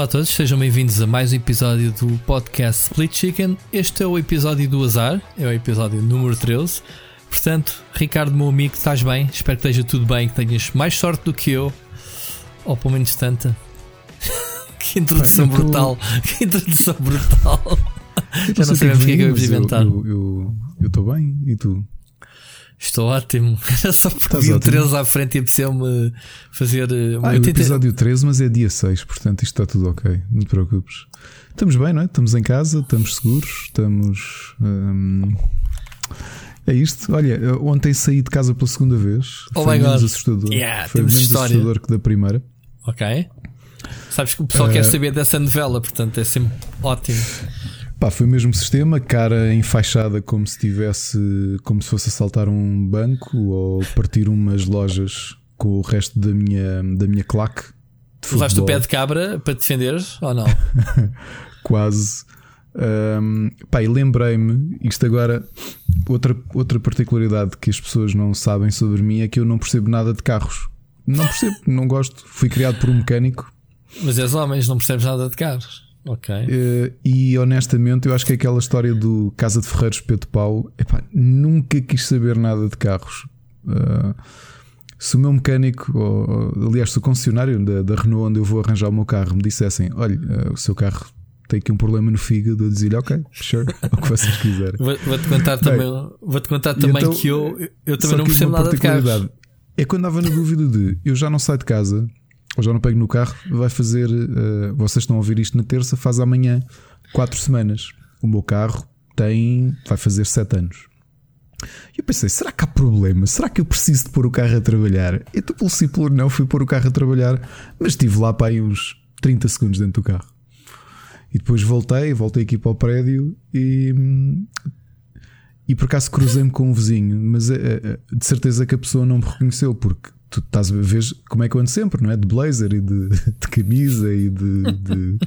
Olá a todos, sejam bem-vindos a mais um episódio do podcast Split Chicken. Este é o episódio do azar, é o episódio número 13. Portanto, Ricardo, meu amigo, estás bem? Espero que esteja tudo bem, que tenhas mais sorte do que eu, ou pelo menos tanta. que introdução Pai, brutal! Tô... Que introdução brutal! Já não sabemos o que é que vamos inventar. Eu estou bem, e tu? Estou ótimo. Era só porque vi o 13 à frente e apeteceu-me fazer. Eh, ah, o episódio 13, mas é dia 6, portanto isto está tudo ok. Não te preocupes. Estamos bem, não é? Estamos em casa, estamos seguros, estamos. Hum... É isto. Olha, ontem saí de casa pela segunda vez. Oh Foi menos God. assustador. Yeah, Foi menos história. assustador que da primeira. Ok. Sabes que o pessoal uh... quer saber dessa novela, portanto é sempre ótimo. Pá, foi o mesmo sistema, cara enfaixada como se tivesse, como se fosse assaltar um banco ou partir umas lojas com o resto da minha, da minha claque. Levaste o pé de cabra para defenderes ou não? Quase. Um, pá, e lembrei-me, isto agora, outra, outra particularidade que as pessoas não sabem sobre mim é que eu não percebo nada de carros. Não percebo, não gosto. Fui criado por um mecânico. Mas és homens, não percebes nada de carros. Ok. Uh, e honestamente, eu acho que aquela história do Casa de Ferreiros Pedro Pau, epá, nunca quis saber nada de carros. Uh, se o meu mecânico, ou, aliás, se o concessionário da, da, Renault onde eu vou arranjar o meu carro me dissessem: olha, uh, o seu carro tem aqui um problema no fígado, eu dizia-lhe: ok, sure, o que vocês quiserem. Vou-te contar também, vou -te contar também então, que eu, eu também não percebo nada de carros. É quando andava na dúvida de eu já não saio de casa ou já não pego no carro, vai fazer. Uh, vocês estão a ouvir isto na terça, faz amanhã quatro semanas. O meu carro tem. vai fazer sete anos. E eu pensei, será que há problema? Será que eu preciso de pôr o carro a trabalhar? Então, pelo simples não, fui pôr o carro a trabalhar, mas estive lá para aí uns 30 segundos dentro do carro. E depois voltei, voltei aqui para o prédio e. E por acaso cruzei-me com um vizinho, mas uh, de certeza que a pessoa não me reconheceu, porque tu estás a ver como é que eu ando sempre, não é? De blazer e de, de camisa e de, de,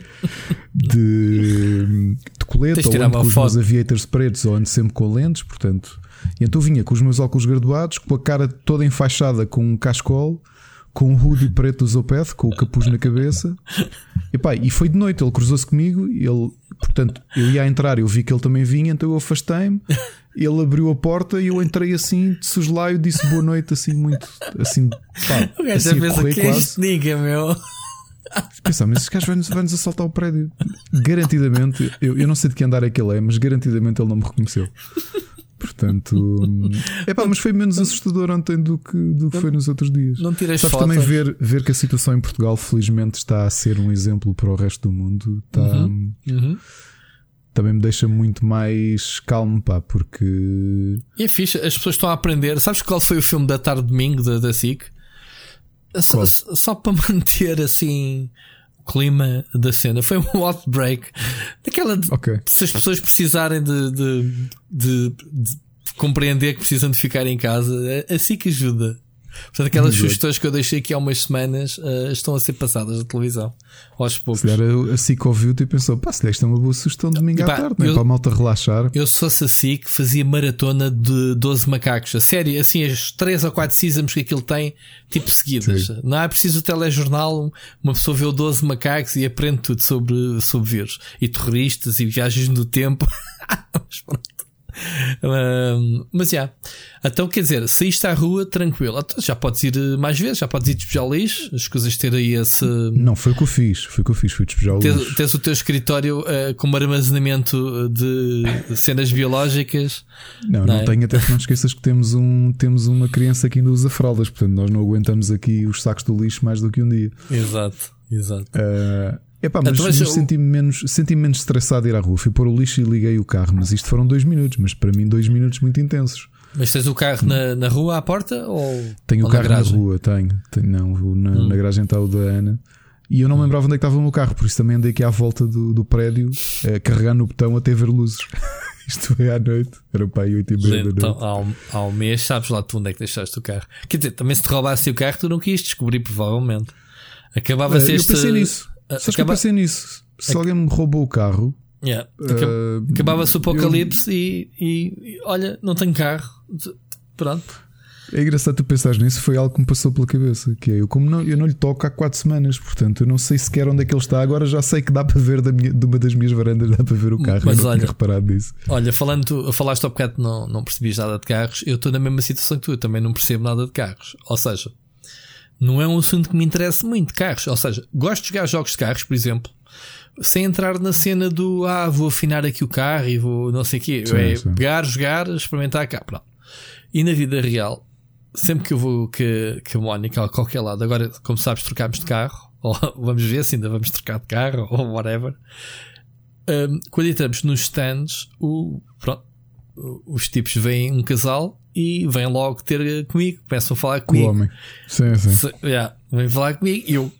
de, de colete, ou ando com os meus aviators pretos, ou ando sempre com lentes, portanto. E então vinha com os meus óculos graduados, com a cara toda enfaixada com um cascol, com um hoodie preto do Zopeth, com o capuz na cabeça. E, pá, e foi de noite, ele cruzou-se comigo, ele, portanto, eu ia entrar, eu vi que ele também vinha, então eu afastei-me ele abriu a porta e eu entrei assim de soslaio, disse boa noite, assim, muito assim, pá, o gajo assim, a correr, que é quase. Diga, meu. Pensar, mas esse gajo vai-nos vai -nos assaltar o prédio. Garantidamente, eu, eu não sei de que andar é que ele é, mas garantidamente ele não me reconheceu. Portanto, é pá, mas foi menos assustador ontem do que, do que foi nos outros dias. Não tiras Sabes também ver, ver que a situação em Portugal, felizmente, está a ser um exemplo para o resto do mundo. Está, uhum. Uhum também me deixa muito mais calmo, pá, porque. E é fixe, as pessoas estão a aprender. Sabes qual foi o filme da tarde domingo da, da SIC? Só, só, para manter assim o clima da cena. Foi um outbreak. Daquela. De, okay. Se as pessoas precisarem de, de, de, de, compreender que precisam de ficar em casa, a SIC ajuda. Portanto, aquelas sugestões que eu deixei aqui há umas semanas uh, estão a ser passadas na televisão. Aos poucos. Se calhar a SIC ouviu e pensou: pá, se isto é uma boa sugestão de domingo à tarde, eu, é? para a malta relaxar. Eu sou a SIC, fazia maratona de 12 macacos. A sério, assim, as 3 ou 4 seasons que aquilo tem, tipo seguidas. Sim. Não é preciso o telejornal, uma pessoa vê o 12 macacos e aprende tudo sobre, sobre vírus. E terroristas e viagens no tempo. Mas pronto mas já. Yeah. Então quer dizer, saíste à rua tranquilo. Então, já podes ir mais vezes, já podes ir despejar o lixo, as coisas ter aí esse. Não, foi o que eu fiz, foi o que eu fiz, fui despejar o tens, lixo. Tens o teu escritório uh, com armazenamento de cenas biológicas. Não, não, não é? tenho, até que não esqueças que temos, um, temos uma criança que ainda usa fraldas, portanto nós não aguentamos aqui os sacos do lixo mais do que um dia. Exato, exato. Uh, Epá, mas, então, mas eu... senti-me menos, senti menos estressado ir à rua. Fui pôr o lixo e liguei o carro, mas isto foram dois minutos, mas para mim dois minutos muito intensos. Mas tens o carro na, na rua à porta ou Tenho ou o carro na, na rua, tenho. tenho não, na, hum. na garagem está o da Ana. E eu não me hum. lembrava onde é que estava o meu carro, por isso também andei aqui à volta do, do prédio, a carregar no botão até ver luzes. Isto foi à noite, era para aí 8 e meia da noite. Então, há, um, há um mês, sabes lá tu onde é que deixaste o carro. Quer dizer, também se te roubasse o carro, tu não quis descobrir, provavelmente. Acabava-se este. Eu pensei nisso. Sabes acaba... que eu pensei nisso se alguém me roubou o carro. Yeah. Uh, Acabava-se o apocalipse eu... e, e, e, olha, não tenho carro. Pronto. É engraçado tu pensares nisso, foi algo que me passou pela cabeça. Que é, eu, como não, eu não lhe toco há 4 semanas, portanto eu não sei sequer onde é que ele está. Agora já sei que dá para ver da minha, de uma das minhas varandas, dá para ver o carro. Mas eu não olha, tinha reparado nisso. Olha, falando, tu, falaste há bocado não, não percebias nada de carros, eu estou na mesma situação que tu, eu também não percebo nada de carros. Ou seja, não é um assunto que me interessa muito, carros. Ou seja, gosto de jogar jogos de carros, por exemplo sem entrar na cena do ah, vou afinar aqui o carro e vou não sei o quê. Sim, é sim. pegar, jogar, experimentar cá. Pronto. E na vida real, sempre que eu vou que, que a Mónica a qualquer lado, agora, como sabes, trocámos de carro, ou vamos ver se ainda vamos trocar de carro, ou whatever. Um, quando entramos nos stands, o, pronto, os tipos veem um casal e vêm logo ter comigo, começam a falar comigo. O homem. Sim, sim. Se, yeah, vêm falar comigo e eu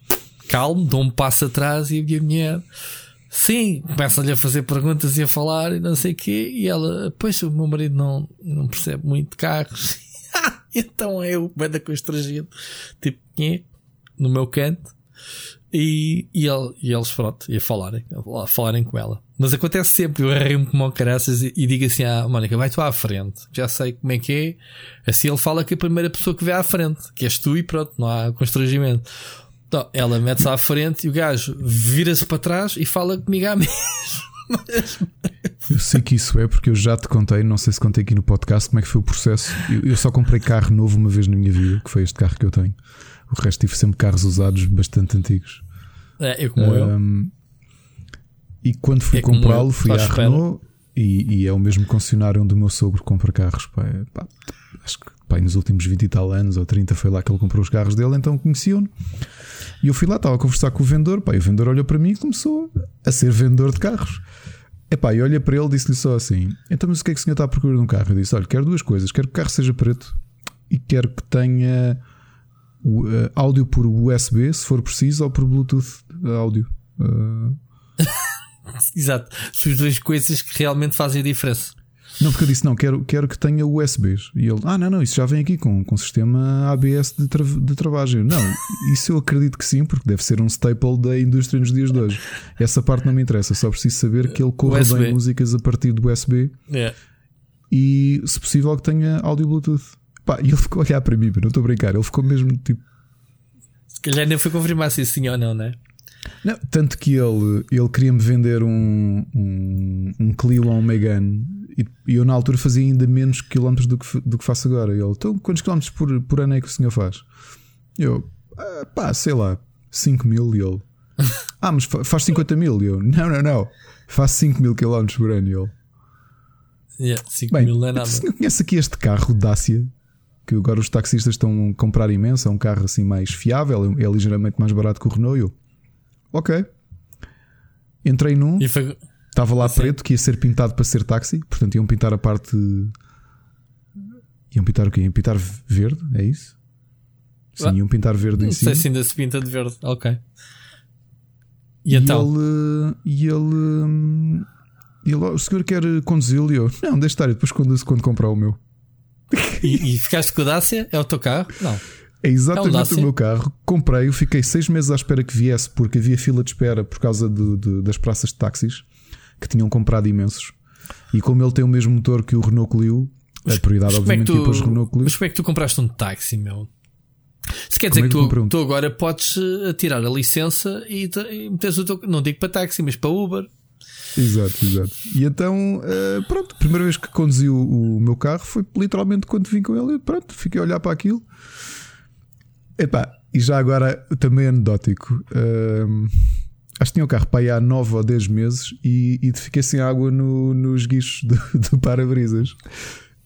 calmo, dou um passo atrás e a minha mulher, sim, começa-lhe a fazer perguntas e a falar e não sei o quê. E ela, pois o meu marido não, não percebe muito de carros. então eu, banda constrangido, tipo, no meu canto. E, e, ele, e eles, pronto, ia falarem, a falarem com ela. Mas acontece sempre, eu arrei-me como caraças e, e digo assim à Mónica: vai tu à frente, já sei como é que é. Assim ele fala que a primeira pessoa que vê à frente, que és tu, e pronto, não há constrangimento. Então, ela mete-se à frente e o gajo vira-se para trás e fala comigo à mesma. Eu sei que isso é porque eu já te contei, não sei se contei aqui no podcast como é que foi o processo. Eu, eu só comprei carro novo uma vez na minha vida, que foi este carro que eu tenho. O resto tive sempre carros usados bastante antigos. É, eu como um, eu. E quando fui é comprá-lo, fui à Renault e, e, é o mesmo concessionário onde o meu sogro compra carros. Pá, pá, acho que pá, nos últimos 20 e tal anos ou 30 foi lá que ele comprou os carros dele, então conheciam-no. E eu fui lá, estava a conversar com o vendedor, pá, e o vendedor olhou para mim e começou a ser vendedor de carros. Epá, e olha para ele e disse-lhe só assim: Então, mas o que é que o senhor está a procurar num carro? Eu disse: Olha, quero duas coisas. Quero que o carro seja preto e quero que tenha uh, áudio por USB, se for preciso, ou por Bluetooth áudio. Uh... Exato. São as duas coisas que realmente fazem a diferença. Não, porque eu disse, não, quero, quero que tenha USBs. E ele, ah, não, não, isso já vem aqui com, com sistema ABS de, tra de travagem. Não, isso eu acredito que sim, porque deve ser um staple da indústria nos dias de hoje. Essa parte não me interessa, só preciso saber que ele corra USB. bem músicas a partir do USB yeah. e, se possível, que tenha áudio Bluetooth. Pá, e ele ficou a olhar para mim, não estou a brincar, ele ficou mesmo tipo. Se calhar nem foi confirmar se sim ou não, né? Não, tanto que ele, ele queria-me vender um, um, um Clio ou um Megane e, eu na altura fazia ainda menos quilómetros do que, do que faço agora. E ele, então quantos quilómetros por, por ano é que o senhor faz? Eu, ah, pá, sei lá, 5 mil. E ele, ah, mas faz 50 mil. E eu, não, não, não, faço 5 mil quilómetros por ano. E ele, yeah, 5 Bem, mil não é nada. O senhor conhece aqui este carro, Dacia? Que agora os taxistas estão a comprar imenso. É um carro assim mais fiável, é ligeiramente mais barato que o Renault. Eu, ok. Entrei num. Foi, Estava lá Sim. preto que ia ser pintado para ser táxi, portanto iam pintar a parte. Iam pintar o quê? Iam pintar verde? É isso? Sim, ah, iam pintar verde não em cima. Não sei se ainda se pinta de verde. Ok. E, e então? Ele, e ele. E ele, o senhor quer conduzi-lo? E eu, não, deixa estar, depois conduzo quando comprar o meu. E, e ficaste com a Dácia? É o teu carro? Não. É exatamente é o meu carro. Comprei-o, fiquei seis meses à espera que viesse, porque havia fila de espera por causa de, de, das praças de táxis que tinham comprado imensos. E como ele tem o mesmo motor que o Renault Clio, a prioridade, obviamente, é tu, para os Renault Clio. Mas como é que tu compraste um táxi, meu? Se quer dizer como que, é que tu, tu, agora podes eh, tirar a licença e, e meteres o teu. Não digo para táxi, mas para Uber. Exato, exato. E então, uh, pronto, a primeira vez que conduzi o, o, meu carro foi literalmente quando vim com ele. Pronto, fiquei a olhar para aquilo. Epá, e já agora também anedótico. Uh, Acho que tinha o carro para aí há 9 ou 10 meses e, e fiquei sem água no, nos guichos do, do para-brisas.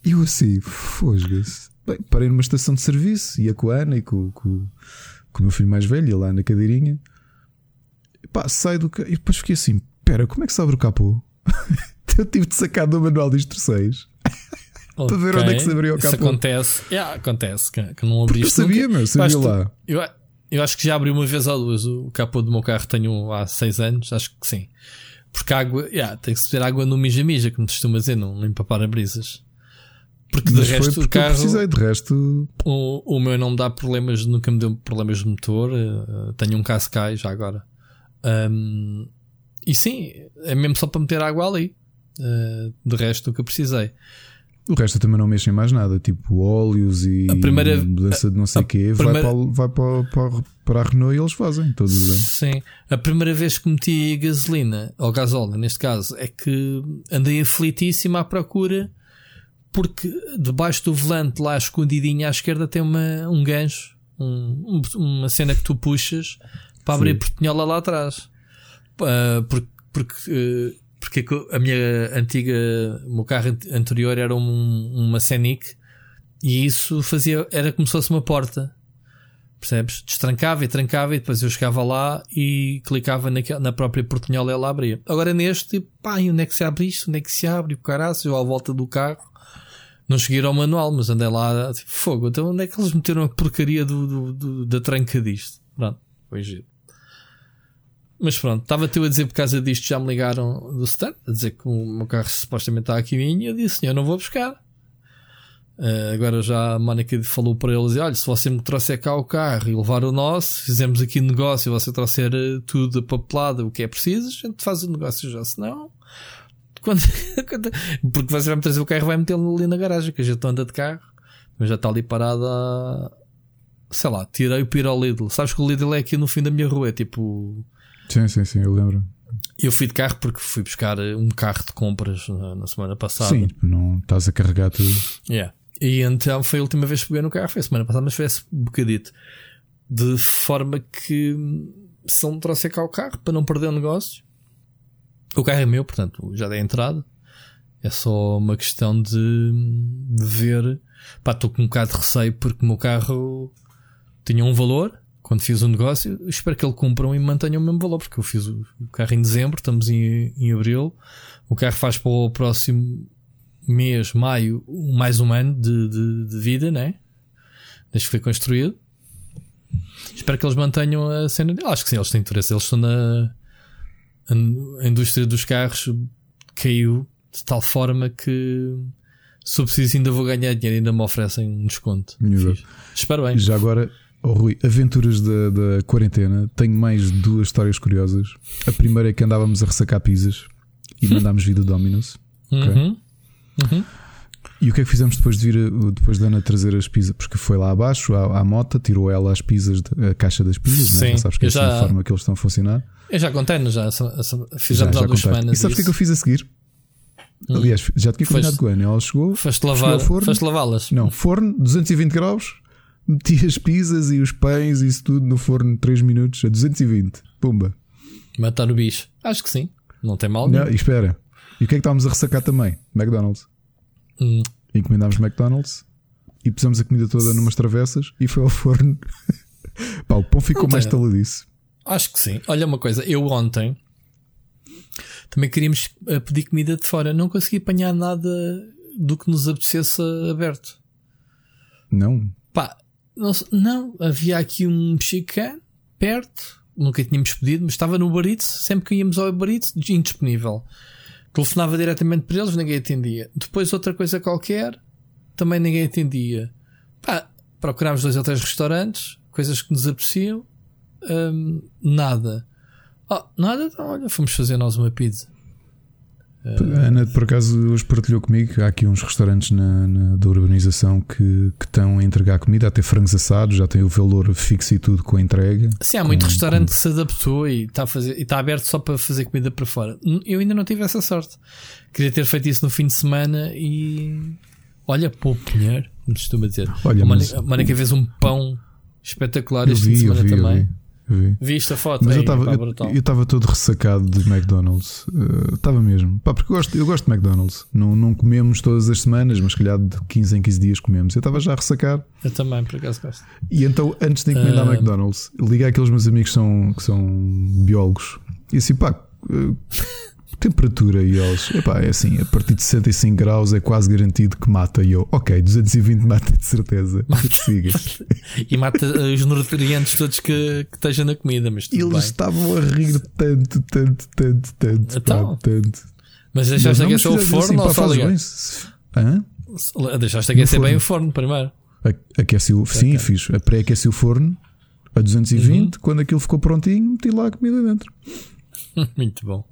E eu assim, fosga-se. Bem, parei numa estação de serviço, ia com a Ana e com, com, com o meu filho mais velho, ia lá na cadeirinha. E pá, saio do carro e depois fiquei assim: Espera, como é que se abre o capô? eu tive de sacar do manual de instruções. Okay. para ver onde é que se abriu o capô. Isso acontece, yeah, acontece que, que não abriste. Eu sabia, meu, sabia lá. Eu, eu acho que já abri uma vez ou duas o capô do meu carro, tenho há seis anos, acho que sim. Porque a água, yeah, tem que se ter água no mija-mija, como costuma dizer, não limpa para-brisas. Porque Mas de resto o carro. precisei de resto. O, o meu não me dá problemas, nunca me deu problemas de motor. Uh, tenho um Cascai já agora. Um, e sim, é mesmo só para meter água ali. Uh, de resto, o que eu precisei. O resto também não mexo em mais nada, tipo óleos e A primeira- mudança de não sei o quê. Vai, primeira- para, o- vai para, para, para a Renault e eles fazem todos os anos. Sim. A primeira vez que meti gasolina, ou gasóleo neste caso, é que andei aflitíssimo à procura porque debaixo do volante, lá escondidinho à esquerda, tem uma, um gancho, um- um- uma cena que tu puxas para abrir Sim. portinhola lá atrás. Ah, porque, porque, eh, porque é que a minha antiga, o meu carro ante- anterior era um- uma Scenic e isso fazia, era como se fosse uma porta. Percebes? Destrancava e trancava e depois eu chegava lá e clicava naquela, na própria portinhola e ela abria. Agora neste, pá, e onde é que se abre isto? Onde é que se abre? O caraço, eu à volta do carro. Não cheguei ao manual, mas andei lá, tipo, fogo. Então onde é que eles meteram a porcaria do, do- do- da tranca disto? Pronto, foi giro. Mas pronto, estava-te a dizer por causa disto, já me ligaram do stand, a dizer que o meu carro supostamente está aqui e eu disse, eu não vou buscar. Uh, agora já a Mónica falou para eles: olha, se você me trouxer cá o carro e levar o nosso, fizemos aqui negócio e você trouxer eh, tudo papelado, o que é preciso, a gente faz o negócio já. Se não, quando, porque você vai me trazer o carro vai metê-lo ali na garagem, que a gente anda de carro, mas já está ali parado. Sei lá, tirei o piro ao Lidl. Sabes que o Lidl é aqui no fim da minha rua, é tipo. Sim, sim, sim, eu lembro. Eu fui de carro porque fui buscar eh, um carro de compras na, na semana passada. Sim, tipo, não estás a carregar tudo. Yeah. E então foi a última vez que peguei no carro, foi a semana passada, mas foi esse bocadito. De forma que se ele me trouxer cá o carro para não perder o negócio, o carro é meu, portanto já dei entrada. É só uma questão de, de ver. Pá, estou com um bocado de receio porque o meu carro tinha um valor quando fiz o negócio. Espero que ele cumpra e mantenha o mesmo valor, porque eu fiz o carro em dezembro, estamos em, em abril. O carro faz para o próximo mês, maio, mais um ano de, de, de vida, né? Desde que foi construído. Espero que eles mantenham a cena. Acho que sim, eles têm interesse. Eles estão na. A indústria dos carros caiu de tal forma que se eu preciso ainda vou ganhar dinheiro, ainda me oferecem um desconto. Espero bem. Já agora, oh, Rui, aventuras da, da quarentena. Tenho mais duas histórias curiosas. A primeira é que andávamos a ressacar pizzas e mandámos vir do Domino's. Uhum. Uhum. E o que é que fizemos depois de vir, depois da Ana trazer as pizzas? Porque foi lá abaixo, à, à mota, tirou ela as pizzas, de- a caixa das pizzas, né? Sim, já sabes que é assim já- a forma que eles estão a funcionar. Eu já contei, não já? Essa- Já, já há duas semanas. E sabes o que é que eu fiz a seguir? Aliás, já tinha combinado com a Ana. Ela chegou, Foste lavar, foste lavá-las. Não, forno, 220 graus, meti as pizzas e os pães e isso tudo no forno 3 minutos a 220. Pumba. Matar o bicho. Acho que sim. Não tem mal. Não, e espera. E o que é que estávamos a ressacar também? McDonald's. Hum. Encomendámos McDonald's e pusemos a comida toda numas travessas e foi ao forno. Pá, o pão ficou Não mais taladiço. Acho que sim. Olha uma coisa, eu ontem também queríamos eh, pedir comida de fora. Não consegui apanhar nada do que nos apetecesse aberto. Não. Pá, não, havia aqui um mexicano perto, nunca tínhamos pedido, mas estava no Uber Eats, sempre que íamos ao Uber Eats, indisponível. Telefonava diretamente para eles, ninguém atendia. Depois outra coisa qualquer, também ninguém atendia. Pá, procurámos dois ou três restaurantes, coisas que nos apreciam, hum, nada. Oh, nada, então olha, fomos fazer nós uma pizza. A Ana, por acaso, hoje partilhou comigo que há aqui uns restaurantes na, na- da urbanização que, que estão a entregar comida, até frangos assados, já tem o valor fixo e tudo com a entrega. Sim, há muito Com- restaurante que se adaptou e está, a fazer, e está aberto só para fazer comida para fora. Eu ainda não tive essa sorte. Queria ter feito isso no fim de semana e. Olha, pouco dinheiro, se costuma dizer. Olha, a mas- Mónica- a Mónica fez um pão espetacular Eu este fim de vi, semana vi, também. Vi. Viste a foto? Mas estava pá, eu, estava todo ressacado de McDonald's. Eh, Estava mesmo. Pá, porque eu gosto, eu gosto de McDonald's. Não, não comemos todas as semanas, mas se calhar de 15 em 15 dias comemos. Eu estava já a ressacar. Eu também, por acaso gosto. E então, antes de encomendar Ah. McDonald's, liguei àqueles meus amigos que são, que são biólogos e assim, pá, eh, temperatura e eles, epá, é assim, a partir de 65 graus é quase garantido que mata. E eu, ok, 220 mata de certeza. Siga. E mata os nutrientes todos que, que estejam na comida, mas Eles bem. estavam a rir tanto, tanto, tanto, tanto, Então, pá, tanto. Mas deixaste aquecer o forno assim, ou pá, só ligar? bem. Hã? Deixaste aquecer bem o forno primeiro. Aqueci o, sim, Ok. fiz. A pré-aqueci o forno a 220. Uhum. Quando aquilo ficou prontinho, meti lá a comida dentro. Muito bom.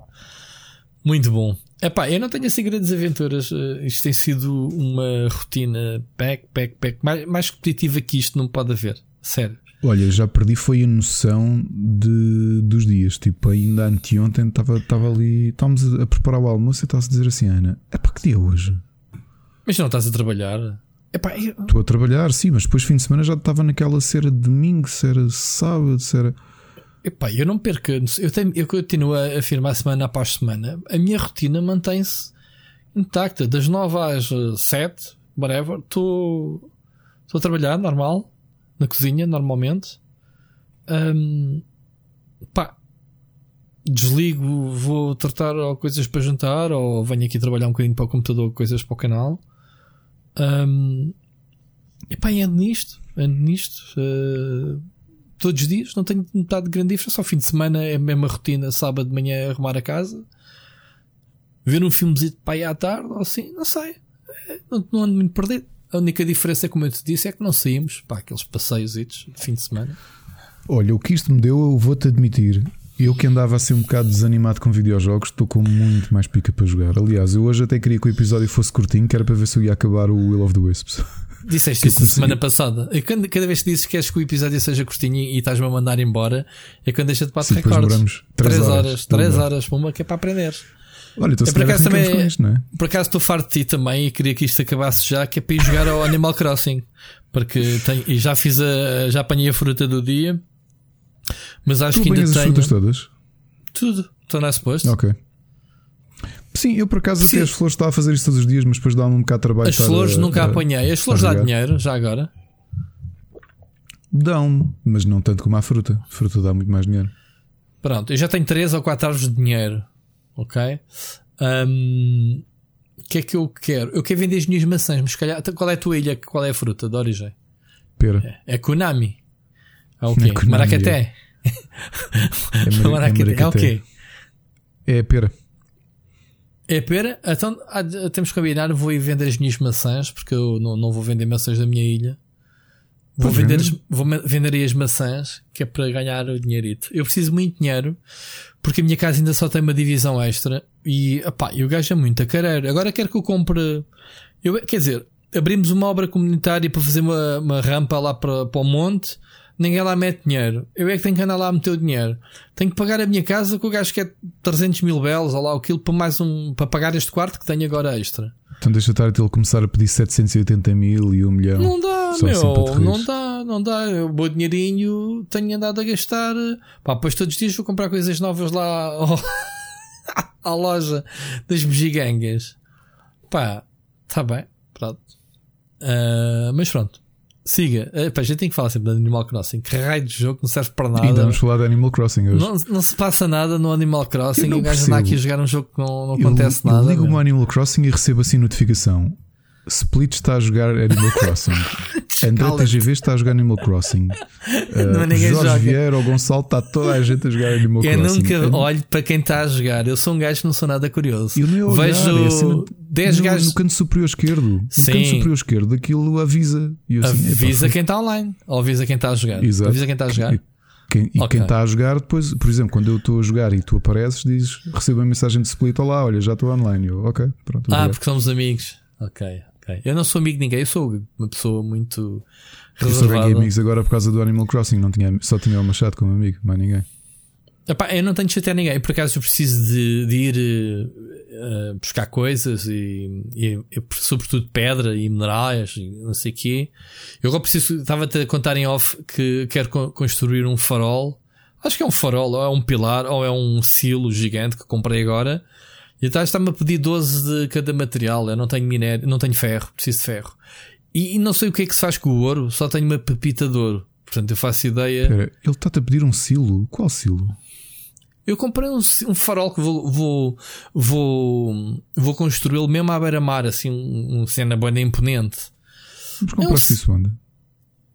Muito bom. Epá, eu não tenho assim grandes aventuras. Uh, isto tem sido uma rotina pack, pack, pack. Mais, mais competitiva que isto não pode haver. Sério. Olha, já perdi foi a noção de, dos dias. Tipo, ainda anteontem estava, estava ali, estávamos a preparar o almoço e estás a dizer assim, Ana, é para que dia é hoje? Mas não estás a trabalhar? Epá, eu... Estou a trabalhar, sim, mas depois fim de semana já estava naquela se era domingo, se era sábado, se era. Epá, eu não perco, eu, tenho, eu continuo a afirmar semana após semana. A minha rotina mantém-se intacta. Das 9 às 7, whatever, estou a trabalhar normal, na cozinha, normalmente. Um, pá, desligo, vou tratar coisas para jantar, ou venho aqui trabalhar um bocadinho para o computador, coisas para o canal. Um, epá, ando nisto, ando nisto. Uh, todos os dias, não tenho notado grande diferença. Só fim de semana é a mesma rotina, sábado de manhã arrumar a casa, ver um filmezinho de pai à tarde, ou assim, não sei. É, não, não ando muito perdido. A única diferença, como eu te disse, é que não saímos para aqueles passeios de fim de semana. Olha, o que isto me deu, eu vou-te admitir. Eu que andava assim um bocado desanimado com videojogos, estou com muito mais pica para jogar. Aliás, eu hoje até queria que o episódio fosse curtinho, que era para ver se eu ia acabar o Will of the Wisps. Disseste isso semana passada. E quando, cada vez que dizes que queres que o episódio seja curtinho e estás-me a mandar embora, é quando deixa de bater recordes. 3 horas, 3 horas, uma que é para aprender. Olha, então é, por acaso também, isto, é? por acaso estou farto de ti também e queria que isto acabasse já, que é para ir jogar ao Animal Crossing. Porque tenho, e já fiz a, já apanhei a fruta do dia, mas acho tu que ainda as tenho. frutas todas? Tudo, estou na suposto. Ok. Sim, eu por acaso Sim. até as flores estava a fazer isto todos os dias, mas depois dá-me um bocado de trabalho. As flores a, nunca a, apanhei. As flores dá dinheiro, já agora? Dão, mas não tanto como a fruta. A fruta dá muito mais dinheiro. Pronto, eu já tenho 3 ou 4 árvores de dinheiro. Ok? Um, o que é que eu quero? Eu quero vender as minhas maçãs, mas calhar, então qual é a tua ilha? Qual é a fruta de origem? Pera. É, é Konami. É o quê? É Maracaté. É, é, Maracaté. é o quê? É pera. É pera? Então ah, temos que combinar. Vou ir vender as minhas maçãs, porque eu não, não vou vender maçãs da minha ilha. Vou vender, as, vou vender as maçãs, que é para ganhar o dinheirito. Eu preciso muito dinheiro, porque a minha casa ainda só tem uma divisão extra. E, opá, eu gajo é muito a querer. Agora quero que eu compre. Eu, quer dizer, abrimos uma obra comunitária para fazer uma, uma rampa lá para, para o monte ninguém lá mete dinheiro. Eu é que tenho que andar lá a meter o dinheiro. Tenho que pagar a minha casa com o gajo que é 300 mil belos, ou lá o quilo, para mais um, para pagar este quarto que tenho agora extra. Então deixa estar ele começar a pedir 780 mil e 1 milhão. Não dá, assim meu, assim não dá, não dá. O meu dinheirinho tenho andado a gastar. Pá, depois todos os dias vou comprar coisas novas lá ao, à loja das bugigangas. Pá, tá bem, pronto. Uh, mas pronto. Siga. Epá, a gente tem que falar sempre de Animal Crossing. Que raio de jogo não serve para nada. E vamos falar de Animal Crossing hoje. Não, não se passa nada no Animal Crossing. O gajo anda aqui a jogar um jogo que não, não acontece eu, nada. Eu ligo o Animal Crossing e recebo assim notificação. Split está a jogar Animal Crossing. André TGV está a jogar Animal Crossing. Uh, Jorge joga. Vieira ou Gonçalo está toda a gente a jogar Animal eu Crossing. Eu nunca olho para quem está a jogar. Eu sou um gajo que não sou nada curioso. Eu nem olhar, Vejo é assim, 10 gajos. No canto superior esquerdo. Sim. No canto superior esquerdo, aquilo avisa. Assim, avisa quem está online. Ou avisa quem está a jogar. Exato. Avisa quem está a jogar. E, quem, e okay. quem está a jogar, depois, por exemplo, quando eu estou a jogar e tu apareces, dizes, recebo uma mensagem de split: Olá, olha, já estou online. Eu, ok, pronto. Ah, porque somos amigos. Ok. Okay. Eu não sou amigo de ninguém, eu sou uma pessoa muito reservada. Eu só amigos agora por causa do Animal Crossing, não tinha, só tinha o Machado como amigo, mais ninguém. Epá, eu não tenho de chatear ninguém, por acaso eu preciso de, de ir uh, buscar coisas e, e, e, sobretudo pedra e minerais e não sei o quê. Eu agora preciso, estava-te a contar em off que quero construir um farol. Acho que é um farol, ou é um pilar, ou é um silo gigante que comprei agora e então está-me a pedir 12 de cada material. Eu não tenho minério, não tenho ferro, preciso de ferro. E, e, não sei o que é que se faz com o ouro, só tenho uma pepita de ouro. Portanto, eu faço ideia. Espera, ele está-te a pedir um silo? Qual silo? Eu comprei um, um farol que vou, vou, vou, vou construí-lo mesmo à beira-mar, assim, um, um cena boa imponente. Mas compraste é um, isso onde?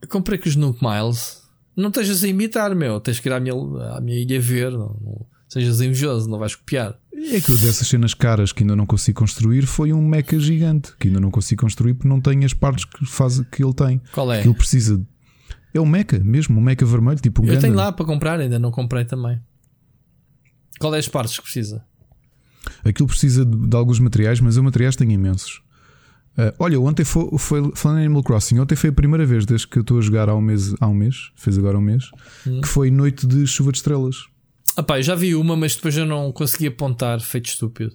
Comprei com os Nook Miles. Não estejas a imitar, meu. Tens que ir à minha, à minha ilha ver. Não, não sejas invejoso, não vais copiar. É que dessas cenas caras que ainda não consigo construir foi um mecha gigante que ainda não consigo construir porque não tem as partes que, faz, que ele tem. Qual é? Que ele precisa. É um mecha mesmo, um mecha vermelho, tipo um Eu Gundam. tenho lá para comprar, ainda não comprei também. Qual é as partes que precisa? Aquilo precisa de, de alguns materiais, mas eu materiais tenho imensos. Uh, olha, ontem foi, foi falando em Animal Crossing, ontem foi a primeira vez desde que eu estou a jogar há um mês, há um mês, fez agora um mês, hum. que foi noite de chuva de estrelas. Ah pá, eu já vi uma, mas depois eu não consegui apontar, feito estúpido.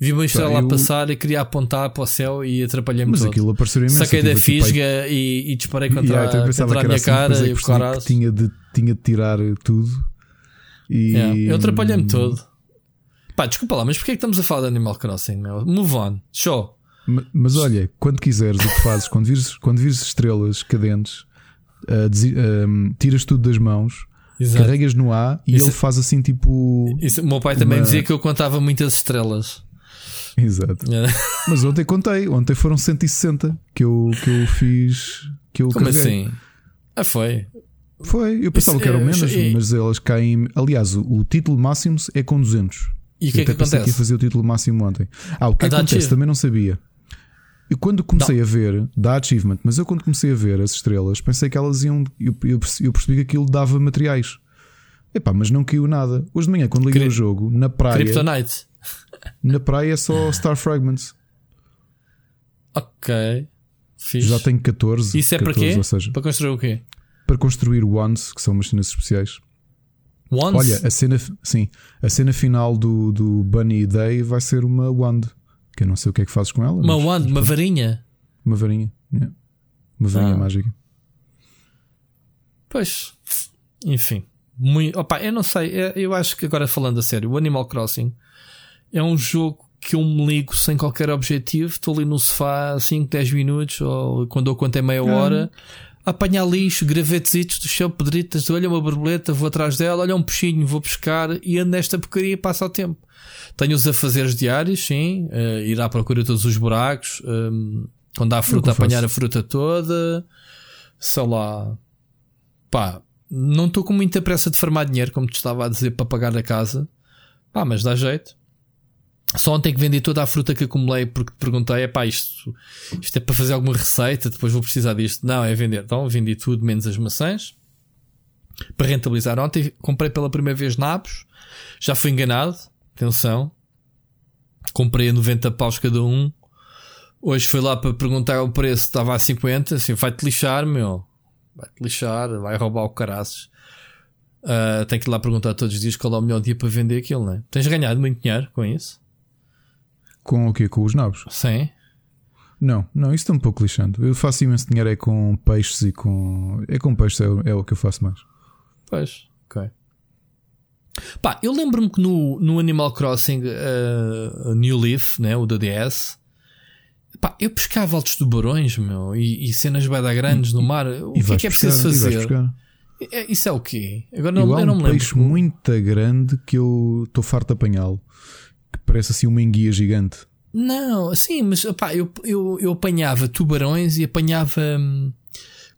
Vi uma estrela lá eu... passar e queria apontar para o céu e atrapalhei-me Mas todo. aquilo apareceu imenso. Saquei da fisga e, e, disparei contra, yeah, contra a minha assim, cara e o que tinha de, tinha de tirar tudo. E... Yeah, eu atrapalhei-me todo. Pá, desculpa lá, mas porquê é que estamos a falar de Animal Crossing? Meu? Move on, show. Mas, mas, olha, quando quiseres, o que fazes, quando vires, quando vires estrelas cadentes, uh, uh, tiras tudo das mãos. Exato. Carregas no A e isso, ele faz assim tipo. Isso, o meu pai uma... também dizia que eu contava muitas estrelas. Exato. É. Mas ontem contei, ontem foram 160 que eu, que eu fiz. Que eu Como carreguei. assim? Ah, foi. Foi, eu pensava Isso, que eram menos, mas elas caem. Aliás, o, o título máximo é com 200. E o que é que acontece? que ia fazer o título máximo ontem. Ah, o que, é que acontece? Também não sabia. E quando comecei não. a ver, dá achievement, mas eu quando comecei a ver as estrelas, pensei que elas iam. Eu, eu, eu percebi que aquilo dava materiais. Epá, mas não caiu nada. Hoje de manhã, quando liguei Cri o jogo, na praia. Kryptonite. Na praia é só Star Fragments. Ok. Fiz. Já tenho 14. Isso é 14, para quê? Ou seja, para construir o quê? Para construir wands, que são máquinas especiais. Wands? Olha, a cena, sim, a cena final do, do Bunny Day vai ser uma wand. Que eu não sei o que é que fazes com ela. Uma wand, uma varinha. Uma varinha, yeah. uma varinha ah. mágica. Pois, enfim. Muito, opa, eu não sei, eu acho que agora falando a sério, o Animal Crossing é um jogo que eu me ligo sem qualquer objetivo. Estou ali no sofá 5, 10 minutos, ou quando eu conto é meia hora, a apanhar lixo, gravetezitos do chão, pedritas, olha uma borboleta, vou atrás dela, olha um peixinho, vou pescar e ando nesta porcaria e passa o tempo. Tenho os afazeres diários, sim, uh, ir à procura de todos os buracos, um, eh, quando há fruta, apanhar a fruta toda, sei lá, pá, não estou com muita pressa de farmar dinheiro, como te estava a dizer, para pagar a casa, pá, mas dá jeito. Só ontem que vendi toda a fruta que acumulei porque te perguntei: é pá, isto, isto é para fazer alguma receita, depois vou precisar disto. Não, é vender. Então vendi tudo menos as maçãs para rentabilizar. Ontem comprei pela primeira vez nabos, já fui enganado. Atenção, comprei a 90 paus cada um. Hoje fui lá para perguntar o preço, estava a 50. Assim, vai-te lixar, meu, vai-te lixar, vai roubar o caraças. Uh, tenho que ir lá perguntar todos os dias qual é o melhor dia para vender aquilo, né? Tens ganhado muito dinheiro com isso? Com o quê? Com os nabos? Sim. Não, não, isso está um pouco lixando. Eu faço imenso dinheiro é com peixes e com. É com peixes, é, é o que eu faço mais. Pois, ok. Pá, eu lembro-me que no, no Animal Crossing uh, New Leaf, né, o da DS, pá, eu pescava altos tubarões, meu, e, e cenas bada grandes no mar. O que é que é preciso fazer? É, isso é o quê? Agora não, eu, eu não um me lembro. peixe muito grande que eu estou farto de apanhá-lo parece assim uma enguia gigante. Não, sim, mas opá, eu, eu, eu apanhava tubarões e apanhava. Hum,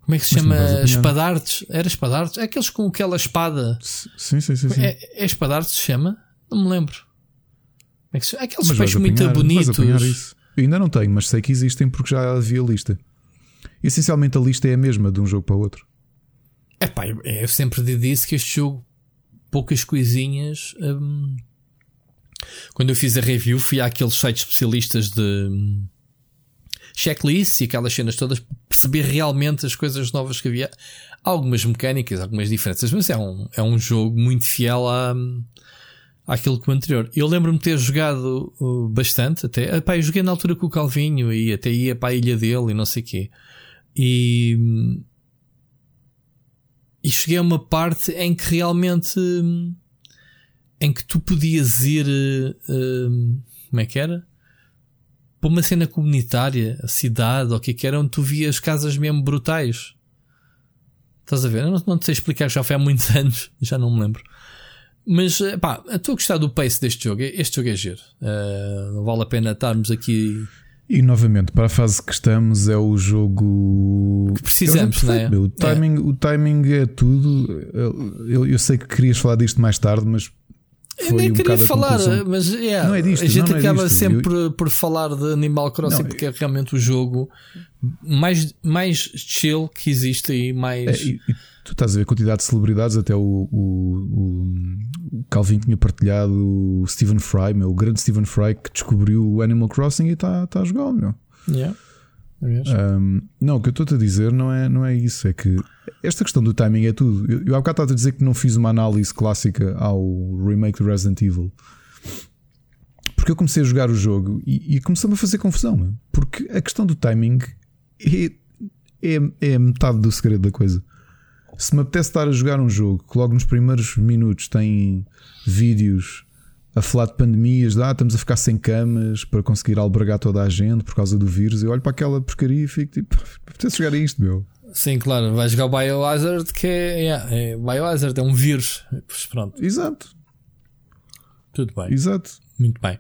como é que se mas chama? Espadartes? Era espadartes? É aqueles com aquela espada. Sim, sim, sim. sim. É, é espadartes se chama? Não me lembro. É que se... Aqueles mas peixes apanhar, muito bonitos. Ainda não tenho, mas sei que existem porque já havia lista. Essencialmente a lista é a mesma de um jogo para o outro. É pá, eu sempre disse que este jogo, poucas coisinhas. Hum, quando eu fiz a review, fui àqueles sites especialistas de hum, checklists e aquelas cenas todas, perceber realmente as coisas novas que havia. Algumas mecânicas, algumas diferenças, mas é um, é um jogo muito fiel à, àquilo que o anterior. Eu lembro-me de ter jogado uh, bastante, até. Epá, eu joguei na altura com o Calvinho e até ia para a ilha dele e não sei o quê. E. Hum, e cheguei a uma parte em que realmente. Em que tu podias ir. Uh, como é que era? Para uma cena comunitária, a cidade, ou o que é que era, onde tu vias casas mesmo brutais. Estás a ver? Eu não, não te sei explicar, já foi há muitos anos, já não me lembro. Mas eh, pá, estou a gostar do pace deste jogo. Este jogo é giro. Uh, não vale a pena estarmos aqui. E novamente, para a fase que estamos, é o jogo que precisamos, é não é? O timing, é. o timing é tudo. Eu, eu, sei que querias falar disto mais tarde, mas foi nem queria falar, mas yeah, Não é disto, a gente não, não é acaba disto. sempre Eu- por falar de Animal Crossing Não, porque é realmente o jogo mais, mais chill que existe e mais. É, e, tu estás a ver a quantidade de celebridades, até o, o, o- Calvin tinha partilhado o Stephen Fry, meu, o grande Stephen Fry que descobriu o Animal Crossing e está tá a jogar, meu. Yeah. É. Um, não, o que eu estou a dizer não é, não é isso, é que esta questão do timing é tudo. Eu, eu há bocado estava a dizer que não fiz uma análise clássica ao remake do Resident Evil. Porque eu comecei a jogar o jogo e, e começou-me a fazer confusão, porque a questão do timing é, é, é metade do segredo da coisa. Se me apetece estar a jogar um jogo que logo nos primeiros minutos tem vídeos a falar de pandemias, de, ah, estamos a ficar sem camas para conseguir albergar toda a gente por causa do vírus, eu olho para aquela porcaria e fico tipo, apetece jogar a isto, meu. Sim, claro, vai jogar o Biohazard que é, yeah, é Biohazard, é um vírus. Pois pronto, Exato, tudo bem, exato. muito bem.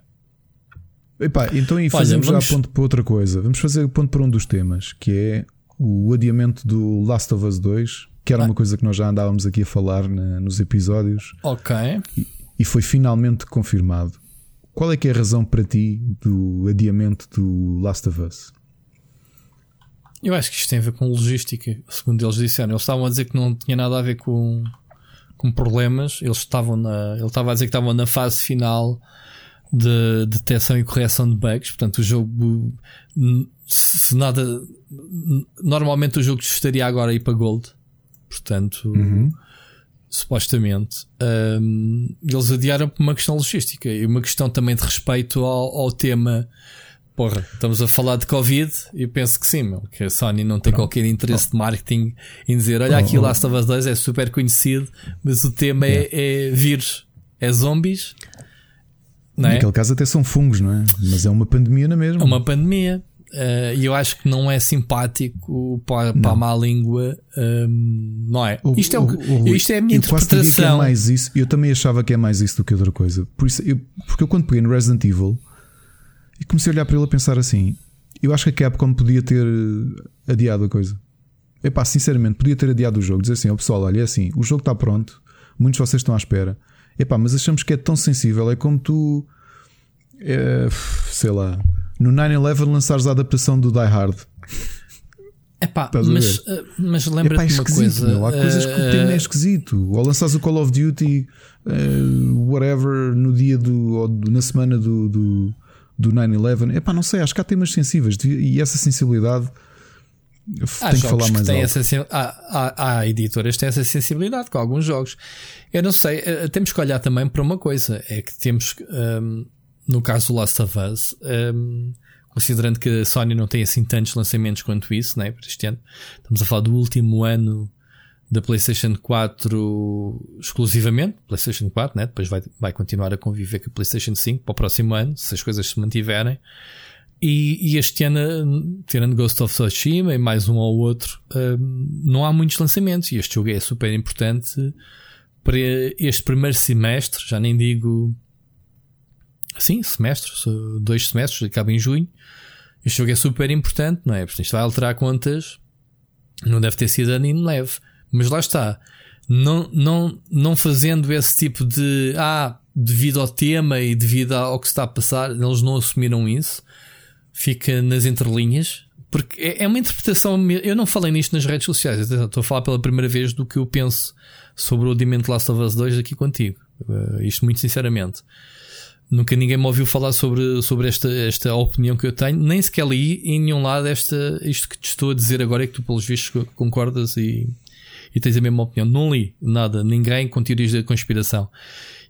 Epá, então aí fazemos vamos- já ponto para outra coisa. Vamos fazer ponto para um dos temas, que é o adiamento do Last of Us 2, que era Ah. uma coisa que nós já andávamos aqui a falar na- nos episódios Ok. e foi finalmente confirmado. Qual é que é a razão para ti do adiamento do Last of Us? Eu acho que isto tem a ver com logística, segundo eles disseram. Eles estavam a dizer que não tinha nada a ver com, com problemas. Eles estavam na, ele estava a dizer que estavam na fase final de detecção e correção de bugs. Portanto, o jogo, se nada, normalmente o jogo estaria agora a ir para Gold. Portanto, supostamente, hum, eles adiaram por uma questão logística e uma questão também de respeito ao, ao tema. Porra, estamos a falar de Covid e penso que sim, meu, que a Sony não tem qualquer interesse de marketing em dizer: olha, aqui o Oh. Last of Us 2 é super conhecido, mas o tema é, é vírus, é zombies, não é? Naquele caso até são fungos, não é? Mas é uma pandemia na mesma. É uma pandemia. eh, E eu acho que não é simpático para, para a má língua, hum, não é? O- Isto é, o, o- isto é a minha é interpretação. mais isso. Eu também achava que é mais isso do que outra coisa. Por isso, eu- porque eu quando peguei no Resident Evil e comecei a olhar para ele a pensar assim, eu acho que a Capcom podia ter eh, adiado a coisa. Epá, sinceramente, podia ter adiado o jogo. Dizer assim, ó pessoal, olha, é assim, o jogo está pronto, muitos de vocês estão à espera. Epá, mas achamos que é tão sensível. É como tu, eh, sei lá, no 9-11 lançares a adaptação do Die Hard. Epá, mas, eh, mas lembra-te é uma coisa. meu. Há coisas que o tema é esquisito. Ou lanças o Call of Duty, eh, whatever, no dia do. ou na semana do, do, do 9-11. Epá, não sei, acho que há temas sensíveis e essa sensibilidade Há tem que falar mais têm alto. essa, sen- há, há, há editoras que têm essa sensibilidade com alguns jogos. Eu não sei, eh, temos que olhar também para uma coisa: é que temos, ehm, no caso do Last of Us, ehm, considerando que a Sony não tem assim tantos lançamentos quanto isso, né, para este ano, estamos a falar do último ano da PlayStation 4 exclusivamente, PlayStation 4, né? depois vai, vai continuar a conviver com a PlayStation 5 para o próximo ano, se as coisas se mantiverem. E, e este ano, tirando Ghost of Tsushima e mais um ou outro, hum, não há muitos lançamentos. E este jogo é super importante para este primeiro semestre. Já nem digo sim, semestre, dois semestres, acaba em junho. Este jogo é super importante, não é? Porque isto vai alterar contas. Não deve ter sido em leve. Mas lá está. Não, não, não fazendo esse tipo de ah, devido ao tema e devido ao que está a passar, eles não assumiram isso fica nas entrelinhas, porque é é uma interpretação. Eu não falei nisto nas redes sociais, estou a falar pela primeira vez do que eu penso sobre o Dimento Last of Us 2 aqui contigo. Uh, isto muito sinceramente. Nunca ninguém me ouviu falar sobre, sobre esta, esta opinião que eu tenho, nem sequer li em nenhum lado esta, isto que te estou a dizer agora é que tu, pelos vistos, concordas e, e tens a mesma opinião. Não li nada, ninguém com teorias da conspiração.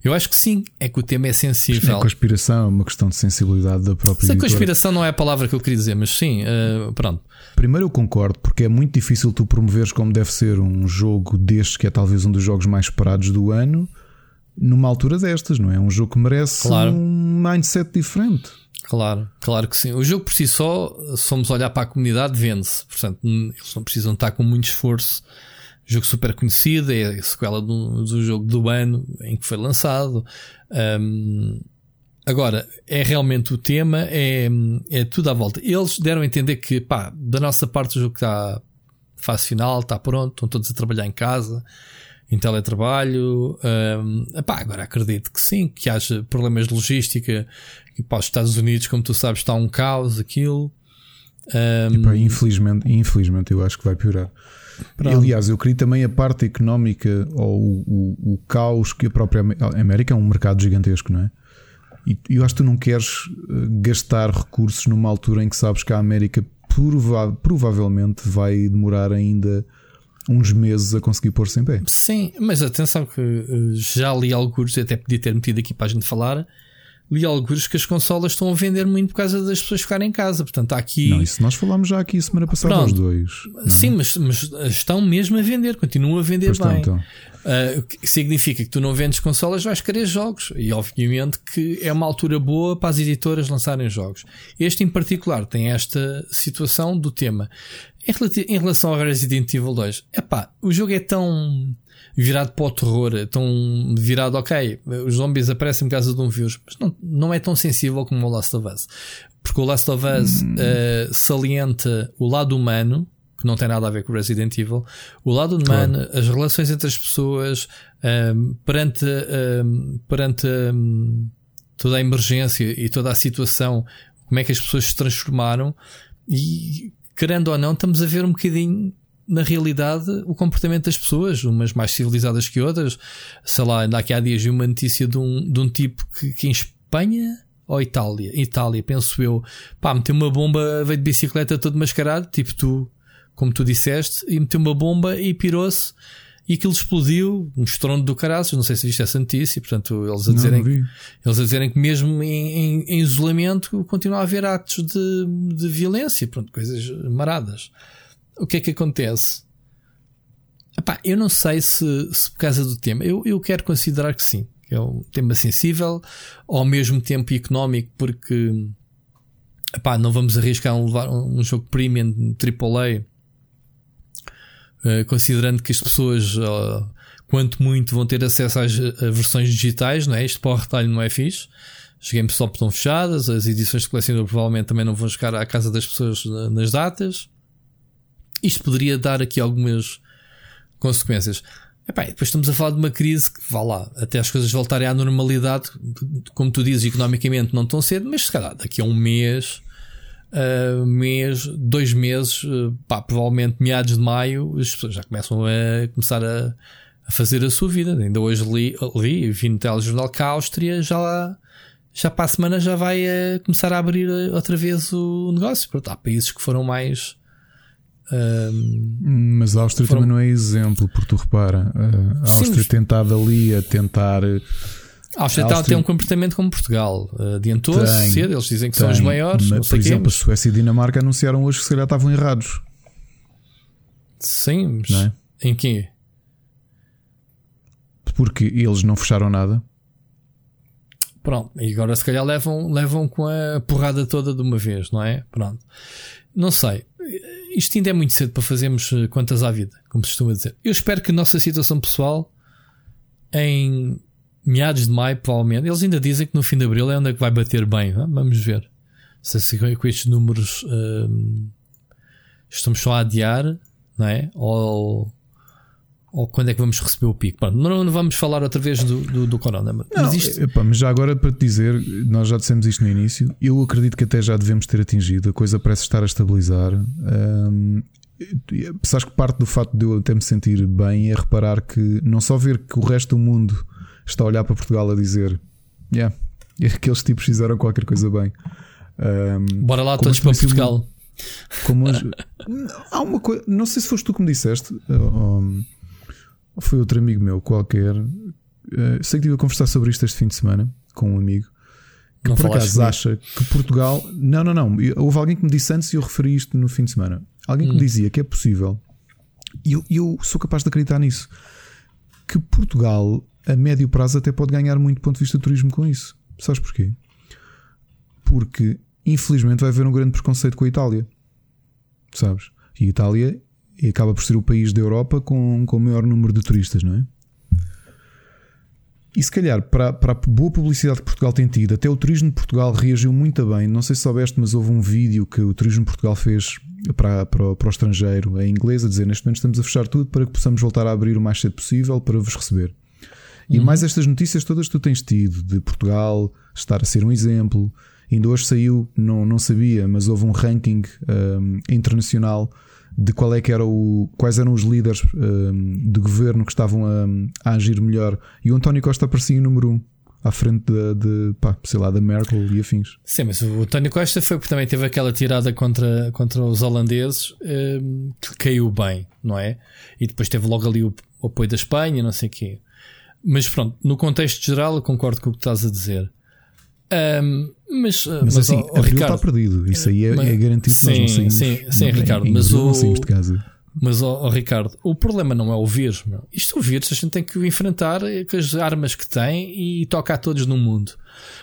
Eu acho que sim, é que o tema é sensível. é conspiração, é uma questão de sensibilidade da própria Se a conspiração não é a palavra que eu queria dizer, mas sim, eh, pronto. Primeiro eu concordo, porque é muito difícil tu promoveres como deve ser um jogo destes, que é talvez um dos jogos mais esperados do ano, numa altura destas, não é? Um jogo que merece Claro. um mindset diferente. Claro, claro que sim. O jogo por si só, se formos olhar para a comunidade, vende-se. Portanto, hum, eles não precisam estar com muito esforço. Jogo super conhecido, é a sequela do, do jogo do ano em que foi lançado. Hum, agora, é realmente o tema, é, é tudo à volta. Eles deram a entender que, pá, da nossa parte o jogo está fase final, está pronto, estão todos a trabalhar em casa. em teletrabalho. Um, agora acredito que sim, que haja problemas de logística. E para os Estados Unidos, como tu sabes, está um caos aquilo. Um, infelizmente, infelizmente, eu acho que vai piorar. Pronto. Aliás, eu queria também a parte económica ou o, o, o, caos que a própria América é um mercado gigantesco, não é? E eu acho que tu não queres eh, gastar recursos numa altura em que sabes que a América prova provavelmente vai demorar ainda uns meses a conseguir pôr-se em pé. Sim, mas atenção que eh, já li alguns, até podia ter metido aqui para a gente falar li alguns que as consolas estão a vender muito por causa das pessoas ficarem em casa. Portanto, há aqui. Não, isso nós falámos já aqui semana passada Pronto. aos dois. É? Sim, mas, mas, estão mesmo a vender, continuam a vender pois bem. Estão, então. Uh, que significa que tu não vendes consolas, vais querer jogos. E obviamente que é uma altura boa para as editoras lançarem jogos. Este em particular tem esta situação do tema. Em relação ao Resident Evil 2, epá, o jogo é tão virado para o terror, tão virado, ok, os zombies aparecem por causa de um vírus, mas não, não é tão sensível como o Last of Us. Porque o Last of Us hum. uh, salienta o lado humano, que não tem nada a ver com Resident Evil, o lado humano, claro. as relações entre as pessoas, um, ehm, perante, um, ehm, perante um, toda a emergência e toda a situação, como é que as pessoas se transformaram e, querendo ou não, estamos a ver um bocadinho na realidade, o comportamento das pessoas, umas mais civilizadas que outras. Sei lá, ainda aqui há dias vi uma notícia de um, de um tipo que, que em Espanha ou Itália, Itália, penso eu, pá, meteu uma bomba, veio de bicicleta todo mascarado, tipo tu, como tu disseste, e meteu uma bomba e pirou-se. E aquilo explodiu, um estrondo do caraças. Não sei se viste essa notícia. Portanto, eles a dizerem, não, eles a dizerem que mesmo em, em, em, isolamento continua a haver atos de, de violência, pronto, coisas maradas o que é que acontece? Epá, eu não sei se, se por causa do tema. Eu, eu quero considerar que sim. Que é um tema sensível, ao mesmo tempo económico, porque epá, não vamos arriscar um, levar um jogo premium AAA, uh, considerando que as pessoas, uh, quanto muito, vão ter acesso às versões digitais, não é? Isto para o retalho não é fixe. As GameStop estão fechadas, as edições de colecionador provavelmente também não vão chegar à casa das pessoas nas datas. Isto poderia dar aqui algumas consequências. Epá, depois estamos a falar de uma crise que, vá lá, até as coisas voltarem à normalidade, como tu dizes, economicamente não tão cedo, mas se calhar daqui a um mês, uh, mês, dois meses, uh, pá, provavelmente meados de maio, as pessoas já começam a começar a, a fazer a sua vida. Ainda hoje li, li vi no telejornal que a Áustria já, já para a semana já vai uh, começar a abrir uh, outra vez o negócio. Pronto, há países que foram mais um, Mas a Áustria foram... também não é exemplo, porque tu repara, a Áustria Sim, ali a tentar. A Áustria, a Áustria... tem um comportamento como Portugal. Adiantou-se cedo, eles dizem que tem, são os maiores. Mas, por exemplo, a Suécia e a Dinamarca anunciaram hoje que se calhar estavam errados. Sim, mas é? em quê? Porque eles não fecharam nada. Pronto, e agora se calhar levam, levam com a porrada toda de uma vez, não é? Pronto. Não sei isto ainda é muito cedo para fazermos eh, contas à vida, como se costuma dizer. Eu espero que a nossa situação pessoal, em meados de maio, provavelmente, eles ainda dizem que no fim de abril é onde é que vai bater bem. Vamos ver se com estes números hum, estamos só a adiar, não é? Ou ou quando é que vamos receber o pico? Pronto, não, não, vamos falar outra vez do, do, do Corona. Mas, não, isto... epa, mas já agora para te dizer, nós já dissemos isto no início. Eu acredito que até já devemos ter atingido. A coisa parece estar a estabilizar. Um, sabes que parte do facto de eu até me sentir bem é reparar que não só ver que o resto do mundo está a olhar para Portugal a dizer yeah, aqueles tipos fizeram qualquer coisa bem. Um, Bora lá todos para Portugal. Como há uma coisa, não sei se foste tu que me disseste. Um, foi outro amigo meu qualquer. Uh, sei que estive a conversar sobre isto este fim de semana com um amigo que não por acaso acha que Portugal. Não, não, não. Houve alguém que me disse antes e eu referi isto no fim de semana. Alguém hum. que me hum. dizia que é possível, e eu, eu sou capaz de acreditar nisso, que Portugal, a médio prazo, até pode ganhar muito do ponto de vista do turismo com isso. Sabes porquê? Porque, infelizmente, vai haver um grande preconceito com a Itália. Sabes? E a Itália e acaba por ser o país da Europa com, com o maior número de turistas, não é? E se calhar, para, para a boa publicidade que Portugal tem tido, até o Turismo de Portugal reagiu muito bem. Não sei se soubeste, mas houve um vídeo que o Turismo de Portugal fez para, para, para o estrangeiro em inglês a dizer neste momento estamos a fechar tudo para que possamos voltar a abrir o mais cedo possível para vos receber. E uhum. mais estas notícias todas que tu tens tido de Portugal estar a ser um exemplo. Ainda hoje saiu, não, não sabia, mas houve um ranking um, internacional de qual é que era o, quais eram os líderes um, de governo que estavam a, a, agir melhor. E o António Costa aparecia em número 1. Um, à frente de, de pá, sei lá, da Merkel e afins. Sim, mas o António Costa foi porque também teve aquela tirada contra, contra os holandeses um, que caiu bem, não é? E depois teve logo ali o, o apoio da Espanha, não sei o quê. Mas pronto, no contexto geral, eu concordo com o que estás a dizer. Um, mas, mas, mas assim, o, o Ricardo está perdido. Isso aí é, mas, é garantido sim, nós não saímos. Sim, sim, não, Ricardo. Em, mas o, de casa. Mas, oh, oh, Ricardo, o problema não é o vírus. Meu. Isto o vírus a gente tem que o enfrentar com as armas que tem e toca a todos no mundo.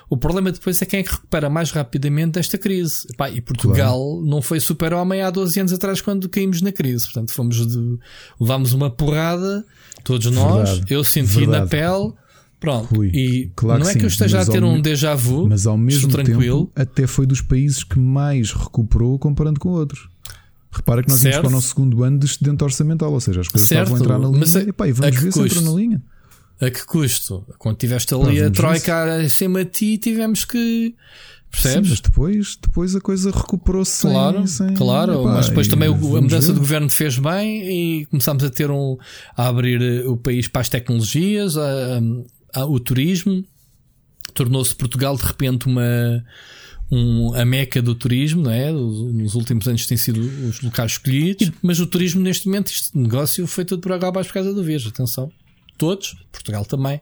O problema depois é quem é que recupera mais rapidamente desta crise. Epá, e Portugal claro. não foi super-homem há 12 anos atrás quando caímos na crise. Portanto, fomos de, levámos uma porrada, todos nós. Verdade. Eu senti Verdade. na pele. Pronto, Rui, e claro não é que eu esteja a ter um déjà vu, mas ao mesmo tranquilo. tempo até foi dos países que mais recuperou comparando com outros. Repara que nós certo. para o nosso segundo ano de excedente orçamental, ou seja, as coisas certo. estavam a entrar na linha mas a, e, pá, e vamos ver custo? se entram na linha. A que custo? Quando tiveste ali pá, a troika acima de ti, tivemos que. Percebes? Sim, mas depois, depois a coisa recuperou-se Claro, sem, claro. Epá, mas depois também a mudança ver. do governo fez bem e começámos a ter um. a abrir o país para as tecnologias, a, o turismo. Tornou-se Portugal de repente uma um, a meca do turismo, não é? Nos últimos anos têm sido os locais escolhidos, mas o turismo neste momento, este negócio foi tudo por água abaixo por causa do vírus. Atenção. Todos, Portugal também.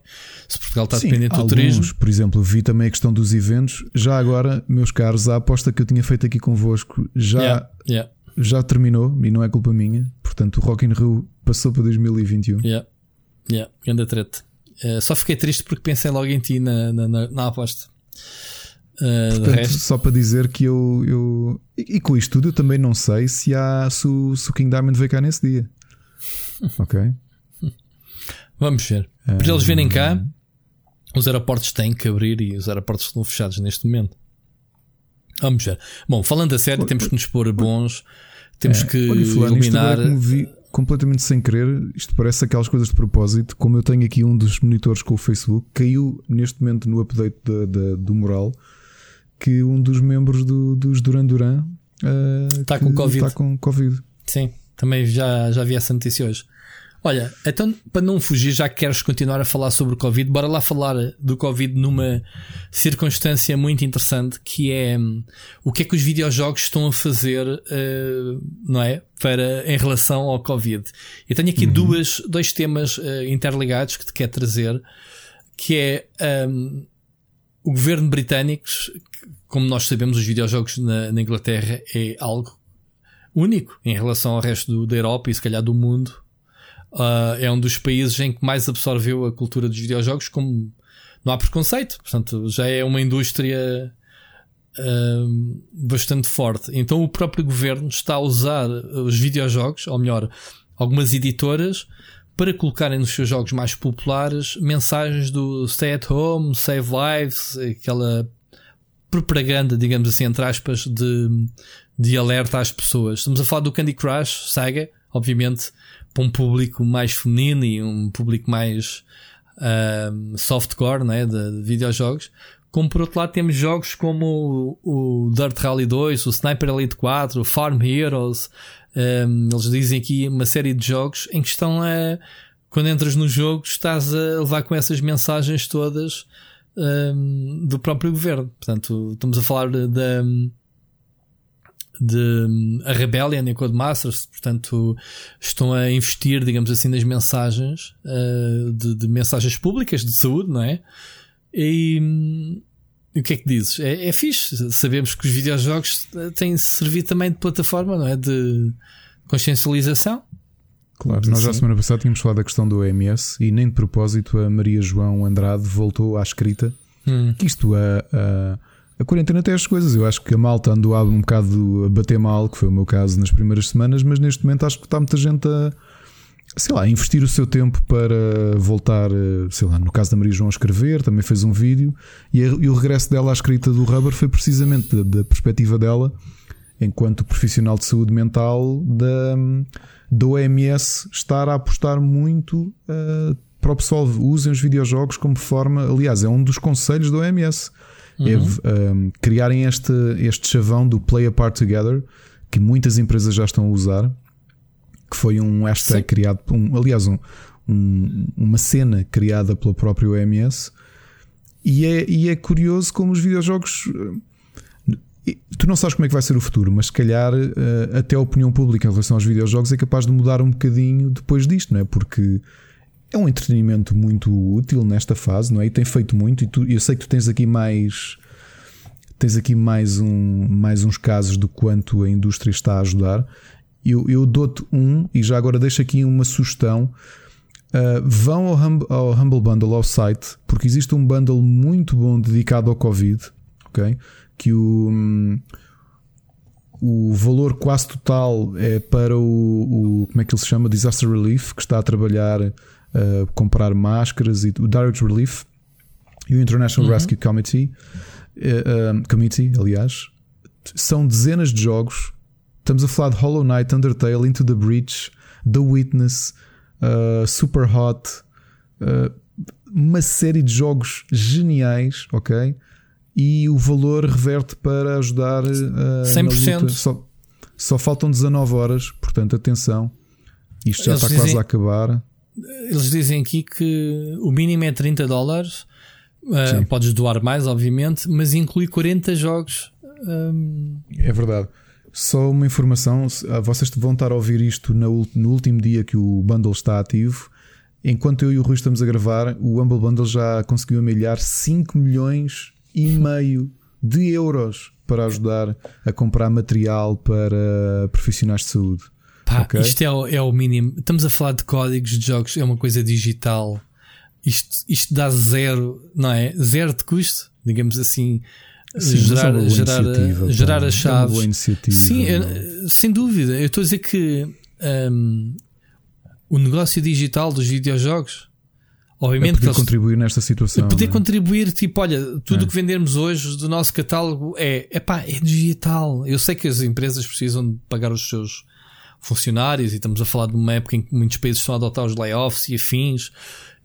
Se Portugal está Sim, dependente alguns, do turismo. Por exemplo, vi também a questão dos eventos. Já agora, meus caros, a aposta que eu tinha feito aqui convosco já, yeah, yeah. já terminou e não é culpa minha. Portanto, o Rock in Rio passou para 2021. Yeah. Yeah, grande treta. Uh, só fiquei triste porque pensei logo em ti na, na, na, na aposta. Uh, Portanto, só para dizer que eu, eu e, e, com isto tudo eu também não sei se há se o, se o King Diamond veio cá nesse dia. ok. Vamos ver. Para eles virem cá, os aeroportos têm que abrir e os aeroportos estão fechados neste momento. Vamos ver. Bom, falando a sério, temos que nos pôr bons, temos é, que iluminar. Vi completamente sem querer, isto parece aquelas coisas de propósito. Como eu tenho aqui um dos monitores com o Facebook, caiu neste momento no update da, da, do mural que um dos membros do, dos Duran Duran uh, está com Covid. Está com Covid. Sim, também já, já vi essa notícia hoje. Olha, então para não fugir, já que queres continuar a falar sobre o Covid, bora lá falar do Covid numa circunstância muito interessante que é um, o que é que os videojogos estão a fazer, uh, não é? Para, em relação ao Covid. Eu tenho aqui uhum. duas, dois temas uh, interligados que te quero trazer, que é um, o governo britânico, como nós sabemos, os videojogos na, na Inglaterra é algo único em relação ao resto do, da Europa e se calhar do mundo Uh, é um dos países em que mais absorveu a cultura dos videojogos, como não há preconceito, portanto, já é uma indústria uh, bastante forte. Então, o próprio governo está a usar os videojogos, ou melhor, algumas editoras, para colocarem nos seus jogos mais populares mensagens do stay at home, save lives, aquela propaganda, digamos assim, entre aspas, de, de alerta às pessoas. Estamos a falar do Candy Crush Saga, obviamente para um público mais feminino e um público mais uh, softcore né, de, de videojogos. Como por outro lado temos jogos como o, o Dirt Rally 2, o Sniper Elite 4, o Farm Heroes. Um, eles dizem aqui uma série de jogos em que estão a. Quando entras no jogo, estás a levar com essas mensagens todas um, do próprio governo. Portanto, estamos a falar da de a Rebellion e Codemasters, portanto, estão a investir, digamos assim, nas mensagens uh, de, de, mensagens públicas de saúde, não é? E, e o que é que dizes? É, é fixe. Sabemos que os videojogos têm servido também de plataforma, não é? De consciencialização. Claro, nós já semana passada tínhamos falado da questão do OMS e nem de propósito a Maria João Andrade voltou à escrita hum. que isto a, a a quarentena tem as coisas. Eu acho que a malta andou um bocado a bater mal, que foi o meu caso nas primeiras semanas, mas neste momento acho que está muita gente a, sei lá, a investir o seu tempo para voltar, sei lá, no caso da Maria João a escrever, também fez um vídeo, e, a, e o regresso dela à escrita do Rubber foi precisamente da, da perspectiva dela enquanto profissional de saúde mental da, da OMS, estar a apostar muito uh, para o pessoal usem os videojogos como forma. Aliás, é um dos conselhos da OMS. Uhum. É um, criarem este, este chavão do Play Apart Together, que muitas empresas já estão a usar, que foi um hashtag Sim. criado, um, aliás, um, um, uma cena criada pela própria OMS. E é, e é curioso como os videojogos. Tu não sabes como é que vai ser o futuro, mas se calhar eh, até a opinião pública em relação aos videojogos é capaz de mudar um bocadinho depois disto, não é? Porque é um entretenimento muito útil nesta fase, não é? E tem feito muito. E tu, eu sei que tu tens aqui mais. Tens aqui mais, um, mais uns casos do quanto a indústria está a ajudar. Eu, eu dou-te um, e já agora deixo aqui uma sugestão. Uh, vão ao, hum, ao, Humble Bundle, ao site, porque existe um bundle muito bom dedicado ao Covid, ok? Que o, um, o valor quase total é para o, o, como é que ele se chama? Disaster Relief, que está a trabalhar uh, comprar máscaras e o Direct Relief e o International uhum. Rescue Committee, uh, Committee, aliás, são dezenas de jogos. Estamos a falar de Hollow Knight, Undertale, Into the Breach, The Witness, uh, Super Hot, uma série de jogos geniais, ok? E o valor reverte para ajudar uh, 100%. Só, só faltam 19 horas, portanto, atenção. Isto já Eles está dizem... quase a acabar eles dizem aqui que o mínimo é 30 dólares. Uh, podes doar mais, obviamente, mas inclui 40 jogos. Um... É verdade. Só uma informação: ah, vocês vão estar a ouvir isto no, no último dia que o bundle está ativo. Enquanto eu e o Rui estamos a gravar, o Humble Bundle já conseguiu amelhar 5 milhões e meio de euros para ajudar a comprar material para profissionais de saúde. Pá, okay. isto é o, é o mínimo. Estamos a falar de códigos de jogos, é uma coisa digital. Isto, isto dá zero, não é? Zero de custo, digamos assim. Sim, gerar, é gerar, gerar as chaves. É Sim, eu, sem dúvida. Eu estou a dizer que um, o negócio digital dos videojogos Obviamente é poder eles, contribuir nesta situação. Poder é? contribuir, tipo, olha, tudo o é. que vendermos hoje do nosso catálogo é, epá, é digital. Eu sei que as empresas precisam de pagar os seus funcionários e estamos a falar de uma época em que muitos países estão a adotar os layoffs e afins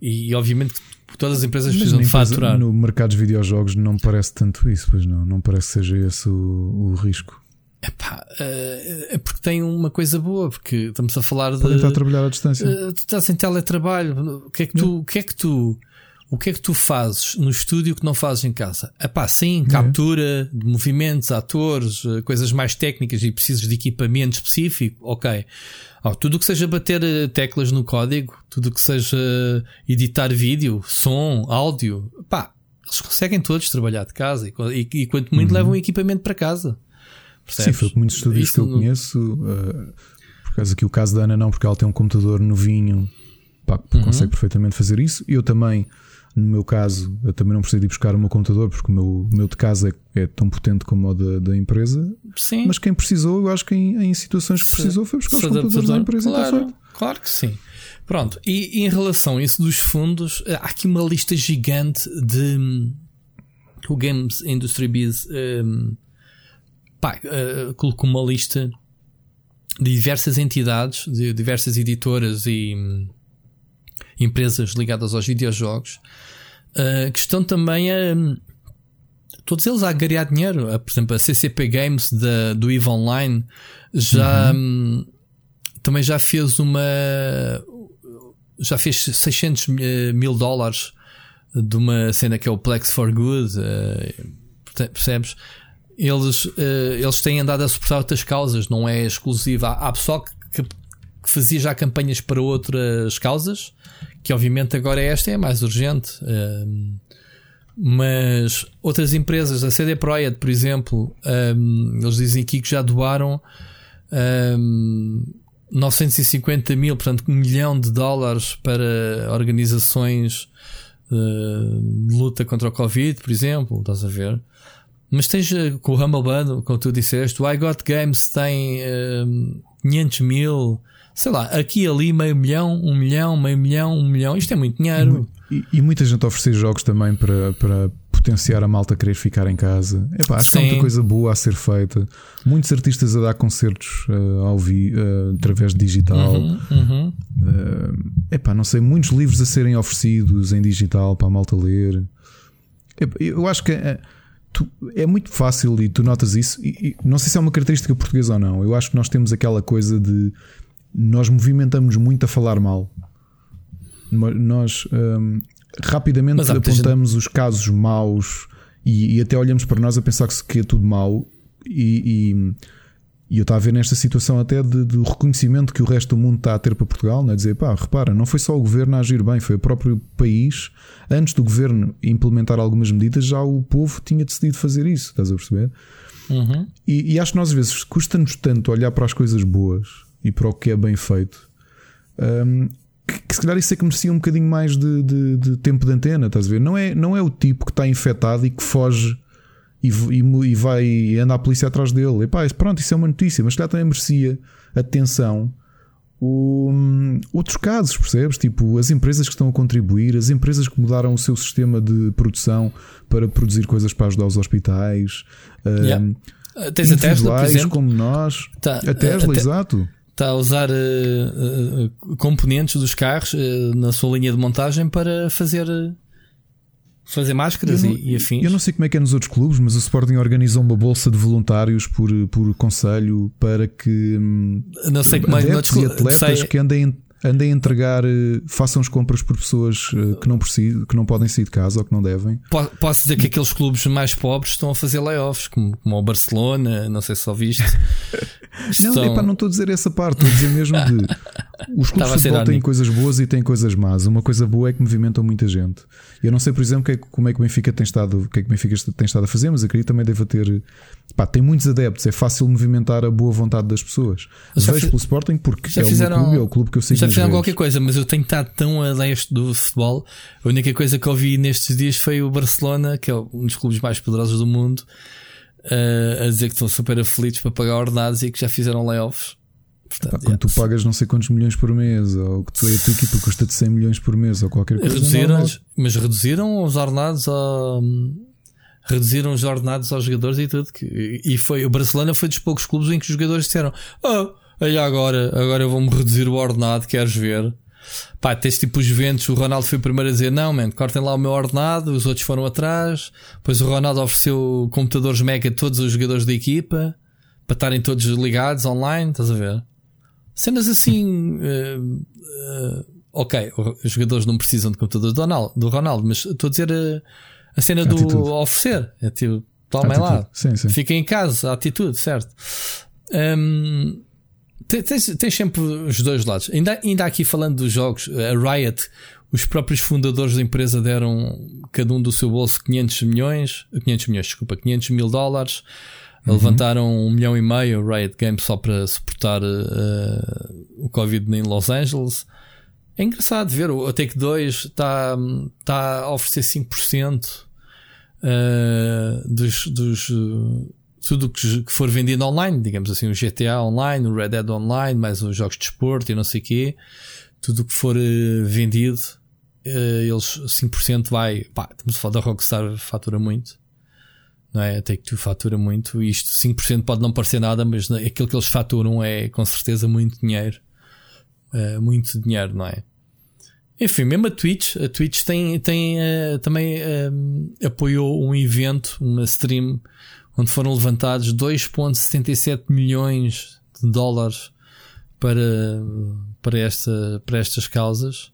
e obviamente todas as empresas Mas precisam de faturar. No mercado de videojogos não parece tanto isso, pois não, não parece que seja esse o, o risco. Epá, eh, é porque tem uma coisa boa, porque estamos a falar Podem de. estar a trabalhar à distância. Eh, tu estás em teletrabalho. O que é que tu, o que é que tu o que é que tu fazes no estúdio que não fazes em casa? Epá, sim, captura de movimentos, atores, eh, coisas mais técnicas e precisas de equipamento específico, ok. Oh, tudo o que seja bater eh, teclas no código, tudo o que seja editar vídeo, som, áudio, pá, eles conseguem todos trabalhar de casa e, e, e quanto muito uhum. levam equipamento para casa. Percebes? Sim, foi com muitos estúdios Isso que eu no... conheço. Uh, por causa aqui o caso da Ana não, porque ela tem um computador novinho, pá, uhum. consegue perfeitamente fazer isso. Eu também no meu caso, eu também não preciso ir buscar o meu computador porque o meu, o meu de casa é, é tão potente como o da, da, empresa. Sim. Mas quem precisou, eu acho que em, em situações que precisou, foi buscar os computadores da empresa claro, Claro que sim. Pronto, e, em relação a isso dos fundos, há aqui uma lista gigante de o Games Industry Biz um, pá, uh, colocou uma lista de diversas entidades, de diversas editoras e empresas ligadas aos videojogos, uh, que estão também a. Todos eles a agariar dinheiro. Uh, por exemplo, a CCP Games da, do EVE Online já. Uhum. Um, também já fez uma. Já fez 600 mil dólares de uma cena que é o Plex for Good. Uh, percebes? Eles, uh, eles têm andado a suportar outras causas, não é exclusiva. Há, há pessoal que, que, fazia já campanhas para outras causas que obviamente agora esta é mais urgente. Mas outras empresas, a CD Projekt, por exemplo, um, eles dizem aqui que já doaram um, 950 mil, portanto, um milhão de dólares para organizações de luta contra o Covid, por exemplo, estás a ver? Mas tens uh, com o Humble Bundle, como tu disseste, o I Got Games tem um, 500 mil sei lá, aqui ali meio milhão, um milhão, meio milhão, um milhão, isto é muito dinheiro. E, e, muita gente a oferecer jogos também para, para potenciar a malta a querer ficar em casa. Epá, acho Sim. que é muita coisa boa a ser feita. Muitos artistas a dar concertos uh, ao vi, uh, através de digital. Uhum, uhum. Uh, epá, não sei, muitos livros a serem oferecidos em digital para a malta ler. Eu acho que é, tu, é, muito fácil e tu notas isso. E, e, não sei se é uma característica portuguesa ou não. Eu acho que nós temos aquela coisa de nós movimentamos muito a falar mal. Nós um, rapidamente Mas, apontamos gente... os casos maus e, e, até olhamos para nós a pensar que é tudo mau. E, e, e eu estava a ver nesta situação até de, de, reconhecimento que o resto do mundo está a ter para Portugal, não é? dizer, pá, repara, não foi só o governo a agir bem, foi o próprio país. Antes do governo implementar algumas medidas, já o povo tinha decidido fazer isso, estás a perceber? Uhum. E, e, acho que nós às vezes custa-nos tanto olhar para as coisas boas e para o que é bem feito. Um, que se calhar isso é que merecia um bocadinho mais de, de, de, tempo de antena, estás a ver? Não é, não é o tipo que está infectado e que foge e, e, e vai e anda a polícia atrás dele. E pá, pronto, isso é uma notícia, mas se calhar também merecia atenção o, outros casos, percebes? Tipo, as empresas que estão a contribuir, as empresas que mudaram o seu sistema de produção para produzir coisas para ajudar os hospitais. Yeah. Um, Tens a Tesla, por exemplo, como nós. Tá, a Tesla, a te... exato está a usar uh, uh, componentes dos carros uh, na sua linha de montagem para fazer fazer máscaras não, e, e, afins. Eu não sei como é que é nos outros clubes, mas o Sporting organizou uma bolsa de voluntários por, por conselho para que hum, não sei como é que atletas sei. que andem andem a entregar, eh, façam as compras por pessoas eh, que não precisam, que não podem sair de casa ou que não devem. Posso dizer que aqueles clubes mais pobres estão a fazer layoffs, como, como o Barcelona, não sei se só viste. Estão... Não, epá, não estou a dizer essa parte, estou a dizer mesmo de os clubes de futebol têm coisas boas e têm coisas más. Uma coisa boa é que movimentam muita gente. Eu não sei, por exemplo, que é, como é que o Benfica tem estado, que é que o Benfica tem estado a fazer, mas acredito também deve ter. Pá, tem muitos adeptos, é fácil movimentar a boa vontade das pessoas. Já Vejo pelo Sporting porque já é fizeram, o clube, é o clube que eu sei Já fizeram qualquer coisa, mas eu tenho estado tão a leste do futebol. A única coisa que eu vi nestes dias foi o Barcelona, que é um dos clubes mais poderosos do mundo, uh, a dizer que estão super aflitos para pagar ordenados e que já fizeram layoffs. Portanto, Pá, quando tu pagas não sei quantos milhões por mês, ou que tu, a tua equipa custa de 100 milhões por mês, ou qualquer coisa. Reduziram, mas reduziram os ordenados a. Reduziram os ordenados aos jogadores e tudo. E foi, o Barcelona foi dos poucos clubes em que os jogadores disseram: Oh, aí agora, agora eu vou-me reduzir o ordenado, queres ver? Pá, tens tipo os ventos, o Ronaldo foi o primeiro a dizer: Não, man, cortem lá o meu ordenado, os outros foram atrás. Depois o Ronaldo ofereceu computadores mega a todos os jogadores da equipa para estarem todos ligados online, estás a ver? Cenas assim. Uh, uh, ok, os jogadores não precisam de computadores do Ronaldo, do Ronaldo mas estou a dizer a, a cena do atitude. oferecer. É tipo, tomem lá, sim, sim. fiquem em casa, a atitude, certo? Um, tens, tens sempre os dois lados. Ainda, ainda aqui falando dos jogos, a Riot, os próprios fundadores da empresa deram cada um do seu bolso 500 milhões, 500 milhões, desculpa, 500 mil dólares. Uhum. Levantaram um milhão e meio Riot Games só para suportar uh, o Covid em Los Angeles. É engraçado ver, o Take 2 está, está a oferecer 5% uh, eh, dos, dos uh, tudo que, que for vendido online, digamos assim, o GTA online, o Red Dead online, mais os jogos de esporte e não sei o quê, tudo que for uh, vendido, eles 5% vai, pá, estamos a falar da Rockstar, fatura muito não é? Que tu fatura muito, isto 5% pode não parecer nada, mas aquilo que eles faturam é com certeza muito dinheiro. Uh, muito dinheiro, não é? Enfim, mesmo a Twitch, a Twitch tem, tem uh, também uh, apoiou um evento, uma stream, onde foram levantados 2,77 milhões de dólares para, para, esta, para estas causas.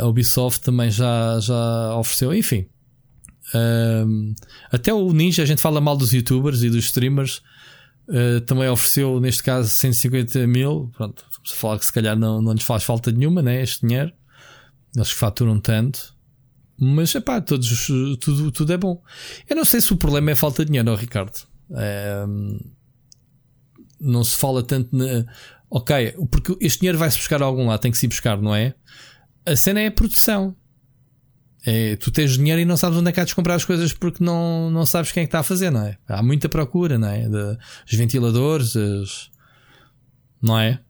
a Ubisoft também já, já ofereceu, enfim, um, até o Ninja, a gente fala mal dos youtubers e dos streamers, uh, também ofereceu, neste caso, 150 mil. Pronto, vamos falar que se calhar não, não lhes faz falta nenhuma, né? Este dinheiro. Eles que faturam tanto. Mas, é todos, tudo, tudo é bom. Eu não sei se o problema é falta de dinheiro, não, Ricardo. É, não se fala tanto na. Ok, porque este dinheiro vai-se buscar a algum lado, tem que se ir buscar, não é? A cena é a produção. É, tu tens dinheiro e não sabes onde é que há de comprar as coisas porque não, não sabes quem é que está a fazer, não é? Há muita procura, não é? De, os ventiladores, as, não é?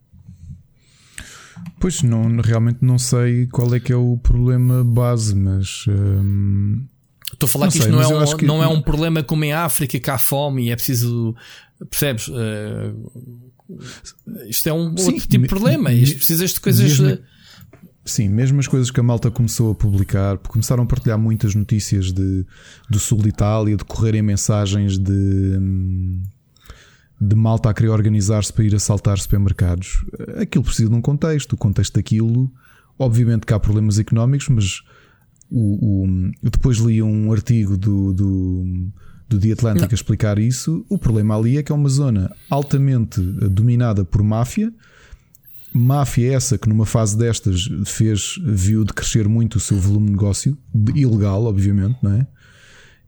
Pois não, realmente não sei qual é que é o problema base, mas. Hum, Estou a falar que sei, isto não, é um, que... não é um problema como em África, que há fome e é preciso. Percebes? Uh, isto é um Sim, outro tipo de problema. Isto precisas de coisas. Mesmo, sim, mesmo as coisas que a malta começou a publicar, começaram a partilhar muitas notícias de, do sul de Itália, de correrem mensagens de. De malta a querer organizar-se para ir assaltar supermercados. Aquilo precisa de um contexto. O contexto daquilo, obviamente que há problemas económicos, mas o, o eu depois li um artigo do, do, do The Atlantic a explicar isso. O problema ali é que é uma zona altamente dominada por máfia. Máfia essa que numa fase destas fez, viu de crescer muito o seu volume de negócio, ilegal, obviamente, não é?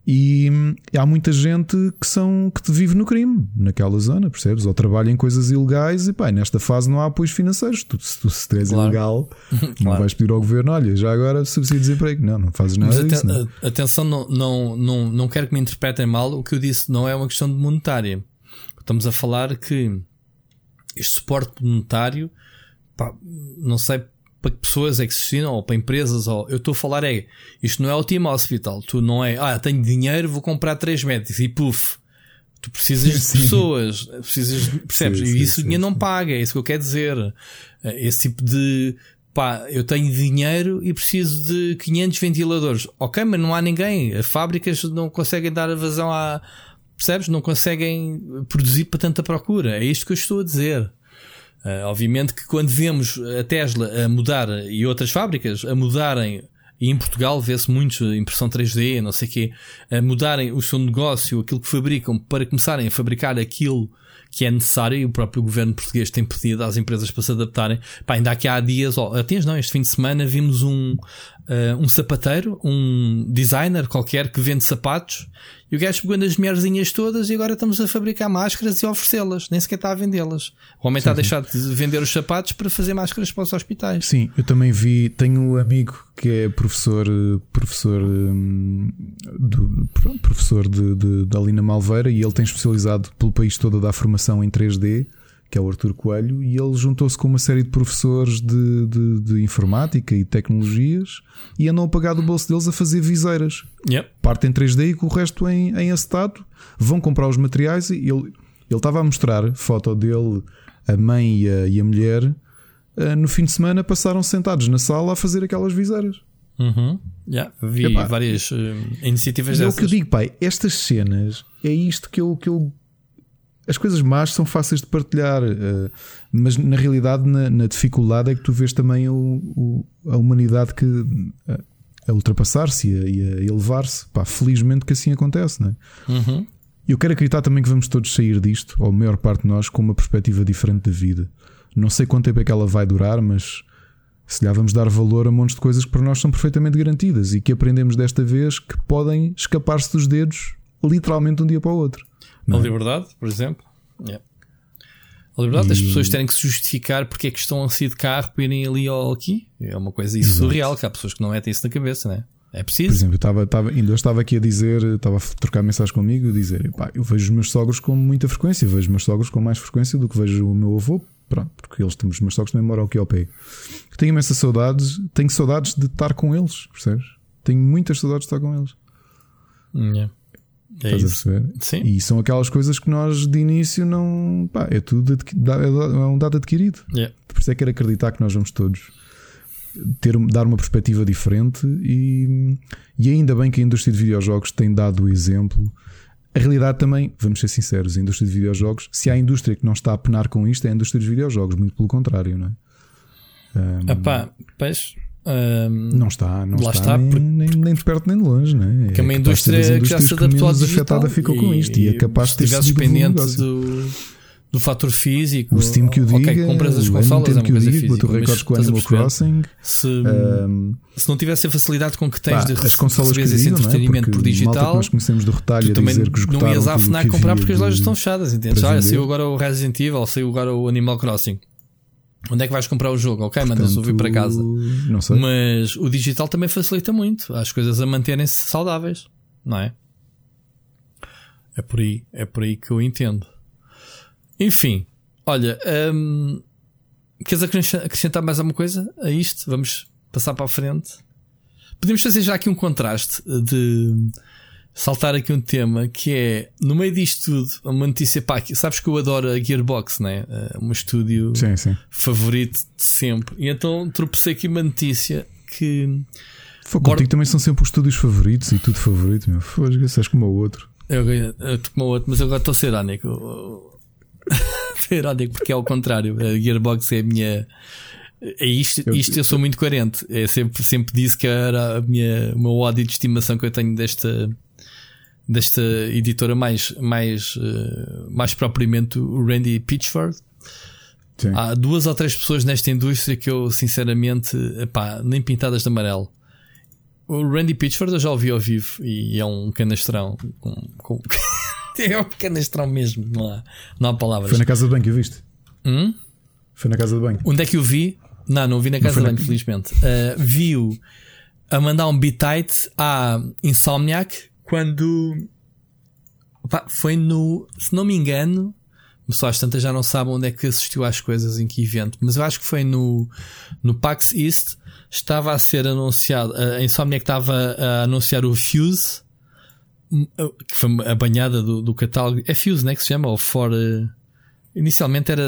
E, há muita gente que são que vive no crime naquela zona, percebes? Ou trabalha em coisas ilegais e pá, nesta fase não há apoios financeiros. Tu, se tu se claro. ilegal, claro. não vais pedir ao governo, olha, já agora subsídio de desemprego. Não, não fazes nada Mas disso. Aten não. Atenção, não, não, não, não quero que me interpretem mal. O que eu disse não é uma questão de monetária. Estamos a falar que este suporte monetário, pá, não sei para que pessoas é que se destinam, ou para empresas, ou eu estou a falar é isto não é o Team Hospital, tu não é, ah, tenho dinheiro, vou comprar três médicos e puf. Tu precisas sim. de pessoas, precisas, percebes? Sim, sim, e isso o dinheiro não paga, é isso que eu quero dizer. Eh, esse tipo de pá, eu tenho dinheiro e preciso de 500 ventiladores. Ok, mas não há ninguém. As fábricas não conseguem dar vazão a. Percebes? Não conseguem produzir para tanta procura. É isto que eu estou a dizer. Uh, obviamente que quando vemos a Tesla a mudar e outras fábricas a mudarem, e em Portugal vê-se muito impressão 3D, não sei o quê, a mudarem o seu negócio, aquilo que fabricam, para começarem a fabricar aquilo que é necessário e o próprio governo português tem pedido às empresas para se adaptarem. Pá, ainda aqui há dias, oh, tens não, este fim de semana vimos um, uh, um sapateiro, um designer qualquer que vende sapatos e o gajo pegou nas mulherzinhas todas e agora estamos a fabricar máscaras e oferecê-las, nem sequer está a vendê-las. O homem sim, está a deixar de vender os sapatos para fazer máscaras para os hospitais. Sim, eu também vi, tenho um amigo que é professor, professor, hum, do, professor de, de, de Alina Malveira e ele tem especializado pelo país todo a dar formação em 3D que é o Artur Coelho, e ele juntou-se com uma série de professores de, de, de, informática e tecnologias e andam a pagar do bolso deles a fazer viseiras. Yep. Parte em 3D e com o resto em, em acetato. Vão comprar os materiais e ele, ele estava a mostrar foto dele, a mãe e a, e a mulher. Uh, no fim de semana passaram sentados na sala a fazer aquelas viseiras. Uhum. Yeah, vi Epá, várias uh, iniciativas dessas. É o que eu digo, pai, estas cenas é isto que eu, que eu as coisas más são fáceis de partilhar, uh, mas na realidade, na, na, dificuldade, é que tu vês também o, o, a humanidade que a, a ultrapassar-se e a, a elevar-se. felizmente que assim acontece, não é? Uhum. Eu quero acreditar também que vamos todos sair disto, ou a maior parte de nós, com uma perspectiva diferente da vida. Não sei quanto tempo é que ela vai durar, mas se lhe vamos dar valor a montes de coisas que para nós são perfeitamente garantidas e que aprendemos desta vez que podem escapar-se dos dedos literalmente de um dia para o outro. A é? liberdade, por exemplo. Yeah. A liberdade das pessoas terem que se justificar porque é que estão a sair de carro para irem ali ou aqui. É uma coisa isso surreal, que há pessoas que não metem isso na cabeça, né? É preciso. Por exemplo, eu estava, estava, ainda estava aqui a dizer, estava a trocar mensagens comigo, a dizer: pá, eu vejo os meus sogros com muita frequência, vejo os meus sogros com mais frequência do que vejo o meu avô. Pronto, porque eles temos os meus sogros também moram aqui ao pé. Tenho imensas saudades, tenho saudades de estar com eles, percebes? Tenho muitas saudades de estar com eles. Yeah. É Estás isso. a perceber? Sim. E são aquelas coisas que nós de início não. Pá, é tudo é um dado adquirido. Yeah. Por isso é que quero acreditar que nós vamos todos ter, dar uma perspectiva diferente e, e ainda bem que a indústria de videojogos tem dado o exemplo. A realidade também, vamos ser sinceros, a indústria de videojogos, se há indústria que não está a penar com isto, é a indústria dos videojogos, muito pelo contrário, não é? Um, Epá, pois, um, não está, não está, está nem, nem, nem, de perto nem de longe, né? Que é uma indústria que já se adaptou digital afetada ficou com isto e, e é capaz de ter sido dependente do, do fator físico. O Steam que o diga, okay, compras as consolas, é que o diga, bateu recordes com o Animal Crossing. Se, um, se não tivesse a facilidade com que tens pá, de as consolas esse digo, entretenimento é? por digital, que nós conhecemos do retalho dizer que não ias à FNAC comprar porque as lojas estão fechadas, entendes? Olha, saiu agora o Resident Evil, saiu agora o Animal Crossing. Onde é que vais comprar o jogo? Ok, mandas ouvir para casa. Não sei. Mas o digital também facilita muito as coisas a manterem-se saudáveis, não é? É por aí, é por aí que eu entendo. Enfim, olha, hum, Queres acrescentar mais alguma coisa a isto? Vamos passar para a frente. Podemos fazer já aqui um contraste de saltar aqui um tema que é no meio disto tudo, uma notícia pá, sabes que eu adoro a Gearbox, né? Um estúdio sim, sim. favorito de sempre. E então tropecei aqui uma notícia que. Foi contigo também são sempre os estúdios favoritos e tudo favorito, meu. És como o outro. Eu, eu, eu como o outro, mas agora estou a ser irónico. estou irónico porque é ao contrário. A Gearbox é a minha. É isto, isto eu sou muito coerente. É sempre, sempre disse que era a minha, o meu ódio de estimação que eu tenho desta, desta editora mais, mais, uh, mais propriamente o Randy Pitchford. Sim. Há duas ou três pessoas nesta indústria que eu, sinceramente, epá, nem pintadas de amarelo. O Randy Pitchford eu já ouvi ao vivo e é um canastrão. Com, com... é um canastrão mesmo, não há, não há palavras. Foi na casa de banho que o viste? Hum? Foi na casa de banho. Onde é que eu vi? Não, não vi na casa de banho, na... felizmente. Uh, viu a mandar um beat tight à Insomniac quando opa, foi no, se não me engano, pessoas tantas já não sabem onde é que assistiu às coisas em que evento, mas eu acho que foi no, no PAX East. Estava a ser anunciado, a Insomniac estava a anunciar o Fuse, que foi a banhada do, do catálogo. É Fuse, né? Que se chama? Ou For. Uh, inicialmente era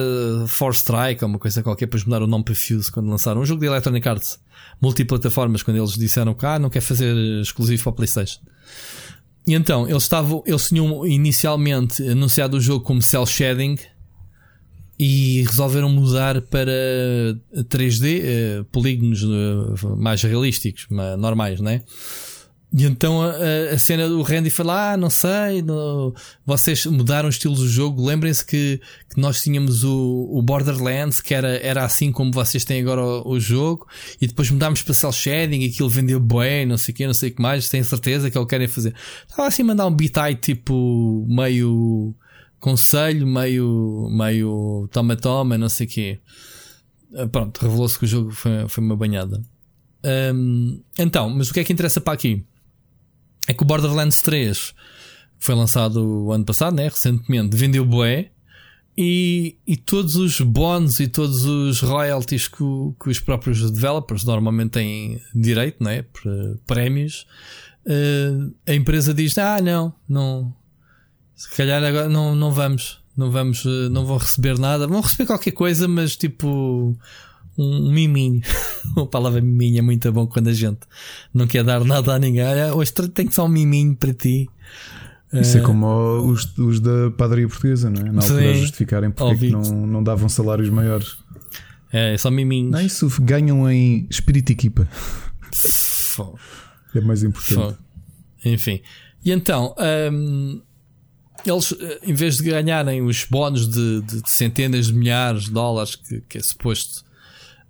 For Strike ou uma coisa qualquer, depois mudaram o nome para Fuse quando lançaram. Um jogo de Electronic Arts multiplataformas, quando eles disseram que ah, não quer fazer exclusivo para a PlayStation. E então, eles estavam, eles tinham inicialmente anunciado o jogo como cel shading e resolveram mudar para 3D, eh, polígonos eh, mais realísticos, normais, né? E então a, a, cena do Randy fala: Ah, não sei, vocês mudaram o estilo do jogo. Lembrem-se que, que, nós tínhamos o, o, Borderlands, que era, era assim como vocês têm agora o, o jogo, e depois mudámos para Cell Shading e aquilo vendeu bem, não sei o que, não sei o que mais. Tenho certeza que é o que querem fazer. Estava assim a mandar um beat tipo meio conselho, meio, meio toma-toma, não sei o que. Ah, pronto, revelou-se que o jogo foi, foi uma banhada. Um, então, mas o que é que interessa para aqui? É que o Borderlands 3 foi lançado o ano passado, né? recentemente, vendeu bué. E, e todos os bónus e todos os royalties que, que, os próprios developers normalmente têm direito, né? Prémios, uh, a empresa diz: Ah, não, não, se calhar agora não, não vamos, não vamos, uh, não vão receber nada, vão receber qualquer coisa, mas tipo um miminho. a palavra miminho é muito bom quando a gente não quer dar nada a ninguém. Olha, hoje tenho só um miminho para ti. Isso é como os, os da padaria portuguesa, não é? Na altura Sim, justificarem porque é não, não davam salários maiores. É, é só miminhos. Não, isso ganham em espírito equipa. é mais importante. Enfim. E então, um, eles, eh, em vez de ganharem os bónus de, de, de, centenas de milhares de dólares que, que é suposto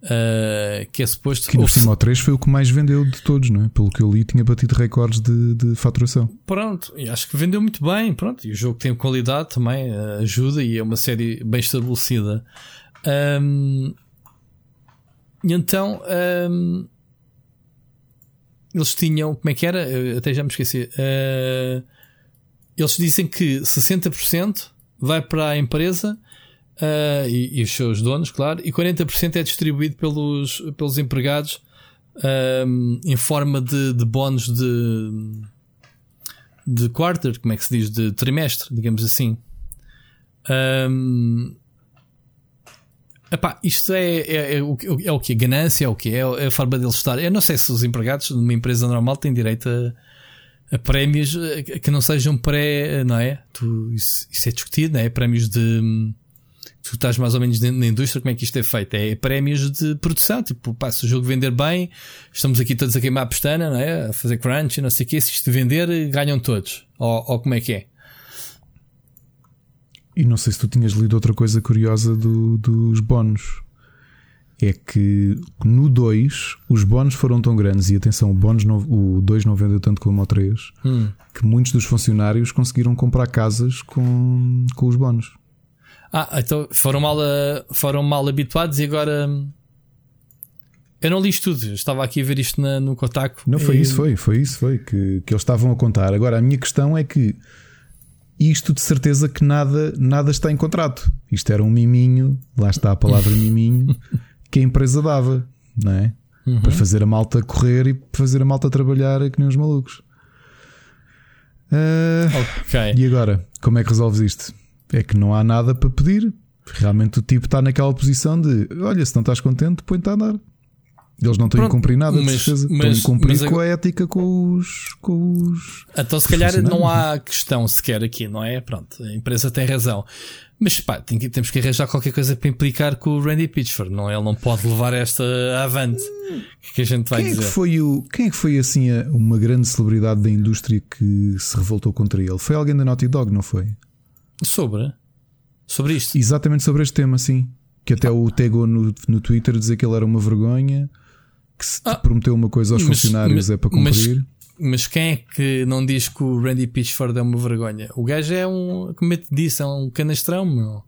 Uh, que é suposto. Que no Fórmula 3 foi o que mais vendeu de todos, não é? Pelo que eu li, tinha batido recordes de, de faturação. Pronto, e acho que vendeu muito bem. Pronto, e o jogo tem qualidade também, uh, ajuda e é uma série bem estabelecida. Um, e então um, eles tinham, como é que era? Eu até já me esqueci. Uh, eles dizem que 60% vai para a empresa uh, e, e, os seus donos, claro, e 40% é distribuído pelos, pelos empregados um, em forma de, de bónus de, de quarter, como é que se diz? De trimestre, digamos assim. Um, epá, isto é, é, é, é, o, é o que? Ganância? É o que? É a forma deles estar. Eu não sei se os empregados numa empresa normal têm direito a, a prémios que não sejam pré, não é? Tu, isso, isso, é discutido, não é? Prémios de tu estás mais ou menos da indústria, como é que isto é feito? É prémios de produção, tipo, pá, se o jogo vender bem, estamos aqui todos a queimar a pestana, não é? A fazer crunch e não sei o quê, se isto vender, ganham todos. Ou, ou como é que é? E não sei se tu tinhas lido outra coisa curiosa do, dos bónus. É que no 2 os bónus foram tão grandes, e atenção, o bónus não, o 2 não vendeu tanto como o 3, hum. que muitos dos funcionários conseguiram comprar casas com, com os bónus. Ah, então foram mal, foram mal habituados e agora. Hum, eu não li isto tudo, estava aqui a ver isto na, no Kotaku. Não foi e... isso, foi, foi isso, foi que, que eles estavam a contar. Agora a minha questão é que isto de certeza que nada, nada está em contrato. Isto era um miminho, lá está a palavra miminho, que a empresa dava, não é? Uhum. Para fazer a malta correr e fazer a malta trabalhar que nem os malucos. Uh. E agora, como é que resolves isto? É que não há nada para pedir. Realmente o tipo está naquela posição de olha, se não estás contente, põe-te a andar. Eles não estão Pronto, cumprir nada, mas, de certeza. Mas, estão a cumprir com a ética, com os. Com os então, se calhar, não há questão sequer aqui, não é? Pronto, a empresa tem razão. Mas pá, temos que arranjar qualquer coisa para implicar com o Randy Pitchford, não é? Ele não pode levar esta avante. O que a gente vai quem dizer? É que foi o, quem é que foi assim uma grande celebridade da indústria que se revoltou contra ele? Foi alguém da Naughty Dog, não foi? Sobre? Sobre isto? Exatamente sobre este tema, sim. Que até o Tego no, no Twitter dizer que ele era uma vergonha que se ah, prometeu uma coisa aos mas, funcionários mas, é para cumprir. Mas, mas, quem é que não diz que o Randy Pitchford é uma vergonha? O gajo é um, como eu te disse, é um canastrão, meu.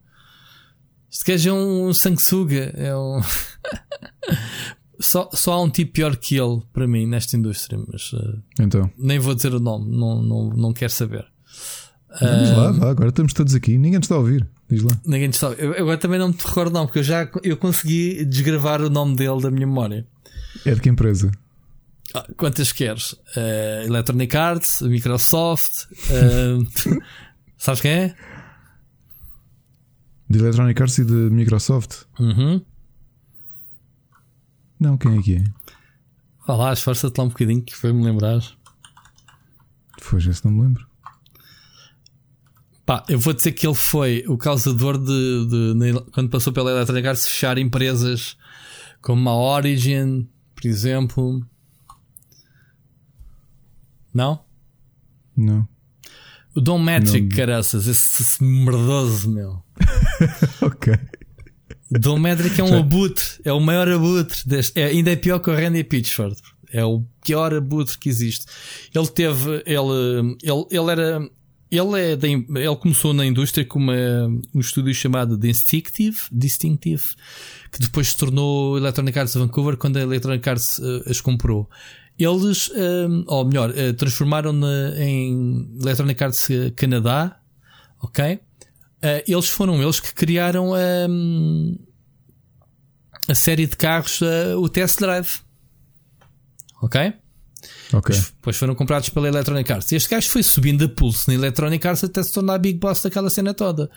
Este gajo é um sanguessuga. É um. só, só há um tipo pior que ele para mim nesta indústria, mas uh, então. nem vou dizer o nome, não, não, não quero saber. Diz lá, vá, agora estamos todos aqui, ninguém te está a ouvir. Diz lá. Ninguém te está a ouvir. Eu, agora também não me recordo não, porque eu já eu consegui desgravar o nome dele da minha memória. É de que empresa? Ah, quantas queres? Uh, Electronic Arts, Microsoft. Uh, sabes quem é? De Electronic Arts e de Microsoft? Uhum. Não, quem é que é? Vá lá, esforça-te lá um bocadinho que foi-me lembrar. Foi, já se não me lembro. Pá, eu vou dizer que ele foi o causador de, de, de quando passou pela Electronic Arts fechar empresas como a Origin, por exemplo. Não? Não. O Dom Metric, caraças, esse, esse merdoso, meu. ok. O Dom Metric é um abutre, é o maior abutre. Deste, é, ainda é pior que o Randy Pitchford. É o pior abutre que existe. Ele teve, ele, ele, ele era, ele é de, ele começou na indústria com uma, um estúdio chamado Distinctive, Distinctive, que depois se tornou Electronic Arts Vancouver quando a Electronic Arts uh, as comprou. Eles, um, ou melhor, uh, transformaram-na em Electronic Arts eh, Canadá, ok? Uh, eles foram eles que criaram um, a série de carros, o Test Drive, ok? Ok. Depois foram comprados pela Electronic Arts. Este gajo foi subindo a pulso na Electronic Arts até se tornar Big Boss daquela cena toda.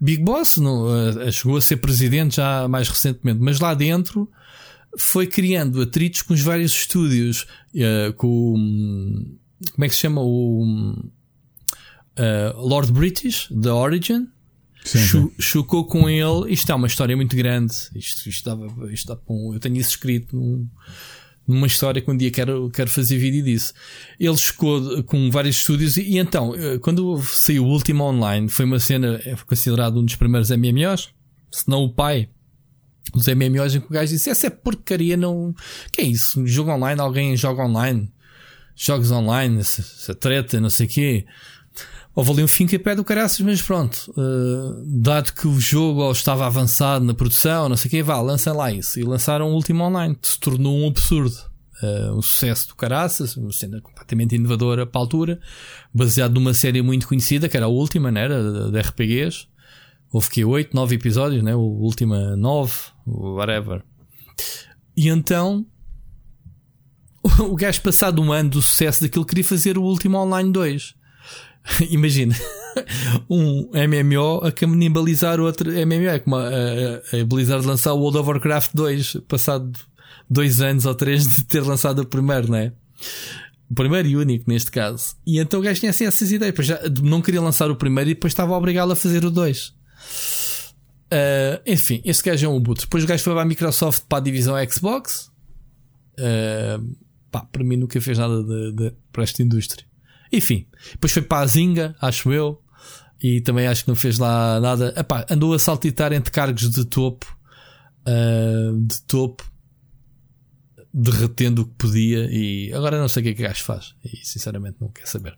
Big Boss não, uh, chegou a ser presidente já mais recentemente, mas lá dentro foi criando atritos com os vários estúdios, uh, com como é que se chama o uh, Lord British, The Origin. Sim, Chocou com ele. Isto é uma história muito grande. Isto, isto, dava, isto dava um, eu tenho isso escrito num, numa história que um dia quero, quero fazer vídeo disso. Ele chocou com vários estúdios e, e, então, eh, quando saiu o último online, foi uma cena, é considerado um dos primeiros MMOs, se não o pai os MMOs em que o gajo disse: Essa é porcaria, não. Que é isso? Jogo online, alguém joga online, jogos online, essa, essa treta, não sei o quê. Houve ali um fim que pede o caraças, mas pronto, uh, dado que o jogo estava avançado na produção, não sei o quê, vá, lançam lá isso. E lançaram o último online, que se tornou um absurdo. Uh, um sucesso do caraças, uma cena completamente inovadora para a altura, baseado numa série muito conhecida, que era a última, né? era de RPGs. Houve que 8, 9 episódios, né? O última 9, whatever. E então o gajo passado um ano do sucesso daquilo queria fazer o último online 2. Imagina um MMO a canibalizar outro MMO. É como a, a, a Blizzard lançar o World of Warcraft 2, passado dois anos ou três de ter lançado o primeiro, né? O primeiro e único neste caso. E então o gajo tinha assim essas ideias. Depois já não queria lançar o primeiro e depois estava obrigado a fazer o 2. Uh, enfim, esse gajo é um boot. Depois o gajo foi para a Microsoft para a divisão Xbox. Uh, pá, para mim nunca fez nada de, de, para esta indústria. Enfim, depois foi para a Zinga, acho eu. E também acho que não fez lá nada. Epá, andou a saltitar entre cargos de topo. Uh, de topo. Derretendo o que podia. E agora não sei o que é que o gajo faz. E sinceramente não quer saber.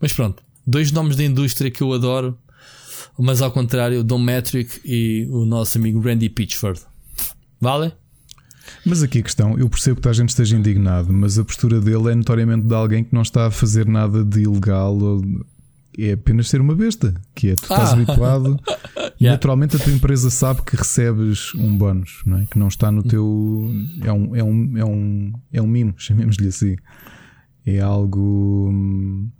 Mas pronto. Dois nomes da indústria que eu adoro mas ao contrário, Dom Metric e o nosso amigo Randy Pitchford. Vale? Mas aqui a questão, eu percebo que a gente esteja indignado, mas a postura dele é notoriamente de alguém que não está a fazer nada de ilegal ou, é apenas ser uma besta, que é tu estás ah. habituado e yeah. naturalmente a tua empresa sabe que recebes um bónus, não é? Que não está no teu. É um, é um, é um, é um mimo, chamemos-lhe assim. É algo hum,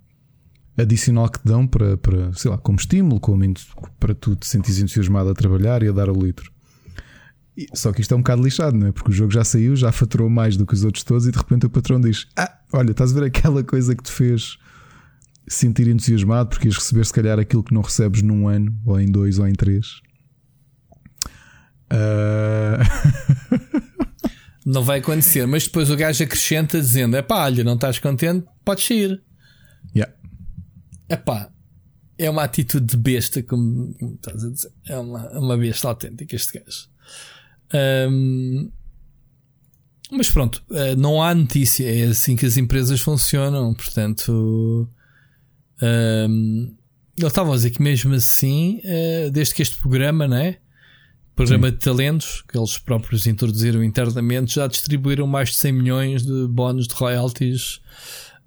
adicional que te dão para, para, sei lá, como estímulo, como para tu te sentires entusiasmado a trabalhar e a dar o litro. Só que isto é um bocado lixado, não é? Porque o jogo já saiu, já faturou mais do que os outros todos e de repente o patrão diz: Ah, olha, estás a ver aquela coisa que te fez sentir entusiasmado porque ias receber se calhar aquilo que não recebes num ano, ou em dois, ou em três. Uh... não vai acontecer, mas depois o gajo acrescenta dizendo: é pá, olha, não estás contente, podes sair. Yeah. É pá, é uma atitude de besta, como, como estás a dizer. É uma, uma besta autêntica este gajo. Um, mas pronto, eh, não há notícia, é assim que as empresas funcionam, portanto. Um, ele estava a dizer que mesmo assim, uh, desde que este programa, né? Programa Sim. de talentos, que eles próprios introduziram internamente, já distribuíram mais de 100 milhões de bónus de royalties,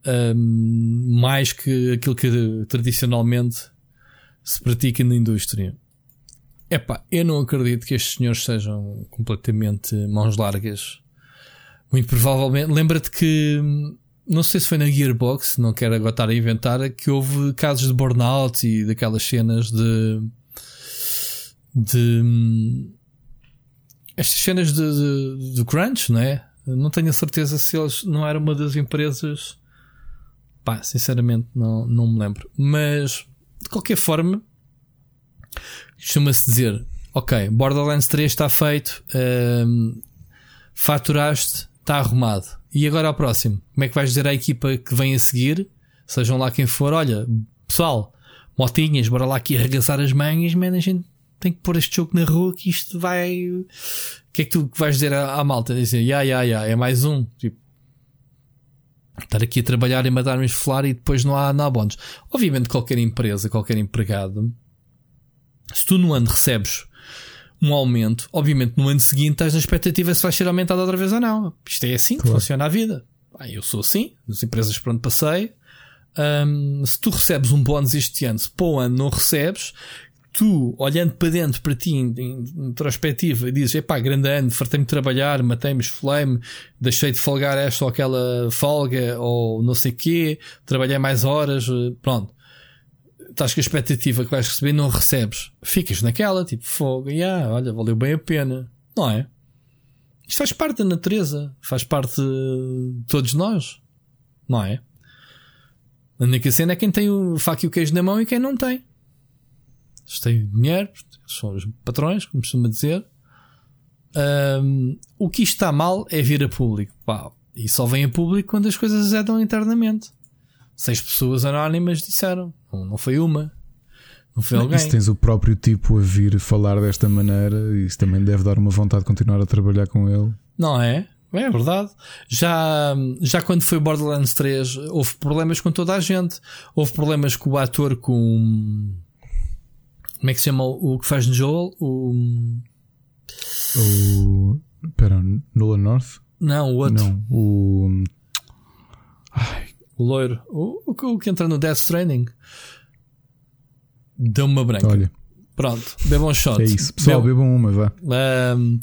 um, mais que aquilo que tradicionalmente se pratica na indústria. Epá, eu não acredito que estes senhores sejam completamente mãos largas. Muito provavelmente. Lembra-te que. Não sei se foi na Gearbox, não quero agora estar a inventar, que houve casos de burnout e daquelas cenas de. de. Estas cenas de, de, de crunch, não é? Não tenho a certeza se eles não eram uma das empresas. Pá, sinceramente, não, não me lembro. Mas, de qualquer forma, costuma-se dizer: Ok, Borderlands 3 está feito, um, faturaste, está arrumado. E agora ao próximo? Como é que vais dizer à equipa que vem a seguir, sejam lá quem for: Olha, pessoal, motinhas, bora lá aqui arregaçar as manhas, man, a gente tem que pôr este jogo na rua que isto vai. O que é que tu vais dizer à, à malta? Dizer, ya, ya, ya, é mais um. Tipo, estar aqui a trabalhar e matar-me a esfolar e depois não há, não há bónus. Obviamente, qualquer empresa, qualquer empregado se tu no ano recebes um aumento, obviamente no ano seguinte estás na expectativa se vai ser aumentado outra vez ou não. Isto é assim claro. que funciona a vida. Ah, eu sou assim, nas empresas por onde passei. Um, se tu recebes um bónus este ano, se para o ano não recebes, tu, olhando para dentro, para ti, em, em introspectiva, dizes: epá, grande ano, fartei-me de trabalhar, matei-me, esfolei-me, deixei de folgar esta ou aquela folga, ou não sei o quê, trabalhei mais horas, pronto estás com a expectativa que vais receber não recebes, ficas naquela, tipo, fogo, e ah, olha, valeu bem a pena, não é? Isto faz parte da natureza, faz parte de todos nós, não é? A única cena é quem tem o faca e o queijo na mão e quem não tem. Eles têm dinheiro, são os patrões, como costuma dizer. Um, o que está mal é vir a público. Pá, e só vem a público quando as coisas azedam internamente. Seis pessoas anónimas disseram. Não foi uma. Não foi alguém. E se tens o próprio tipo a vir falar desta maneira, isso também deve dar uma vontade de continuar a trabalhar com ele. Não é? É verdade. Já, já quando foi Borderlands 3, houve problemas com toda a gente. Houve problemas com o ator, com. Como é que se chama o que faz no Joel? O. O. Espera, Nolan North? Não, o outro. Não, o. Ai, o loiro, o, o, o que entra no Death Stranding, deu uma branca. Olha. Pronto, bebam um shot. É isso, pessoal, bebam, bebam uma, vá. Um,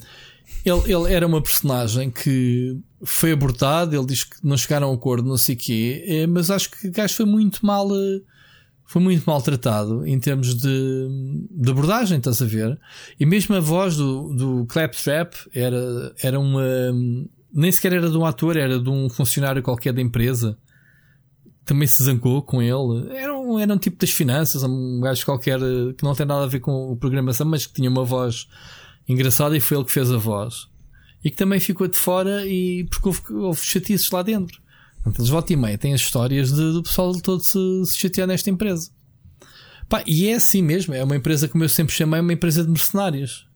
ele, ele era uma personagem que foi abortado, ele diz que não chegaram a um acordo, não sei o quê, eh, mas acho que o gajo foi muito mal. Eh, foi muito maltratado em termos de, de abordagem, estás a ver? E mesmo a voz do, do Claptrap era, era uma. Nem sequer era de um ator, era de um funcionário qualquer da empresa também se zangou com ele. Era um, era um tipo das finanças, um gajo qualquer eh, que não tem nada a ver com programação, mas que tinha uma voz engraçada e foi ele que fez a voz. E que também ficou de fora e porque houve, houve chatices lá dentro. Portanto, eles voltam e meia têm as histórias de, do pessoal todo se, se chatear nesta empresa. Pá, e é assim mesmo, é uma empresa como eu sempre chamei, uma empresa de mercenários.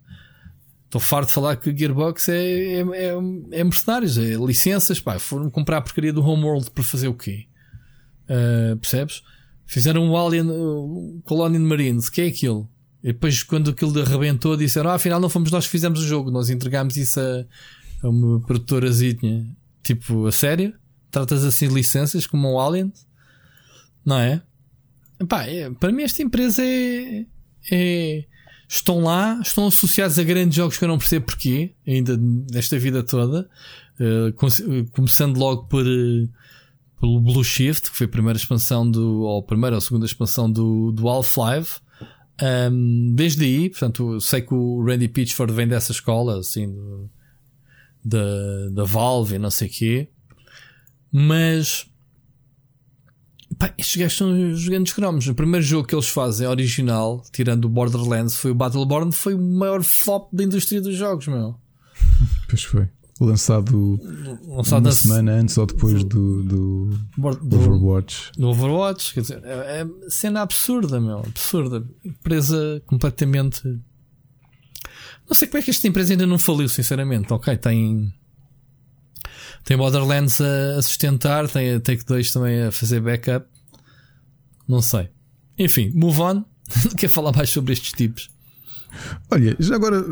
Estou farto de falar que Gearbox é, é, é, é mercenários, é licenças, pá, foram comprar a porcaria do Homeworld para fazer o quê? Uh, percebes? Fizeram um Alien uh, Colonial Marines, que é aquilo? E depois, quando aquilo arrebentou, disseram: Ah, afinal, não fomos nós que fizemos o jogo, nós entregámos isso a, a uma produtorazinha. Tipo, a sério? Tratas assim licenças como um Alien? Não é? Pá, é, para mim, esta empresa é, é, Estão lá, estão associados a grandes jogos que eu não percebo porquê, ainda nesta vida toda. Uh, começando logo por. Uh, pelo Blue Shift, que foi a primeira expansão do. ou a primeira ou a segunda expansão do, do Half-Life. Um, desde aí, portanto, sei que o Randy Pitchford vem dessa escola, assim, do, da, da Valve e não sei o quê. Mas Pá, estes gajos são os grandes cromos. O primeiro jogo que eles fazem, original, tirando o Borderlands, foi o Battleborn, foi o maior flop da indústria dos jogos, meu. Pois foi. Lançado, lançado uma semana antes ou depois do, do, do Overwatch. Do Overwatch, quer dizer, é, é cena absurda, meu. Absurda. Empresa completamente. Não sei como é que esta empresa ainda não faliu, sinceramente. Ok, tem tem Borderlands a, a sustentar, tem a Take 2 também a fazer backup. Não sei. Enfim, move on. Quer falar mais sobre estes tipos? Olha, já agora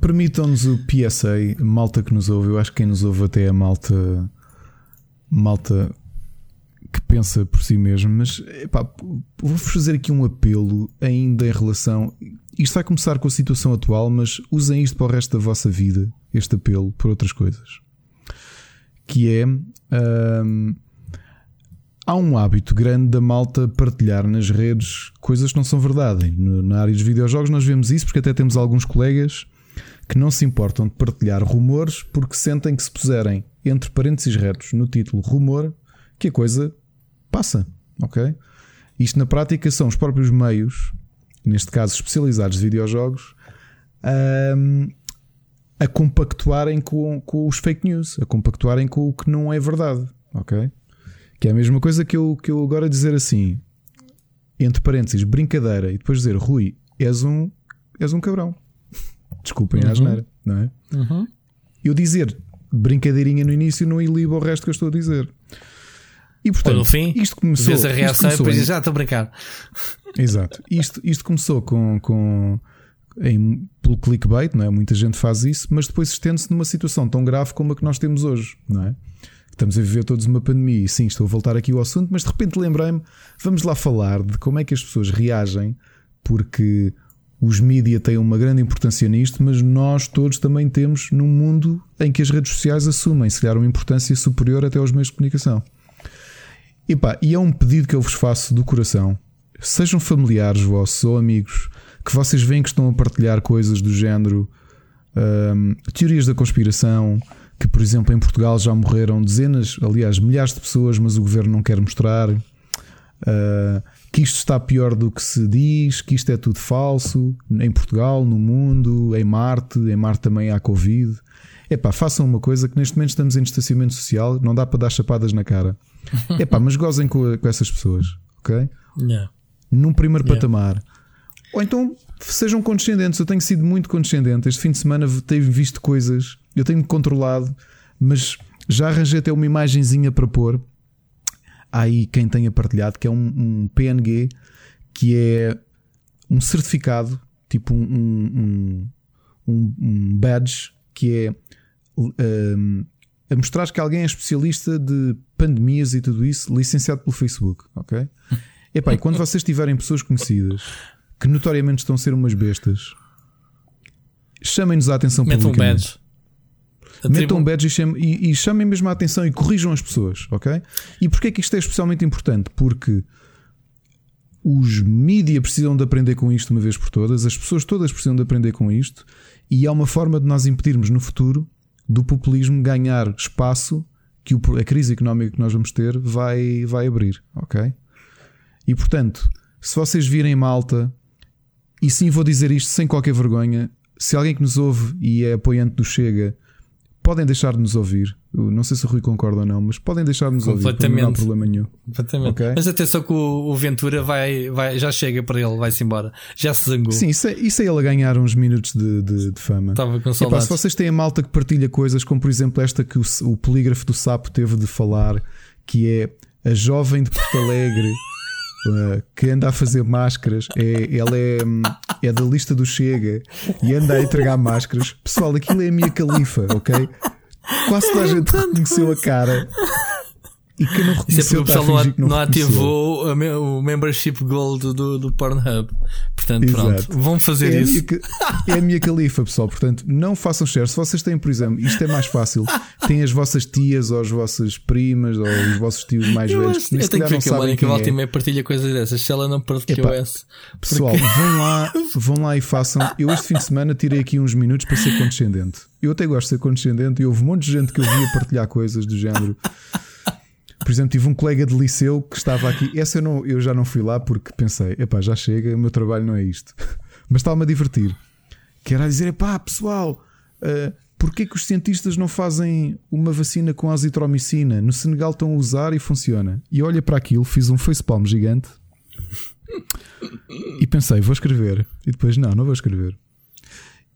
permitam-nos o PSA, malta que nos ouve. Eu acho que quem nos ouve até é malta, malta que pensa por si mesmo. Mas vou-vos fazer aqui um apelo ainda em relação. Isto vai começar com a situação atual, mas usem isto para o resto da vossa vida. Este apelo por outras coisas que é um, há um hábito grande da malta partilhar nas redes coisas que não são verdade. Na área dos videojogos nós vemos isso porque até temos alguns colegas que não se importam de partilhar rumores porque sentem que se puserem entre parênteses retos no título rumor que a coisa passa, ok? Isto na prática são os próprios meios, neste caso especializados de videojogos, um, a compactuarem com, com os fake news, a compactuarem com o que não é verdade, ok? Que é a mesma coisa que eu, que eu agora dizer assim, entre parênteses, brincadeira, e depois dizer Rui, és um, és um cabrão. Desculpem uhum. a asneira, não é? Uhum. Eu dizer brincadeirinha no início não iliba o resto que eu estou a dizer. E portanto, no fim, isto começou. Vês a reação e depois já estou a brincar. Exato. Isto, isto começou com, com em, pelo clickbait, não é? Muita gente faz isso, mas depois estende-se numa situação tão grave como a que nós temos hoje, não é? Estamos a viver todos uma pandemia e sim, estou a voltar aqui ao assunto, mas de repente lembrei-me, vamos lá falar de como é que as pessoas reagem, porque os mídias têm uma grande importância nisto, mas nós todos também temos num mundo em que as redes sociais assumem, se calhar, uma importância superior até aos meios de comunicação. E, pá, e é um pedido que eu vos faço do coração. Sejam familiares vossos ou amigos que vocês veem que estão a partilhar coisas do género um, teorias da conspiração, que por exemplo em Portugal já morreram dezenas, aliás, milhares de pessoas, mas o governo não quer mostrar. Uh, que isto está pior do que se diz, que isto é tudo falso em Portugal, no mundo, em Marte, em Marte também há Covid. Epá, façam uma coisa que neste momento estamos em distanciamento social, não dá para dar chapadas na cara. Epá, mas gozem com, com essas pessoas, ok? Yeah. Num primeiro yeah. patamar. Ou então sejam condescendentes. Eu tenho sido muito condescendente. Este fim de semana tenho visto coisas, eu tenho-me controlado, mas já arranjei até uma imagenzinha para pôr. Há aí quem tenha partilhado, que é um, um PNG que é um certificado, tipo um, um, um badge, que é um, a mostrar que alguém é especialista de pandemias e tudo isso, licenciado pelo Facebook, ok? Epá, e quando vocês tiverem pessoas conhecidas que notoriamente estão a ser umas bestas, chamem-nos a atenção Metam pública. Um badge. Metam badge e chamem, e, e chamem mesmo a atenção e corrijam as pessoas, ok? E porquê é que isto é especialmente importante? Porque os mídias precisam de aprender com isto uma vez por todas, as pessoas todas precisam de aprender com isto, e há uma forma de nós impedirmos no futuro do populismo ganhar espaço que a crise económica que nós vamos ter vai, vai abrir, ok? E portanto, se vocês virem malta e sim, vou dizer isto sem qualquer vergonha. Se alguém que nos ouve e é apoiante do Chega, podem deixar de nos ouvir. não sei se o Rui concorda ou não, mas podem deixar de nos ouvir. Não há problema nenhum. Completamente. Okay? Mas atenção que o, Ventura vai, vai, já chega para ele, vai-se embora. Já se zangou. Sim, isso é, isso é ele a ganhar uns minutos de, de, de fama. Estava com saudades. se vocês têm a malta que partilha coisas, como por exemplo esta que o, o polígrafo do Sapo teve de falar, que é a jovem de Porto Alegre. Eh, que anda a fazer máscaras, é, ela é, é da lista do Chega e anda a entregar máscaras. Pessoal, aquilo é a minha califa, ok? Quase toda a gente reconheceu a cara. E que não Isso é porque reconheceu o a pessoal não, não reconheceu. ativou a o membership gold do, do Pornhub. Portanto, Exato. pronto, vão fazer É a, isso. minha, ca- é a minha califa, pessoal. Portanto, não façam share. Se vocês têm, por exemplo, isto é mais fácil, têm as vossas tias ou as vossas primas ou os vossos tios mais Eu, velhos que eu tenho que ver que a Mónica e é. partilha coisas dessas. Se ela não partilhou Epá, essa. Pessoal, vão lá, vão lá e façam. Eu este fim de semana tirei aqui uns minutos para ser condescendente. Eu até gosto de ser condescendente e houve um monte de gente que eu via partilhar coisas do género. Por exemplo, tive um colega de liceu que estava aqui. Essa eu, não, eu já não fui lá porque pensei, epá, já chega, o meu trabalho não é isto. Mas estava-me a divertir. Que era a dizer, epá, pessoal, uh, porquê que os cientistas não fazem uma vacina com azitromicina? No Senegal estão a usar e funciona. E olha para aquilo, fiz um facepalm gigante e pensei, vou escrever. E depois, não, não vou escrever.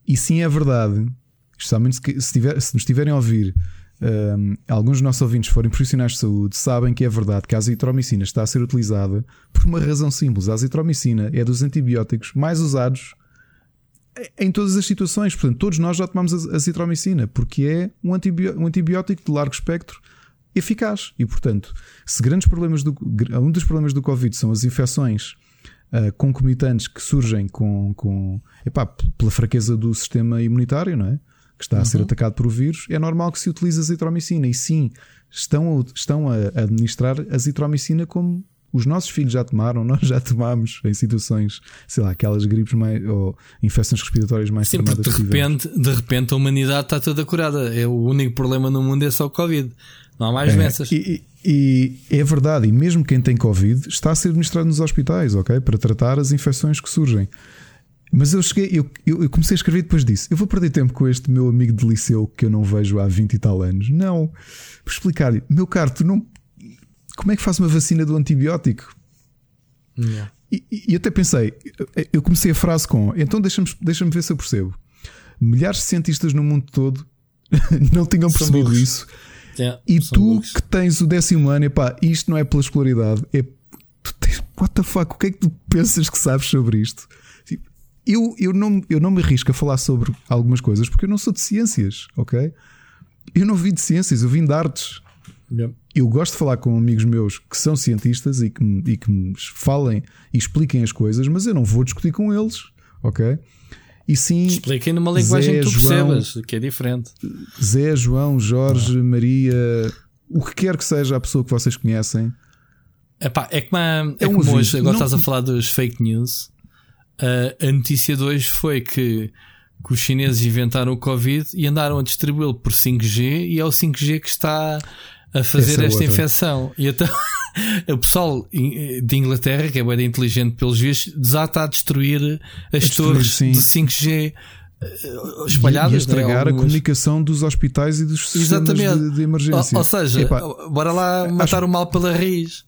E sim, é verdade. Especialmente se, tiver, se nos estiverem a ouvir, um, alguns dos nossos ouvintes forem profissionais de saúde, sabem que é verdade que a azitromicina está a ser utilizada por uma razão simples. A azitromicina é dos antibióticos mais usados em todas as situações. Portanto, todos nós já tomamos a azitromicina porque é um, um antibiótico de largo espectro eficaz. E, portanto, se grandes problemas do, um dos problemas do Covid são as infecções uh, concomitantes que surgem com, com epá, pela fraqueza do sistema imunitário, não é? Que está a ser Uhum. atacado por o vírus, é normal que se utilize a azitromicina. E sim, estão a, estão a administrar a azitromicina como os nossos filhos já tomaram, nós já tomámos em situações, sei lá, aquelas gripes mais, ou infecções respiratórias mais Sim, de tivemos. repente, de repente a humanidade está toda curada. É o único problema no mundo é só o Covid. Não há mais É, doenças. E, e- e é verdade, e mesmo quem tem Covid está a ser administrado nos hospitais, ok? Para tratar as infecções que surgem. Mas eu cheguei, eu, eu, comecei a escrever depois disso. Eu vou perder tempo com este meu amigo de liceu que eu não vejo há 20 e tal anos. Não. Por explicar-lhe, meu caro, tu não. Como é que faz uma vacina do antibiótico? Yeah. E, e eu até pensei, eu comecei a frase com: então deixa-me deixa ver se eu percebo. Milhares de cientistas no mundo todo não tinham percebido isso. Yeah, E tu burros. que tens o décimo ano, epá, isto não é pela escolaridade, é tu tens, what the fuck, o que é que tu pensas que sabes sobre isto? Eu, eu, não, eu não me arrisco a falar sobre algumas coisas porque eu não sou de ciências, ok? Eu não vim de ciências, eu vim de artes. Yeah. Eu gosto de falar com amigos meus que são cientistas e que, me- e que me falem e expliquem as coisas, mas eu não vou discutir com eles, ok? E sim, Expliquem numa linguagem Zé, que tu João- percebas, que é diferente. Zé, João, Jorge, Maria, o que quer que seja a pessoa que vocês conhecem, Epá, é como, a- é É um como aviso. hoje, agora Não- estás a falar dos fake news. Uh, a notícia de hoje foi que, que os chineses inventaram o Covid e andaram a distribuí-lo por 5G e é o 5G que está a fazer Essa é esta outra. infecção. E então o pessoal de Inglaterra, que é bem inteligente pelos já está a destruir as torres sim. de 5G uh, espalhadas. e a né? estragar a Algumas- comunicação dos hospitais e dos sistemas de, de emergência. Ou, ou seja, Epá, bora lá matar o mal pela raiz.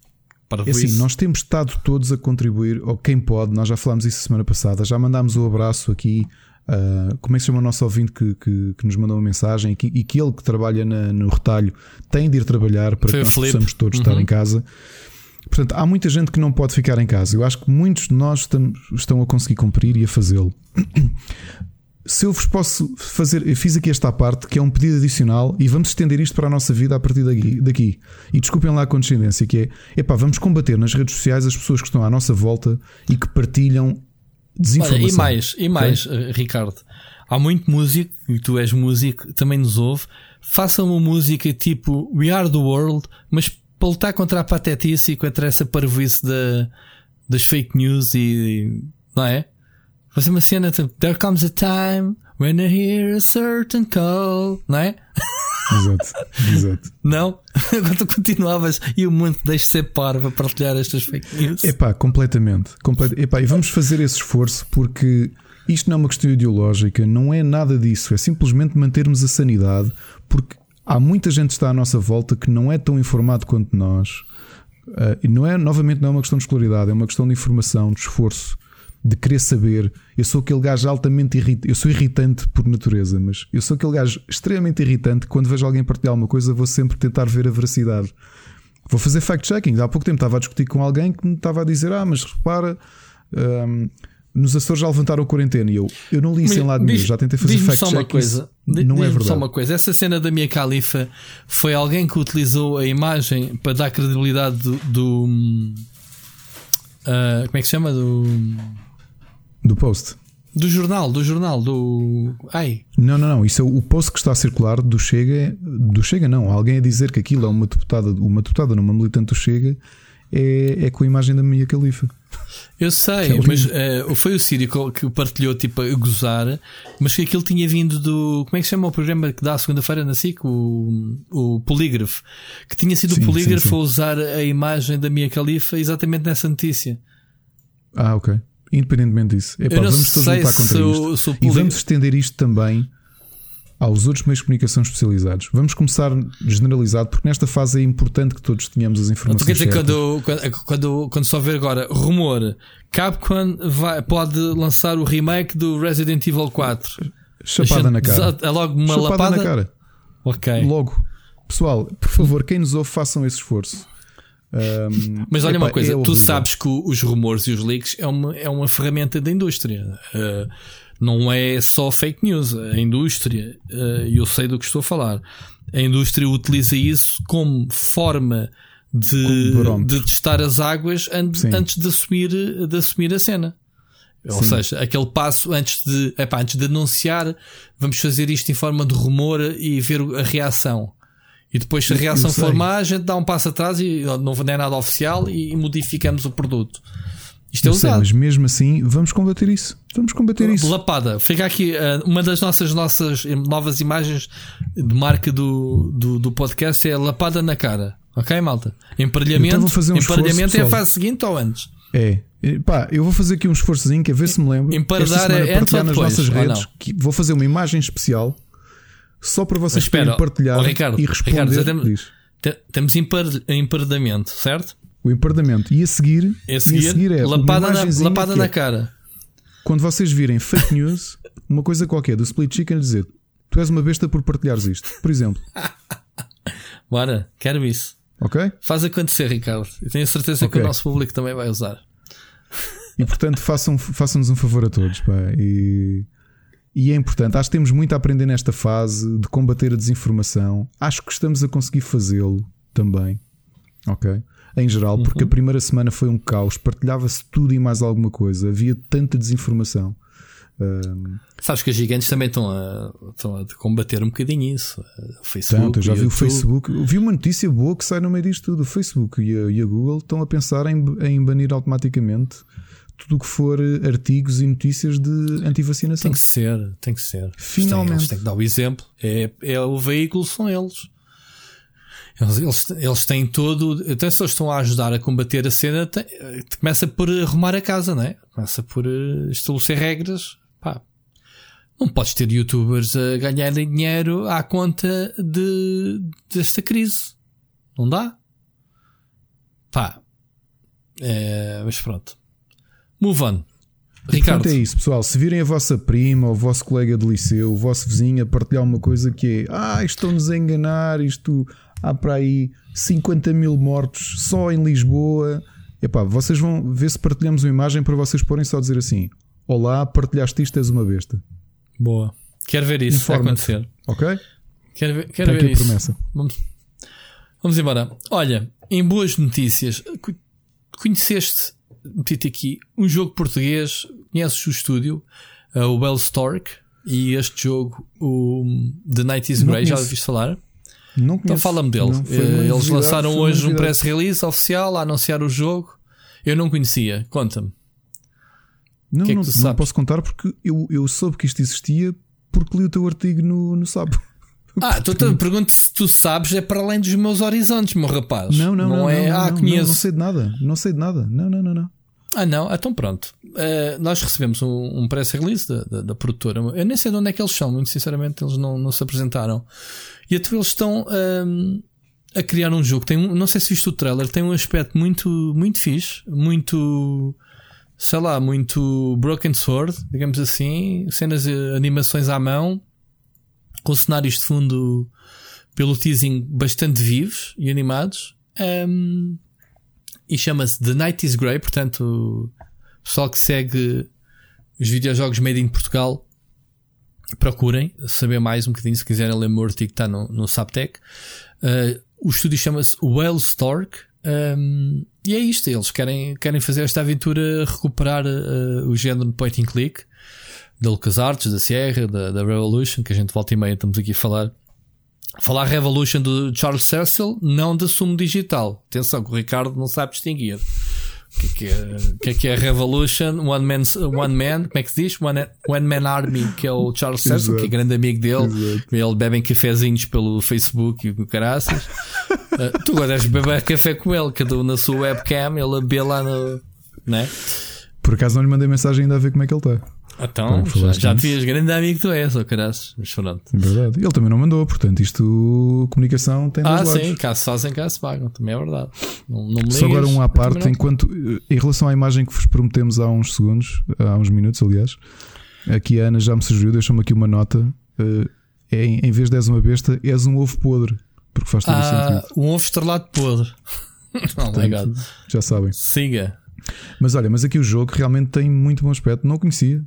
Para é assim, nós temos estado todos a contribuir, ou quem pode, nós já falámos isso semana passada, já mandámos o abraço aqui. ah, como é que se chama o nosso ouvinte que, que, que nos mandou uma mensagem e que, e que ele que trabalha na- no retalho tem de ir trabalhar para Foi que nós possamos todos Uhum. estar em casa. Portanto, há muita gente que não pode ficar em casa. Eu acho que muitos de nós estamos, estão a conseguir cumprir e a fazê-lo. Se eu vos posso fazer, eu fiz aqui esta parte que é um pedido adicional e vamos estender isto para a nossa vida a partir daqui. daqui. E desculpem lá a condescendência, que é epá, vamos combater nas redes sociais as pessoas que estão à nossa volta e que partilham Olha, desinformação. e mais, e mais, eh, Ricardo. Há muito músico, e tu és músico, também nos ouve. Façam uma música tipo We Are the World, mas para lutar contra a patetice e contra essa parvoíce da, das fake news e. Não é? Fazer uma cena tipo There comes a time when I hear a certain call, não é? Exato, exato. Não? Agora tu continuavas e o mundo deixa ser parvo a partilhar estas fake news. Epá, completamente. Complet... Epá, e vamos fazer esse esforço porque isto não é uma questão ideológica, não é nada disso, é simplesmente mantermos a sanidade, porque há muita gente que está à nossa volta que não é tão informado quanto nós. Ah, e não é, novamente, não é uma questão de escolaridade, é uma questão de informação, de esforço, de querer saber. Eu sou aquele gajo altamente irritante, eu sou irritante por natureza, mas eu sou aquele gajo extremamente irritante. Quando vejo alguém partilhar alguma coisa, vou sempre tentar ver a veracidade. Vou fazer fact-checking. Há pouco tempo estava a discutir com alguém que me estava a dizer: Ah, mas repara, hum, nos Açores já levantaram a quarentena e eu, eu não li isso em lado nenhum, já tentei fazer fact só check. Uma coisa, não é verdade. Só uma coisa, essa cena da minha califa foi alguém que utilizou a imagem para dar credibilidade do. do uh, como é que se chama? Do. Do post. Do jornal, do jornal, do. Ai. Não, não, não. Isso é o post que está a circular do Chega. Do Chega, não. Alguém a dizer que aquilo é uma deputada, uma deputada, não uma militante do Chega, é, é com a imagem da minha califa. Eu sei, é mas uh, foi o Sírio que partilhou tipo a gozar, mas que aquilo tinha vindo do. Como é que se chama o programa que dá segunda-feira na SIC? O, o Polígrafo. Que tinha sido sim, o Polígrafo sim, sim. a usar a imagem da minha califa exatamente nessa notícia. Ah, ok. Independentemente disso. Epá, vamos todos lutar contra isto. Sou, e vamos estender isto também aos outros meios de comunicação especializados. Vamos começar generalizado, porque nesta fase é importante que todos tenhamos as informações. Tu quer dizer, quando, quando, quando, quando só ver agora rumor, Capcom vai, pode lançar o remake do Resident Evil 4. Chapada na cara. É logo uma Chapada lapada na cara. Ok. Logo. Pessoal, por favor, quem nos ouve, façam esse esforço. Um, Mas olha uma coisa, é tu sabes que os rumores e os leaks é uma, é uma ferramenta da indústria. Uh, não é só fake news. A indústria, uh, eu sei do que estou a falar, a indústria utiliza isso como forma de, de testar as águas antes, antes de, assumir, de assumir a cena. Sim. Ou seja, aquele passo antes de, epá, antes de anunciar, vamos fazer isto em forma de rumor e ver a reação. E depois, se a reação for má, a gente dá um passo atrás e não é nada oficial e modificamos o produto. Isto é eu usado. Sei, mas mesmo assim, vamos combater isso. Vamos combater isso. Lapada. Fica aqui uh, uma das nossas, nossas novas imagens de marca do, do, do podcast é lapada na cara. Ok, malta? Emparelhamento, então fazer um emparelhamento esforço, é a fase seguinte ou antes? É. Pá, eu vou fazer aqui um esforçozinho que a ver se me lembro. Emparedar é antes ou depois, nas nossas redes. Que vou fazer uma imagem especial só para vocês partilhar Ricardo, e responder. Ricardo, temos, temos emparedamento, certo? O emparedamento. E a seguir, a seguir, a seguir é lapada, na, lapada na é, cara. Quando vocês virem fake news, uma coisa qualquer do Split Chicken dizer tu és uma besta por partilhares isto, por exemplo. Bora, quero isso. Ok? Faz acontecer, Ricardo. Eu tenho certeza okay. que o nosso público também vai usar. E portanto, façam, façam-nos um favor a todos. Pá, e e é importante, acho que temos muito a aprender nesta fase de combater a desinformação. Acho que estamos a conseguir fazê-lo também. Ok? Em geral, uhum. porque a primeira semana foi um caos, partilhava-se tudo e mais alguma coisa, havia tanta desinformação. Um... Sabes que os gigantes também estão a, estão a combater um bocadinho isso. O Facebook. Tanto, eu já vi o Facebook. Vi uma notícia boa que sai no meio disto tudo. O Facebook e a, e a Google estão a pensar em, em banir automaticamente tudo o que for eh, artigos e notícias de antivacinação. Tem que ser, tem que ser. Finalmente. Eles têm que dar o exemplo. É, é o veículo, são eles. Eles, eles, eles têm todo. Então, se eles estão a ajudar a combater a cena, tem, começa por arrumar a casa, não é? Começa por uh, estabelecer regras. Pá. Não podes ter youtubers a ganharem dinheiro à conta de, desta crise. Não dá? Pá. É, mas pronto. Move on. Ricardo. Portanto, é isso, pessoal. Se virem a vossa prima, o vosso colega de liceu, o vosso vizinho a partilhar uma coisa que é ah, estão-nos a enganar, isto há para aí 50 mil mortos só em Lisboa. Epá, vocês vão ver se partilhamos uma imagem para vocês porem só dizer assim: Olá, partilhaste isto, és uma besta. Boa. Quero ver isso acontecer. Ok? Quero ver, quero ver isso. Promessa. Vamos, vamos embora. Olha, em boas notícias, conheceste meti aqui um jogo português. Conheces o estúdio, uh, o Well Stork, e este jogo, o The Night is Grey, já ouviste falar? Não então fala-me dele. Uh, Eles lançaram hoje um press release oficial a anunciar o jogo. Eu não conhecia. Conta-me. Não, que é que não, não posso contar porque eu, eu soube que isto existia porque li o teu artigo no, no Sábado. Ah, tu te pergunto se tu sabes, é para além dos meus horizontes, meu rapaz. Não, não, não. não é, não, ah, não, conheço. Não, sei de nada. Não sei de nada. Não, não, não, não. Ah, não, então pronto. Uh, nós recebemos um, um press release da, da, da, produtora. Eu nem sei de onde é que eles são, muito sinceramente, eles não, não se apresentaram. E então eles estão um, a criar um jogo. Tem um, não sei se viste o trailer, tem um aspecto muito, muito fixe, muito, sei lá, muito Broken Sword, digamos assim, cenas, animações à mão com cenários de fundo pelo teasing bastante vivos e animados. Um, e chama-se The Night is Grey, portanto, o pessoal que segue os videojogos made in Portugal. Procurem saber mais um bocadinho se quiserem ler o meu artigo está no, no Saptec. Uh, o estúdio chama-se Well Stork. Um, e é isto, eles querem, querem fazer esta aventura recuperar uh, o género de point and click da LucasArts, da Sierra, da, da Revolution, que a gente volta e meia estamos aqui a falar. Falar Revolution do Charles Cecil, não da Sumo Digital. Atenção, que o Ricardo não sabe distinguir. O que, que, é, que é que é Revolution? One Man, one man como é que se diz? One, one Man Army, que é o Charles Cecil, que é grande amigo dele. Exato. Ele bebem cafezinhos pelo Facebook e o caraças. uh, tu agora beber café com ele, cada um na sua webcam, ele a beber lá no. Né? Por acaso não lhe mandei mensagem ainda a ver como é que ele está. Então, já, já devias, grande amigo tu és, ou caras, mas pronto. Verdade. Ele também não mandou, portanto, isto, comunicação tem dois ah, lados. Ah, sim, cá se fazem, cá se pagam, também é verdade. Não, não Só agora um à parte, enquanto, em relação à imagem que vos prometemos há uns segundos, há uns minutos, aliás, aqui a Ana já me sugeriu, deixou-me aqui uma nota. É, em vez de és uma besta, és um ovo podre, porque faz todo ah, o sentido. Um ovo estrelado podre. oh my God. Já sabem. Siga. Mas olha, mas aqui o jogo realmente tem muito bom aspecto. Não conhecia,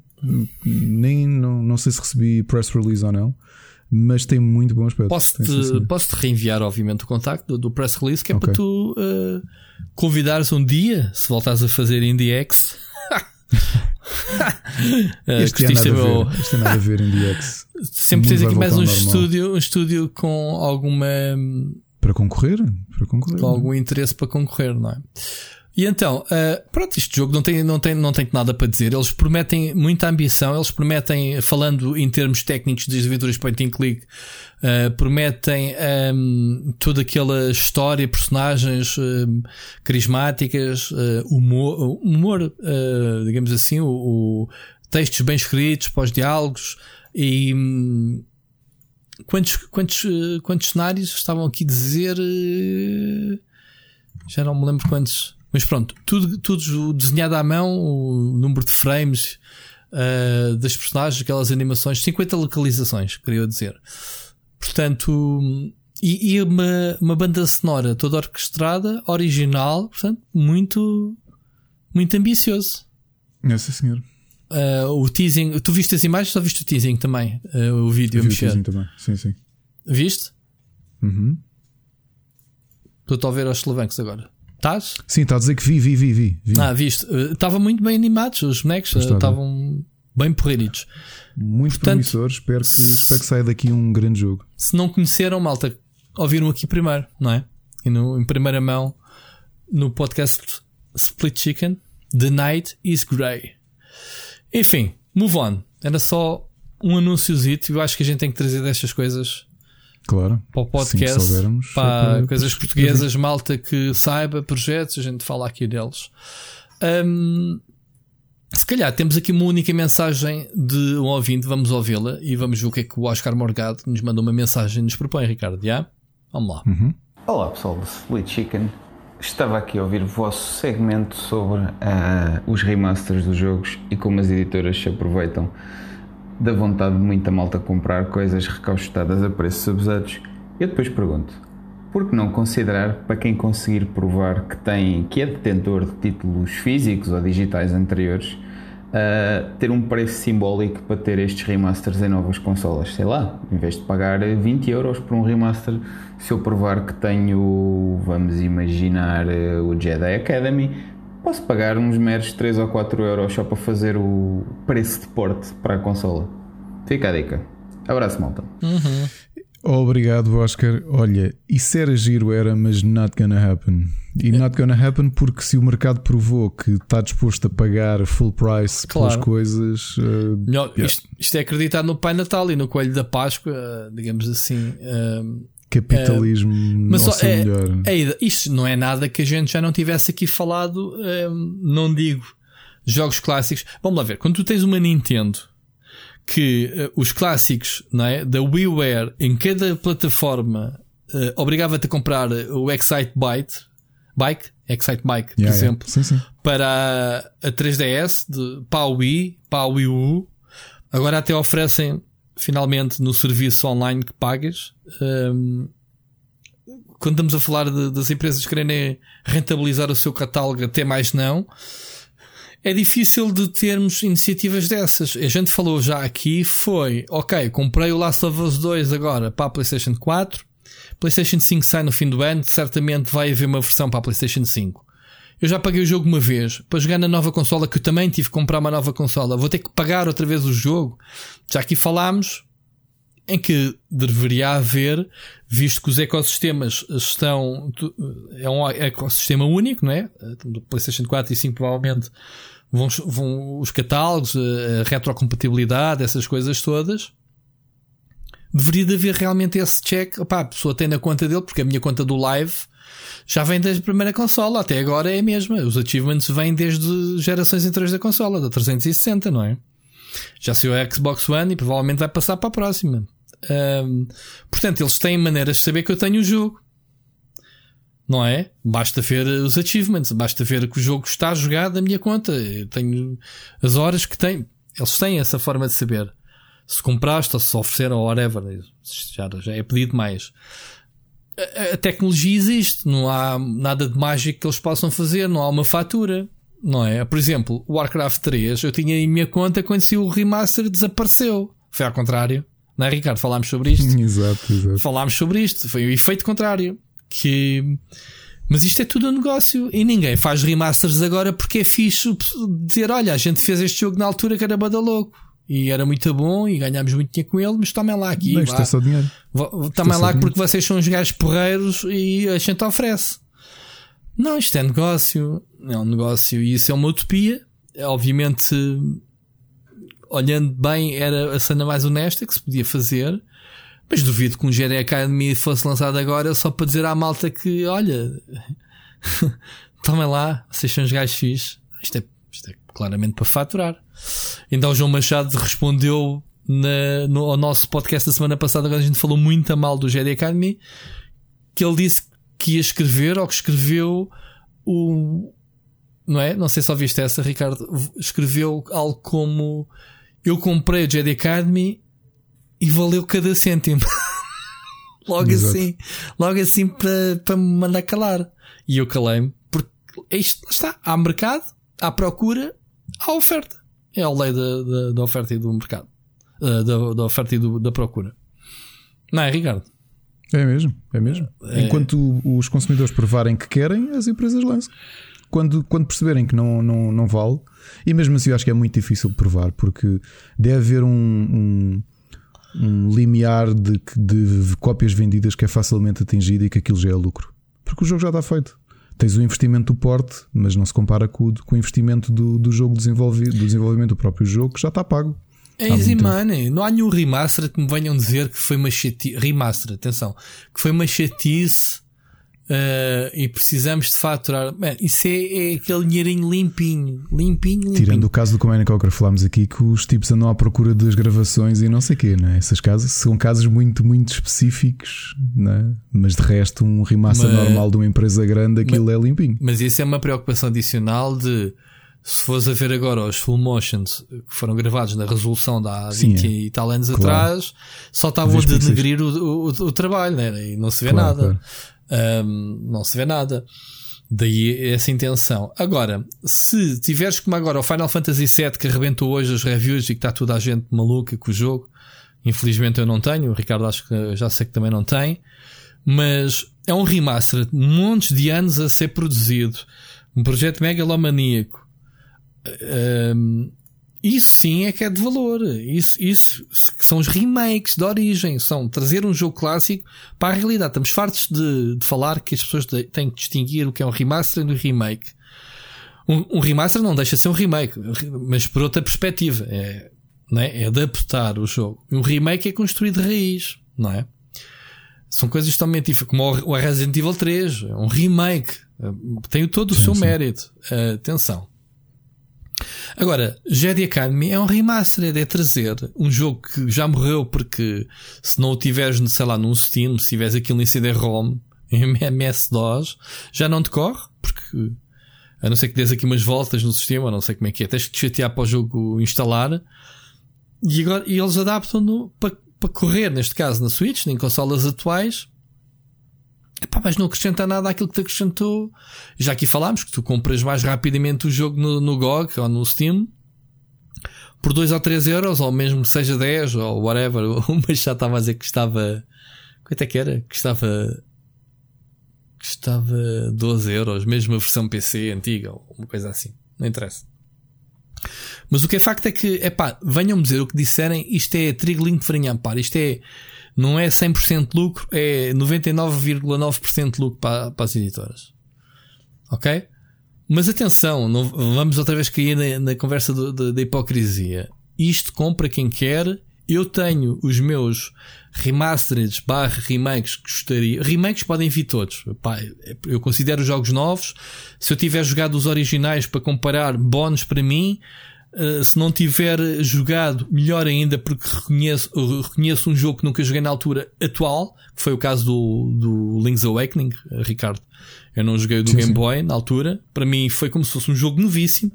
nem não, não sei se recebi press release ou não, mas tem muito bom aspecto. Posso-te posso -te reenviar, obviamente, o contacto do, do press release, que é okay. para tu uh, convidares um dia, se voltares a fazer IndieX. este, ano meu... este tem nada a ver IndieX. Sempre tens aqui mais um estúdio, um estúdio com alguma. Para concorrer? Para concorrer. Com algum interesse para concorrer, não é? E então, uh, pronto, este jogo não tem, não, tem, não tem nada para dizer. Eles prometem muita ambição, eles prometem, falando em termos técnicos das aventuras point and click, uh, prometem um, toda aquela história, personagens uh, carismáticas, humor, humor digamos assim, o, o, textos bem escritos, pós-diálogos e. Um, quantos, quantos, quantos cenários estavam aqui a dizer? Já não me lembro quantos. Mas pronto, tudo, tudo desenhado à mão, o número de frames uh, das personagens, aquelas animações, 50 localizações, queria dizer. Portanto, e, e uma, uma banda sonora toda orquestrada, original, portanto, muito, muito ambicioso. É, sim, senhor. Uh, o teasing, tu viste as imagens ou viste o teasing também? Uh, o vídeo Eu vi o teasing também, sim, sim. Viste? Uhum. Estou a ver aos solavancos agora. Estás? Sim, está a dizer que vi, vi, vi, vi. vi. Ah, viste? Estava uh, muito bem animados, os bonecos estavam bem porreiritos. Muito Portanto, promissor, espero que, espero que saia daqui um grande jogo. Se não conheceram, malta, ouviram aqui primeiro, não é? E no, em primeira mão, no podcast Split Chicken, The Night is Grey. Enfim, move on. Era só um anúnciozito. Eu acho que a gente tem que trazer destas coisas Claro. Para o podcast, sim, para, para coisas portuguesas, malta que saiba projetos, a gente fala aqui deles. Um, se calhar temos aqui uma única mensagem de um ouvinte, vamos ouvi-la e vamos ver o que é que o Oscar Morgado nos mandou uma mensagem e nos propõe, Ricardo. Já? Vamos lá. Uhum. Olá pessoal do Split Chicken. Estava aqui a ouvir o vosso segmento sobre uh, os remasters dos jogos e como as editoras se aproveitam da vontade de muita malta comprar coisas recaustadas a preços abusados, eu depois pergunto: por que não considerar para quem conseguir provar que tem que é detentor de títulos físicos ou digitais anteriores, uh, ter um preço simbólico para ter estes remasters em novas consolas? Sei lá, em vez de pagar 20 euros por um remaster, se eu provar que tenho, vamos imaginar, o Jedi Academy, posso pagar uns meros 3 ou 4 euros só para fazer o preço de porte para a consola. Fica a dica. Abraço, malta. Uhum. Obrigado, Oscar. Olha, isso era giro, era, mas not gonna happen. E é. not gonna happen porque se o mercado provou que está disposto a pagar full price claro. pelas coisas. Uh, Melhor, yeah. isto, isto, é acreditar no Pai Natal e no Coelho da Páscoa, digamos assim. Uh, capitalismo uh, mas só, é, melhor. É, isto não é nada que a gente já não tivesse aqui falado, um, não digo jogos clássicos. Vamos lá ver, quando tu tens uma Nintendo que uh, os clássicos não é, da WiiWare em cada plataforma uh, obrigava-te a comprar o Excite Byte, Bike, Excite Bike, por yeah, exemplo, yeah. Sim, sim. para a 3DS, de, para a Wii, para a Wii U. Agora até oferecem finalmente no serviço online que pagas. Um, quando estamos a falar de, das empresas quererem rentabilizar o seu catálogo, até mais não. é difícil de termos iniciativas dessas. A gente falou já aqui, foi, ok, comprei o Last of Us 2 agora para a PlayStation 4, PlayStation 5 sai no fim do ano, certamente vai haver uma versão para a PlayStation 5. Eu já paguei o jogo uma vez para jogar na nova consola, que eu também tive que comprar uma nova consola. Vou ter que pagar outra vez o jogo. Já aqui falámos em que deveria haver, visto que os ecossistemas estão. É um ecossistema único, não é? Do PlayStation 4 e 5 provavelmente vão, vão os catálogos, a retrocompatibilidade, essas coisas todas. Deveria haver realmente esse check. Opá, a pessoa tem na conta dele, porque a minha conta do Live já vem desde a primeira consola, até agora é a mesma. Os achievements vêm desde gerações anteriores da consola, da 360, não é? Já saiu a Xbox One e provavelmente vai passar para a próxima. Um, portanto, eles têm maneiras de saber que eu tenho o jogo. Não é? Basta ver os achievements, basta ver que o jogo está jogado na minha conta. Eu tenho as horas que tem. Eles têm essa forma de saber. Se compraste ou se ofereceram ou whatever. Já, já é pedido mais a, tecnologia existe, não há nada de mágico que eles possam fazer, não há uma fatura, não é? Por exemplo, o Warcraft 3, eu tinha em minha conta quando se o remaster desapareceu. Foi ao contrário, não é, Ricardo? Falámos sobre isto. exato, exato. Falámos sobre isto, foi o efeito contrário. Que mas isto é tudo um negócio e ninguém faz remasters agora porque é fixe dizer: olha, a gente fez este jogo na altura que era bada louco e era muito bom e ganhámos muito dinheiro com ele, mas tomem lá aqui. Isto é só dinheiro. Tomem lá porque vocês são os gajos porreiros e a gente oferece. Não, isto é negócio. É um negócio e isso é uma utopia. É, obviamente, olhando bem, era a cena mais honesta que se podia fazer. Mas duvido que um Jedi Academy fosse lançado agora só para dizer à malta que, olha, tomem lá, vocês são os gajos é, isto é claramente para faturar. Então o João Machado respondeu na, no, ao nosso podcast da semana passada, quando a gente falou muito a mal do Jedi Academy, que ele disse que ia escrever ou que escreveu o. Não é? Não sei se ouviste essa, Ricardo. Escreveu algo como: Eu comprei o Jedi Academy e valeu cada cêntimo. logo Exato. assim, logo assim para, para me mandar calar. E eu calei-me, porque isto está, há mercado, há procura, há oferta. É a lei da, da, da oferta e do mercado. Uh, da, da, oferta e do, da procura. Não é, Ricardo? É mesmo, é mesmo. É... Enquanto os consumidores provarem que querem, as empresas lançam. Quando, quando perceberem que não, não, não vale, e mesmo assim eu acho que é muito difícil provar, porque deve haver um, um, um limiar de, de cópias vendidas que é facilmente atingido e que aquilo já é lucro. Porque o jogo já está feito tens o investimento do porte, mas não se compara com, com o investimento do, do jogo desenvolvido, do desenvolvimento do próprio jogo, que já está pago. É easy money. Não há nenhum remaster que me venham dizer que foi uma chatice. Remaster, atenção. Que foi uma chatice uh, e precisamos de faturar. Man, isso é, é, aquele dinheirinho limpinho. Limpinho, limpinho. Tirando o caso do Communico que falámos aqui, que os tipos andam à procura das gravações e não sei o quê, né? Essas casas são casos muito, muito específicos, né? Mas de resto, um remaster mas, normal de uma empresa grande, aquilo mas, é limpinho. Mas isso é uma preocupação adicional de se fores a ver agora os full motions que foram gravados na resolução de há Sim, 20 é. e tal anos claro. atrás, só estavam a denegrir o, o, o, trabalho, né? E não se vê claro, nada. Claro. Um, não se vê nada. Daí essa intenção. Agora, se tiveres como agora o Final Fantasy VII que arrebentou hoje as reviews e que está toda a gente maluca com o jogo, infelizmente eu não tenho, o Ricardo acho que já sei que também não tem, mas é um remaster de montes de anos a ser produzido, um projeto megalomaníaco um, isso sim é que é de valor. Isso, isso são os remakes de origem. São trazer um jogo clássico para a realidade. Estamos fartos de, de falar que as pessoas têm que distinguir o que é um remaster do remake. Um, um, remaster não deixa de ser um remake, mas por outra perspectiva. É, não é? é adaptar o jogo. Um remake é construído de raiz, não é? São coisas totalmente diferentes, como o Resident Evil 3, é um remake. Tem todo o sim, seu sim. mérito. Atenção. Agora, Jedi Academy é um remaster, é trazer um jogo que já morreu porque se não o tiveres, sei lá, num Steam, se tiveres aquilo em CD-ROM, em MS-DOS, já não te corre, porque a não ser que dês aqui umas voltas no sistema, não sei como é que é, tens que te chatear para o jogo instalar. E, agora, e eles adaptam-no para, para correr, neste caso na Switch, em consolas atuais, Epá, mas não acrescenta nada àquilo que te acrescentou. Já aqui falámos que tu compras mais rapidamente o jogo no, no GOG ou no Steam por 2 ou 3 euros, ou mesmo seja 10 ou whatever. Mas já estava a dizer que estava. Quanto é que era? Que estava. Que estava 12 euros, mesmo a versão PC antiga, ou uma coisa assim. Não interessa. Mas o que é facto é que, é pá, venham-me dizer o que disserem, isto é trigolinho de farinha par, isto é, não é 100% de lucro, é 99,9% de lucro para, para as editoras. Ok? Mas atenção, não, vamos outra vez cair na, na conversa da hipocrisia. Isto compra quem quer. Eu tenho os meus remastered barra remakes que gostaria. Remakes podem vir todos. Eu considero jogos novos. Se eu tiver jogado os originais para comparar bónus para mim, Uh, se não tiver jogado, melhor ainda, porque reconheço, reconheço um jogo que nunca joguei na altura atual, que foi o caso do, do Link's Awakening, uh, Ricardo. Eu não joguei do sim, Game sim. Boy na altura. Para mim foi como se fosse um jogo novíssimo.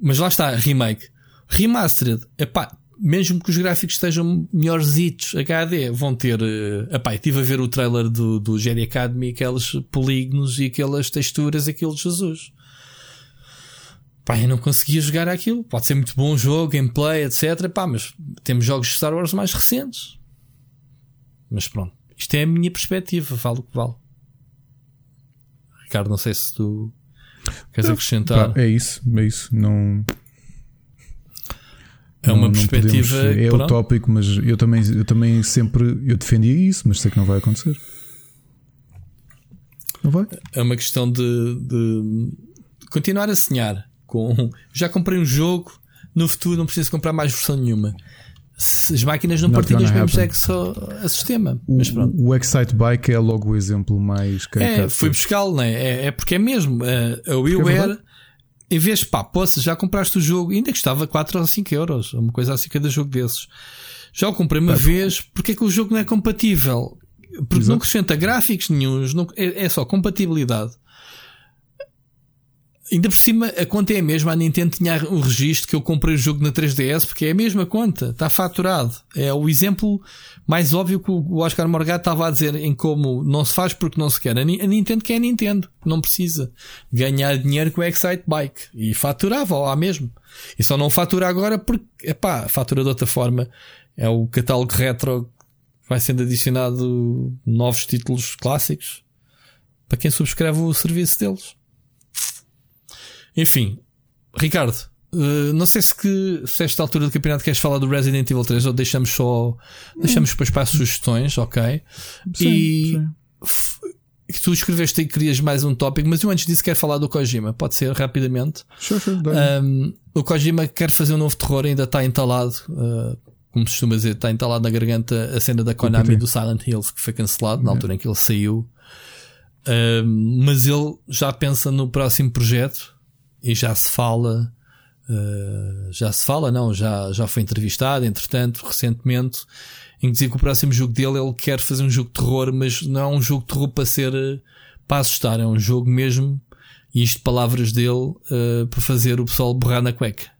Mas lá está, remake. Remastered, epá, mesmo que os gráficos estejam melhores HD, vão ter. Uh, epá, estive a ver o trailer do, do Jedi Academy, aqueles polígonos e aquelas texturas, aquilo de Jesus. Pá, eu não conseguia jogar aquilo. Pode ser muito bom o jogo, gameplay, etc. Pá, mas temos jogos de Star Wars mais recentes. Mas pronto. Isto é a minha perspectiva. Vale o que vale. Ricardo, não sei se tu queres acrescentar. Pá, é isso, é isso. Não. É uma não, perspectiva. Não podemos, é utópico, mas eu também, eu também sempre eu defendia isso, mas sei que não vai acontecer. Não vai? É uma questão de, de continuar a sonhar com já comprei um jogo, no futuro não preciso comprar mais versão nenhuma. As máquinas não partilham os mesmos exo a sistema. O, mas pronto. o Excite Bike é logo o exemplo mais É, fui buscá-lo, né? é, é porque é mesmo. A, a WiiWare, é em vez de pá, poça, já compraste o jogo, ainda custava 4 ou 5 euros, uma coisa assim cada jogo desses. Já o comprei uma é. vez, porque é que o jogo não é compatível? Porque Exato. não acrescenta gráficos nenhums, não, é, é só compatibilidade. Ainda por cima, a conta é a mesma. A Nintendo tinha o registro que eu comprei o jogo na 3DS porque é a mesma conta, está faturado. É o exemplo mais óbvio que o Oscar Morgado estava a dizer em como não se faz porque não se quer. A Nintendo quer a Nintendo, não precisa ganhar dinheiro com o Excite Bike e faturava lá mesmo. E só não fatura agora porque, epá, fatura de outra forma. É o catálogo retro vai sendo adicionado novos títulos clássicos para quem subscreve o serviço deles. Enfim, Ricardo, uh, não sei se, que, se esta altura do campeonato queres falar do Resident Evil 3 ou deixamos só. Deixamos depois para as sugestões, ok? Sim, e. Sim. tu escreveste que querias mais um tópico, mas eu antes disso quero falar do Kojima. Pode ser rapidamente. Sure, sure, um, o Kojima quer fazer um novo terror, ainda está entalado. Uh, como se costuma dizer, está entalado na garganta a cena da Konami do Silent Hills, que foi cancelado na altura em que ele saiu. mas ele já pensa no próximo projeto e já se fala, uh, já se fala, não, já, já foi entrevistado, entretanto, recentemente, em que dizia que o próximo jogo dele ele quer fazer um jogo de terror, mas não é um jogo de terror para ser para assustar, é um jogo mesmo, e isto palavras dele, uh, para fazer o pessoal borrar na cueca.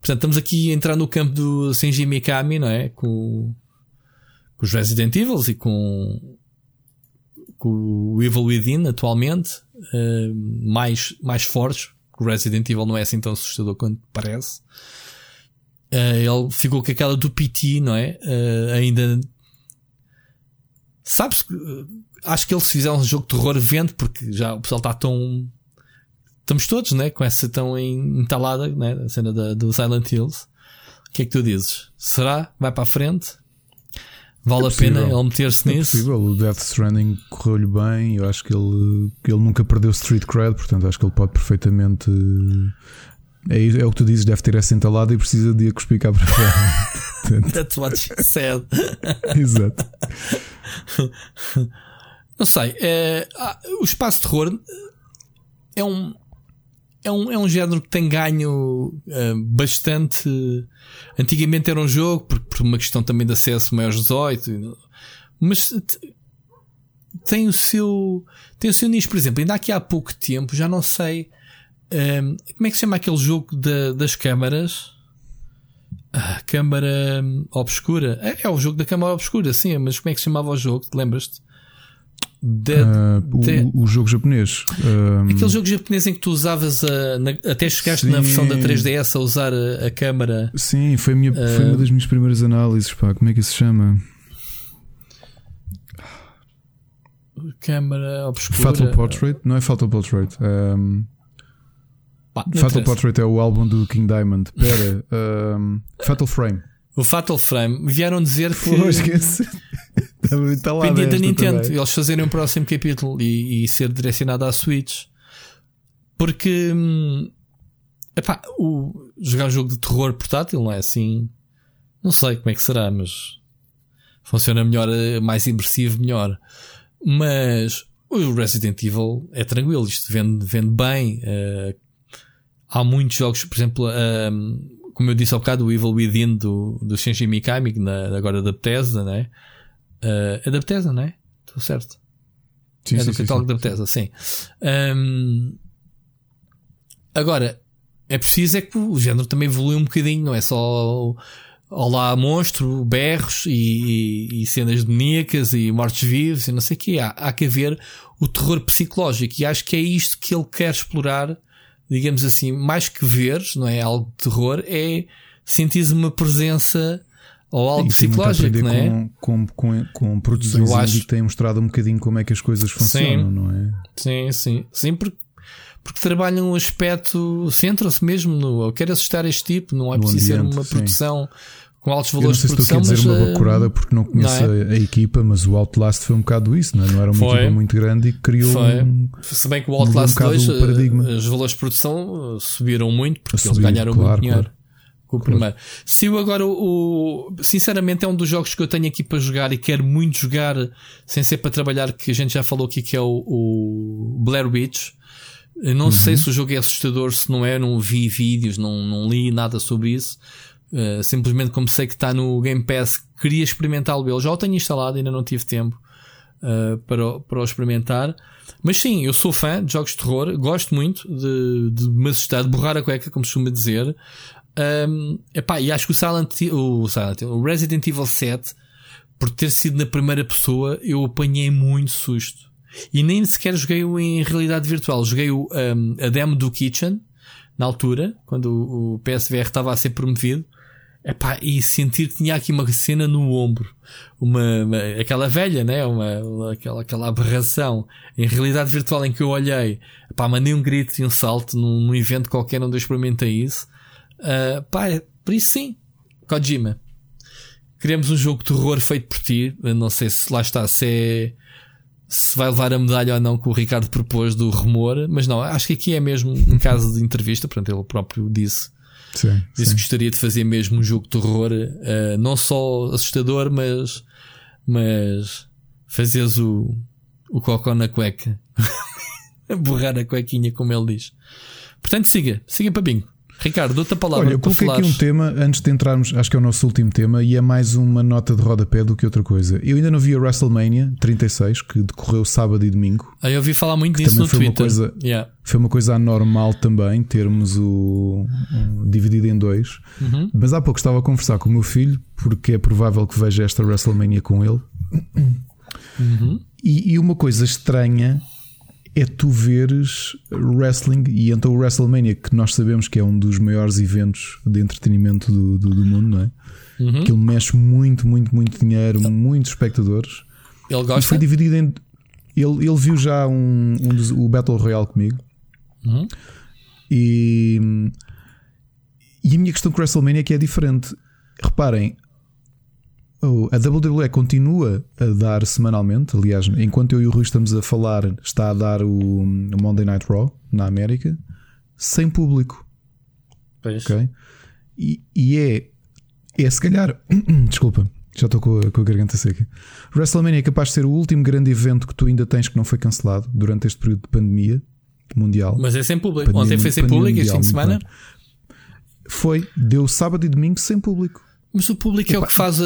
Portanto, estamos aqui a entrar no campo do Senji Mikami, não é? Com, com os Resident Evil e com, com o Evil Within atualmente uh, mais, mais fortes. O Resident Evil não é assim tão assustador quanto parece. Uh, ele ficou com aquela do PT, não é? Uh, ainda. Sabes? Acho que ele se fizer um jogo de terror vende, porque já o pessoal está tão. Estamos todos, né? Com essa tão entalada, né? A cena da, do Silent Hills. O que é que tu dizes? Será? Vai para a frente? Vale é a pena ele meter-se é nisso? Possível. O Death Stranding correu-lhe bem. Eu acho que ele, ele nunca perdeu Street Cred, portanto acho que ele pode perfeitamente. É, é o que tu dizes, deve ter essa entalada e precisa de a cuspir cá para fora. That's what she said. Exato. Não sei. É, o espaço terror é um, é um, é um género que tem ganho uh, bastante. Antigamente era um jogo, por, por uma questão também de acesso maiores 18, mas tem o seu. Tem o seu nicho, por exemplo, ainda aqui há pouco tempo, já não sei. Um, como é que se chama aquele jogo de, das câmaras? Ah, câmara obscura. É, é, o jogo da câmara obscura, sim, mas como é que se chamava o jogo? Lembras-te? Dead, Ah, o, Dead- o jogo japonês. Ah, Aquele jogo japonês em que tu usavas a, na- até chegaste na Sim. versão da 3DS a usar a, a câmara. Sim, foi, minha, foi Ah. uma das minhas primeiras análises. Pá, como é que isso se chama? Câmara obscura. Fatal Portrait? Não é Fatal Portrait. Um, Pá, não Fatal interessa. Portrait é o álbum do King Diamond. Pera, um, Fatal Frame. O Fatal Frame vieram dizer que Pô, esquece. Está lá dependia da desta Nintendo também. eles fazerem o próximo capítulo e, e ser direcionado à Switch. Porque hum, epá, o, jogar um jogo de terror portátil não é assim. Não sei como é que será, mas funciona melhor, eh, mais imersivo, melhor. Mas o Resident Evil é tranquilo, isto vende, vende bem. eh, há muitos jogos, por exemplo, como eu disse há bocado, o Evil Within do, do Shinji Mikami, na, agora da Bethesda, né? Eh, é da Bethesda, não é? Estou certo. Sim, é sim, do sim, catálogo sim. da Bethesda, sim. Hum, agora, é preciso é que o género também evolui um bocadinho, não é só olá monstro, berros e, e- e cenas demoníacas e mortos-vivos e não sei o quê. Há, há que haver o terror psicológico e acho que é isto que ele quer explorar, digamos assim, mais que ver, não é algo de terror, é sentir uma presença ou algo Isso psicológico, não é? com, com, com, com produções acho- que têm mostrado um bocadinho como é que as coisas funcionam, Sim. não é? Sim, sim. Sim, porque, porque trabalham um aspecto, centram-se mesmo no eu quero assustar este tipo, não é No preciso ser ambiente, uma sim. produção com altos Eu não valores sei se estou aqui a dizer mas uma eh, bacurada porque não conheço não é? a, a equipa, mas o Outlast foi um bocado isso, não, é? não era uma Foi. equipa muito grande e criou Foi. um. se bem que o Outlast um bocado 2, o paradigma. eh, os valores de produção eh, subiram muito porque Subiu, eles ganharam claro, muito dinheiro. claro. Com o primeiro. Se eu agora o, Sinceramente, é um dos jogos que eu tenho aqui para jogar e quero muito jogar sem ser para trabalhar, que a gente já falou aqui, que é o, o Blair Witch. Eu não Uhum. sei se o jogo é assustador, se não é, não vi vídeos, não, não li nada sobre isso. Uh, simplesmente como sei que está no Game Pass, queria experimentá-lo. Eu já o tenho instalado, ainda não tive tempo uh, para, o- para o experimentar. Mas sim, eu sou fã de jogos de terror, gosto muito de, de me assustar, de borrar a cueca, como se costuma dizer. Um, epá, e acho que o Silent, o, Silent o Resident Evil 7, por ter sido na primeira pessoa, eu apanhei muito susto. E nem sequer joguei-o em realidade virtual. Joguei o, um, a demo do Kitchen, na altura, quando o, o PSVR estava a ser promovido. Epá, e sentir que tinha aqui uma cena no ombro. Uma, uma- aquela velha, né? Uma, uma- aquela, aquela aberração. Em realidade virtual em que eu olhei, epá, mandei um grito e um salto num, num evento qualquer onde eu experimentei isso. Ah, pá, por isso sim. Kojima. Queremos um jogo de terror feito por ti. Eu não sei se lá está, se é, se vai levar a medalha ou não que o Ricardo propôs do rumor, mas não, acho que aqui é mesmo um caso de entrevista, portanto ele próprio disse Sim, Disse sim. que gostaria de fazer mesmo um jogo de terror, eh, não só assustador, mas, mas fazeres o, o cocó na cueca. Borrar a cuequinha, como ele diz. Portanto, siga, siga para bingo. Ricardo, dou-te a palavra Olha, eu coloquei aqui um tema antes de entrarmos, acho que é o nosso último tema, e é mais uma nota de rodapé do que outra coisa. Eu ainda não vi a WrestleMania 36, que decorreu sábado e domingo. Ah, eu ouvi falar muito disso no foi uma Twitter. coisa- Yeah. Foi uma coisa anormal também termos o um, dividido em dois. Uhum. Mas há pouco estava a conversar com o meu filho, porque é provável que veja esta WrestleMania com ele. Uhum. E, e uma coisa estranha é tu veres wrestling e então o WrestleMania, que nós sabemos que é um dos maiores eventos de entretenimento do, do, do mundo, não é? Uhum. Que ele mexe muito, muito, muito dinheiro, muitos espectadores. Ele E gosta? foi dividido em. Ele, ele viu já um, um dos, o Battle Royale comigo. Uhum. E, e a minha questão com o WrestleMania é que é diferente. Reparem, a WWE continua a dar semanalmente. Aliás, enquanto eu e o Rui estamos a falar, está a dar o, Monday Night Raw na América sem público. Pois. ok? E, e é, é se calhar, desculpa, já estou com a, com a garganta seca. WrestleMania é capaz de ser o último grande evento que tu ainda tens que não foi cancelado durante este período de pandemia mundial. Mas é sem público. Pandemia Ontem foi sem público este fim de semana. Foi, deu sábado e domingo sem público. Mas o público é o que faz a,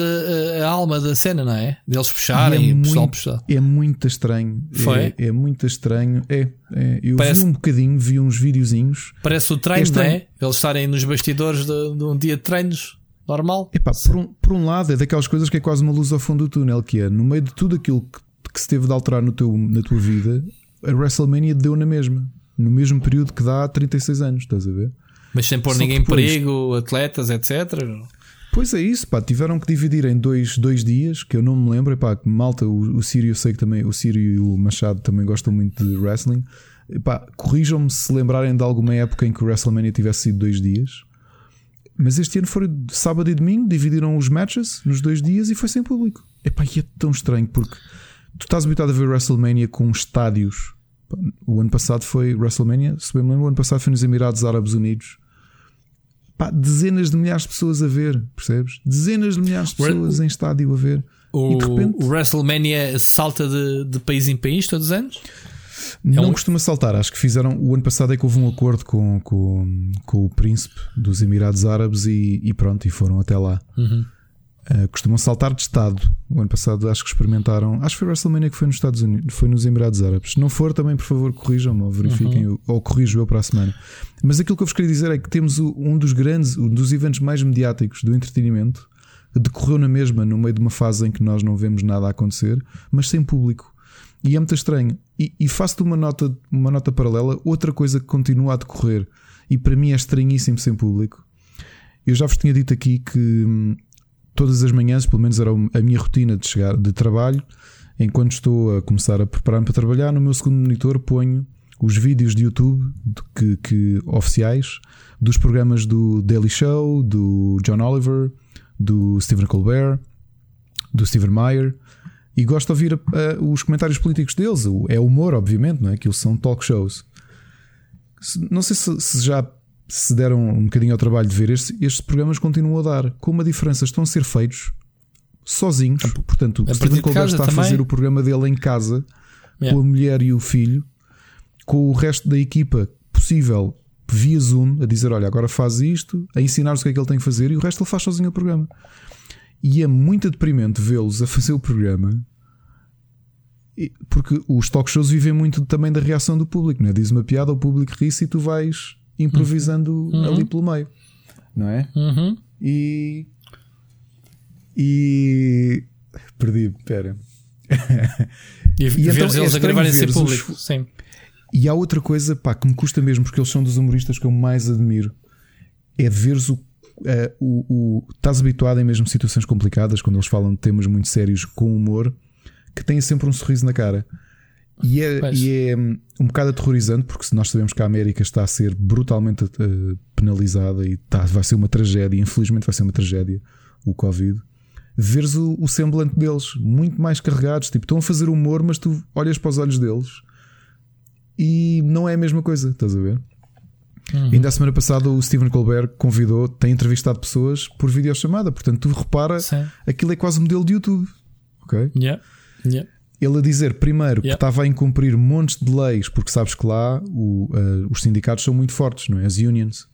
a- alma da cena, não é? Deles puxarem E e, é o pessoal muito- puxar. É muito estranho. Foi? É, é muito estranho. É, é. eu Parece- vi um bocadinho, vi uns videozinhos. Parece o treino, Este não é? Eles estarem nos bastidores de, de um dia de treinos normal. Epá, por, um, por um lado, é daquelas coisas que é quase uma luz ao fundo do túnel, que é no meio de tudo aquilo que, que se teve de alterar no teu, na tua vida, a WrestleMania deu na mesma. No mesmo período que dá há 36 anos, estás a ver? Mas sem pôr ninguém em perigo, atletas, etc. Pois é isso, pá, tiveram que dividir em dois, dois dias, que eu não me lembro, pá, malta, o, o Sírio eu sei que também, o Sírio e o Machado também gostam muito de wrestling. Pá, corrijam-me se lembrarem de alguma época em que o WrestleMania tivesse sido dois dias. Mas este ano foi sábado e domingo, dividiram os matches nos dois dias e foi sem público. Epá, e é tão estranho porque tu estás habituado a ver WrestleMania com estádios. O ano passado foi WrestleMania, se bem me lembro, o ano passado foi nos Emirados Árabes Unidos pá, dezenas de milhares de pessoas a ver, percebes? Dezenas de milhares de pessoas em estádio a ver. O, e de repente, o WrestleMania salta de, de país em país todos os anos? Não é um... costuma saltar, acho que fizeram. O ano passado é que houve um acordo com, com, com o príncipe dos Emirados Árabes e, e pronto, e foram até lá. Uhum. Uh, costumam saltar de Estado. O ano passado acho que experimentaram. Acho que foi WrestleMania que foi nos Estados Unidos, foi nos Emirados Árabes. Se não for, também por favor corrijam-me ou verifiquem, uhum. ou corrijo eu para a semana. Mas aquilo que eu vos queria dizer é que temos um dos grandes, um dos eventos mais mediáticos do entretenimento decorreu na mesma, no meio de uma fase em que nós não vemos nada a acontecer, mas sem público. E é muito estranho. E, e faço-te uma nota, uma nota paralela, outra coisa que continua a decorrer, e para mim é estranhíssimo sem público. Eu já vos tinha dito aqui que hum, todas as manhãs, pelo menos era a minha rotina de chegar de trabalho, enquanto estou a começar a preparar-me para trabalhar, no meu segundo monitor ponho os vídeos de YouTube que, que, oficiais dos programas do Daily Show, do John Oliver, do Stephen Colbert, do Stephen Meyer e gosto de ouvir uh, os comentários políticos deles. É humor, obviamente, não é? Aquilo são talk shows. Não sei se, se já se deram um bocadinho ao trabalho de ver, estes, estes programas continuam a dar. Com uma diferença, estão a ser feitos sozinhos. Portanto, o Stephen Colbert está também. a fazer o programa dele em casa yeah. com a mulher e o filho, com o resto da equipa possível via Zoom, a dizer: Olha, agora faz isto, a ensinar-nos o que é que ele tem que fazer, e o resto ele faz sozinho o programa. E é muito deprimente vê-los a fazer o programa. Porque os talk shows vivem muito também da reação do público, não é? Diz uma piada, o público ri-se e tu vais improvisando uhum. ali pelo meio, não é? Uhum. E. E. Perdi, pera. e, e então, eles é a gravarem ser público. Os... Sim. E há outra coisa pá, que me custa mesmo, porque eles são dos humoristas que eu mais admiro, é veres o. Uh, o, o estás habituado em mesmo situações complicadas, quando eles falam de temas muito sérios com humor, que têm sempre um sorriso na cara. E é, e é hum, um bocado aterrorizante porque se nós sabemos que a América está a ser brutalmente uh, penalizada e está, vai ser uma tragédia, infelizmente vai ser uma tragédia o Covid, veres o, o, semblante deles muito mais carregados, tipo, estão a fazer humor, mas tu olhas para os olhos deles e não é a mesma coisa, estás a ver? Uhum. Ainda a semana passada o Stephen Colbert convidou, tem entrevistado pessoas por videochamada, portanto tu repara, Sim. aquilo é quase um modelo de YouTube, ok? Yeah. Yeah ele a dizer primeiro que estava a incumprir montes de leis, porque sabes que lá o, uh, os sindicatos são muito fortes, não é? As unions.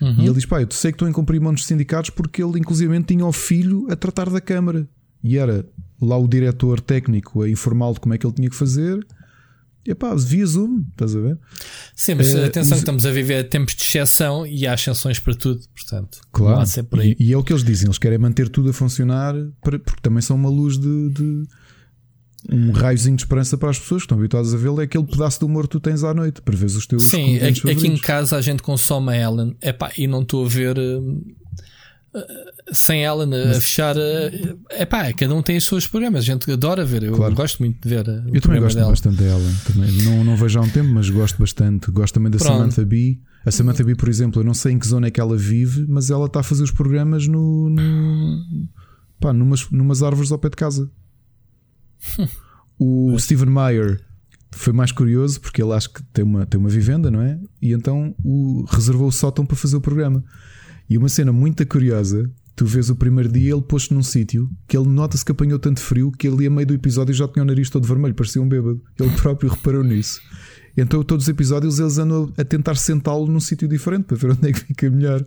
Uhum. E ele diz: pá, eu sei que estou a incumprir montes de sindicatos porque ele, inclusive, tinha o filho a tratar da Câmara e era lá o diretor técnico a informá-lo de como é que ele tinha que fazer. E pá, via Zoom, estás a ver? Sim, mas é, atenção, mas... estamos a viver tempos de exceção e há exceções para tudo, portanto, claro. E, e, é o que eles dizem: eles querem manter tudo a funcionar para, porque também são uma luz de, de um raiozinho de esperança para as pessoas que estão habituadas a vê-lo é aquele pedaço de humor que tu tens à noite para ver os teus Sim, aqui, em casa a gente consome a Ellen epá, e não estou a ver uh, sem Ellen Mas, a fechar. Uh, epá, cada um tem os seus programas, a gente adora ver. Eu claro. gosto muito de ver. eu também gosto dela. bastante da Ellen. Também. Não, não vejo há um tempo, mas gosto bastante. Gosto também da Pronto. Samantha Bee. A Samantha Bee, por exemplo, eu não sei em que zona é que ela vive, mas ela está a fazer os programas no, no pá, numas, numas árvores ao pé de casa. O. Steven Meyer foi mais curioso porque ele acho que tem uma, tem uma vivenda, não é? E então o, reservou o sótão para fazer o programa. E uma cena muito curiosa: tu vês o primeiro dia ele posto num sítio que ele nota-se que apanhou tanto frio que ele, a meio do episódio, já tinha o nariz todo vermelho, parecia um bêbado. Ele próprio reparou nisso. Então, todos os episódios, eles andam a tentar sentá-lo num sítio diferente para ver onde é que fica melhor.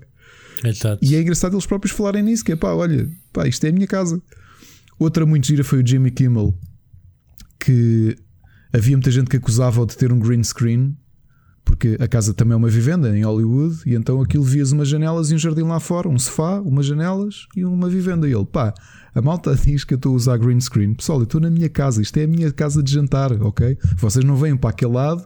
Exato. E é engraçado eles próprios falarem nisso: que é pá, olha, pá, isto é a minha casa. Outra muito gira foi o Jimmy Kimmel que havia muita gente que acusava de ter um green screen, porque porque a casa também é uma vivenda em Hollywood, e então aquilo vias umas janelas e um jardim lá fora, um sofá, umas janelas e uma vivenda. E ele, pá, a malta diz que eu estou a usar green screen. Pessoal, eu estou na minha casa, isto é a minha casa de jantar, ok? Vocês não vêm para aquele lado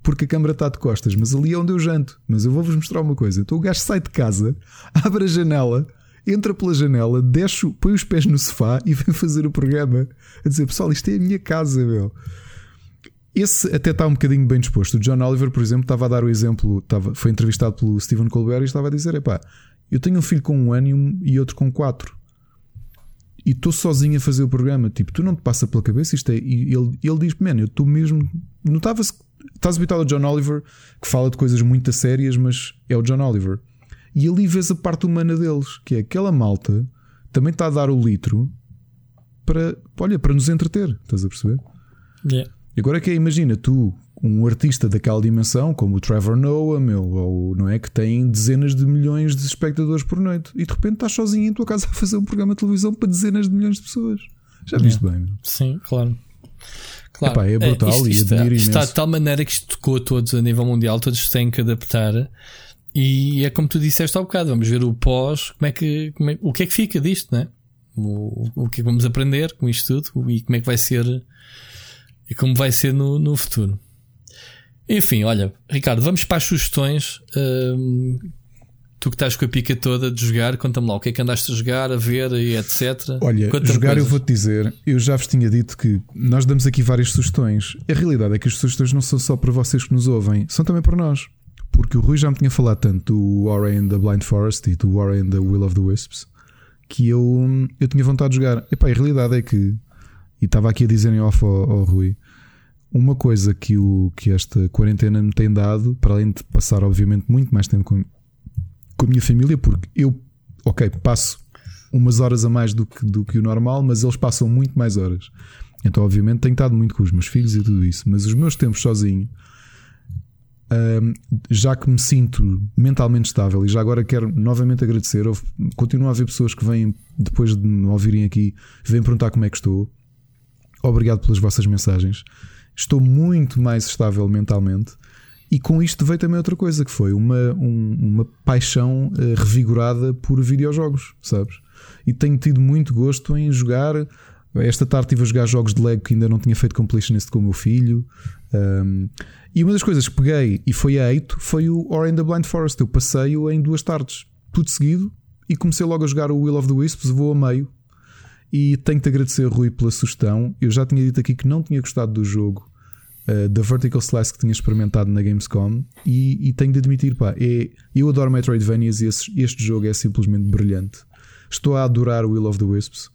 porque a câmara está de costas, mas ali é onde eu janto. Mas eu vou-vos mostrar uma coisa: então o gajo sai de casa, abre a janela, entra pela janela, desce, põe os pés no sofá e vem fazer o programa a dizer: pessoal, isto é a minha casa, meu. Esse até está um bocadinho bem disposto. O John Oliver, por exemplo, estava a dar o exemplo, estava, foi entrevistado pelo Stephen Colbert e estava a dizer: epá, eu tenho um filho com um ano e, um, e outro com quatro. E estou sozinho a fazer o programa. Tipo, tu não te passa pela cabeça isto é. E ele, ele diz: Man, eu estou mesmo. Notava-se. Estás habituado ao John Oliver, que fala de coisas muito sérias, mas é o John Oliver. E ali vês a parte humana deles, que é aquela malta também está a dar o litro para, olha, para nos entreter. Estás a perceber? Yeah. Agora que é, imagina, tu, um artista daquela dimensão, como o Trevor Noah, meu, ou não é que tem dezenas de milhões de espectadores por noite, e de repente estás sozinho em tua casa a fazer um programa de televisão para dezenas de milhões de pessoas. Já viste bem? Meu? Sim, claro. Claro. Epá, é brutal isto, e isto, isto está de tal maneira que isto tocou a todos a nível mundial, todos têm que adaptar. E é como tu disseste há bocado, vamos ver o pós, como é que, como é- o que é que fica disto, né? O, o que é que vamos aprender com isto tudo e como é que vai ser e como vai ser no, no futuro. Enfim, olha, Ricardo, vamos para as sugestões. Hum, tu que estás com a pica toda de jogar, conta-me lá o que é que andaste a jogar, a ver e etc. Olha, jogar eu vou-te dizer, eu já vos tinha dito que nós damos aqui várias sugestões. A realidade é que as sugestões não são só para vocês que nos ouvem, são também para nós. Porque o Rui já me tinha falado tanto do Ori and the Blind Forest e do Ori and the Will of the Wisps que eu, eu tinha vontade de jogar. Epá, a realidade é que, e estava aqui a dizer em off ao, ao Rui, uma coisa que, o, que esta quarentena me tem dado, para além de passar, obviamente, muito mais tempo com, com a minha família, porque eu, ok, passo umas horas a mais do que, do que o normal, mas eles passam muito mais horas. Então, obviamente, tenho estado muito com os meus filhos e tudo isso, mas os meus tempos sozinho, já que me sinto mentalmente estável e já agora quero novamente agradecer, continuo a haver pessoas que vêm, depois de me ouvirem aqui, vêm perguntar como é que estou. Obrigado pelas vossas mensagens. Estou muito mais estável mentalmente. E com isto veio também outra coisa, que foi uma, um- uma paixão eh, revigorada por videojogos, sabes? E tenho tido muito gosto em jogar. Esta tarde estive a jogar jogos de Lego que ainda não tinha feito completionist com o meu filho. Um, e uma das coisas que peguei e foi a eito foi o Ori and the Blind Forest. Eu passei-o em duas tardes, tudo seguido, e comecei logo a jogar o Will of the Wisps, vou a meio. E tenho-te agradecer, Rui, pela sugestão. Eu já tinha dito aqui que não tinha gostado do jogo uh, da Vertical Slice que tinha experimentado na Gamescom. E, e tenho de admitir, pá, é, eu adoro Metroidvanias e esse- este jogo é simplesmente brilhante. Estou a adorar o Will of the Wisps.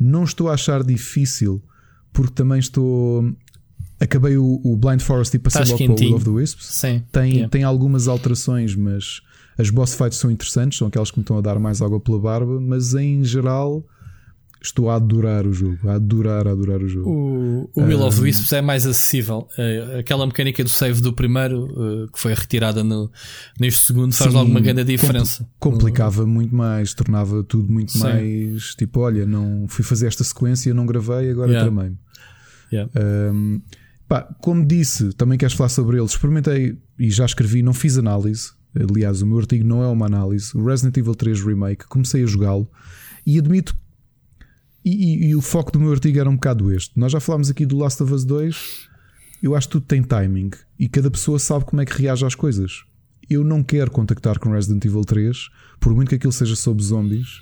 Não estou a achar difícil, porque também estou. Acabei o, o Blind Forest e passei Estás logo para o Will of the Wisps. Sim. Tem, Yeah. tem algumas alterações, mas as boss fights são interessantes, são aquelas que me estão a dar mais água pela barba, mas em geral estou a adorar o jogo, a adorar, a adorar o jogo. O, o Will of the Wisps é mais acessível. Eh, aquela mecânica do save do primeiro, eh, que foi retirada no, neste segundo, faz Sim, logo uma grande diferença. Complicava muito mais, tornava tudo muito Sim. mais tipo, olha, não fui fazer esta sequência, não gravei, agora Yeah. tramei-me. Yeah. Um, pá, como disse, também queres falar sobre ele. Experimentei e já escrevi, não fiz análise. Aliás, o meu artigo não é uma análise. O Resident Evil 3 Remake, comecei a jogá-lo e admito. E, e- e o foco do meu artigo era um bocado este. Nós já falámos aqui do Last of Us 2. Eu acho que tudo tem timing e cada pessoa sabe como é que reage às coisas. Eu não quero contactar com Resident Evil 3, por muito que aquilo seja sobre zombies,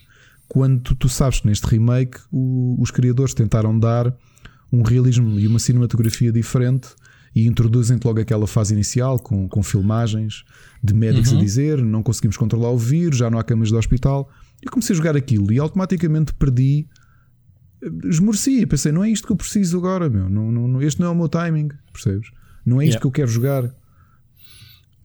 quando tu, tu sabes que neste remake o- os criadores tentaram dar um realismo e uma cinematografia diferente e introduzem-te logo aquela fase inicial com, com filmagens de médicos a dizer não conseguimos controlar o vírus, já não há camas de hospital. Eu comecei a jogar aquilo e automaticamente perdi, esmoreci. Pensei, não é isto que eu preciso agora, meu. Não, não, este não é o meu timing, percebes? Não é isto Yeah. que eu quero jogar.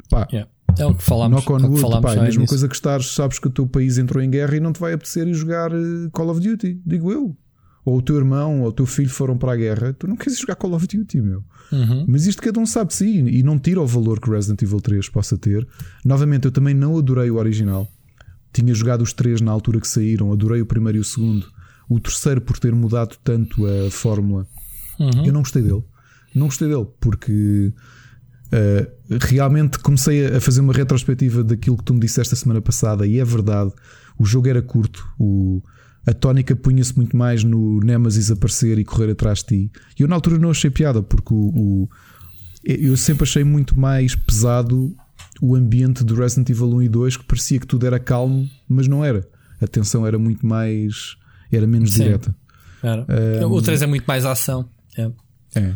Pá, Yeah. É o que falámos. knock on é wood, falámos pá, é a mesma coisa que estares, sabes que o teu país entrou em guerra e não te vai apetecer ir jogar eh, Call of Duty, digo eu. Ou o teu irmão ou o teu filho foram para a guerra, tu não queres jogar Call of Duty, meu. Uhum. Mas isto cada um sabe de si e não tira o valor que Resident Evil 3 possa ter. Novamente, eu também não adorei o original. Tinha jogado os três na altura que saíram, adorei o primeiro e o segundo. O terceiro, por ter mudado tanto a fórmula, Uhum. eu não gostei dele. Não gostei dele, porque Uh, realmente comecei a fazer uma retrospectiva daquilo que tu me disseste a semana passada, e é verdade, o jogo era curto, o, a tónica punha-se muito mais no Nemesis aparecer e correr atrás de ti. E eu na altura não achei piada, porque o, o eu sempre achei muito mais pesado o ambiente do Resident Evil 1 e 2, que parecia que tudo era calmo, mas não era. A tensão era muito mais. era menos Sim. direta. Era. Um, o 3 é muito mais ação. É. é.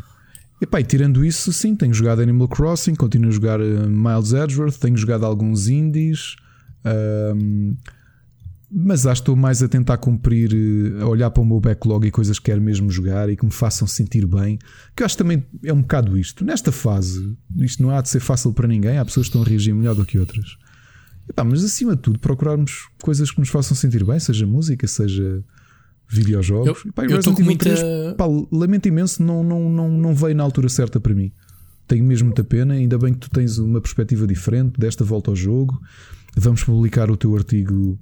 E, pá, e tirando isso, sim, tenho jogado Animal Crossing, continuo a jogar uh, Miles Edgeworth, tenho jogado alguns indies. Um, mas acho que estou mais a tentar cumprir, a olhar para o meu backlog e coisas que quero mesmo jogar e que me façam sentir bem. Que eu acho também é um bocado isto. Nesta fase, isto não há de ser fácil para ninguém, há pessoas que estão a reagir melhor do que outras. Epá, mas acima de tudo, procurarmos coisas que nos façam sentir bem, seja música, seja videojogos. Eu, Epá, eu estou com muita... 3, pá, lamento imenso, não, não, não, não veio na altura certa para mim. Tenho mesmo muita pena, ainda bem que tu tens uma perspectiva diferente desta volta ao jogo. Vamos publicar o teu artigo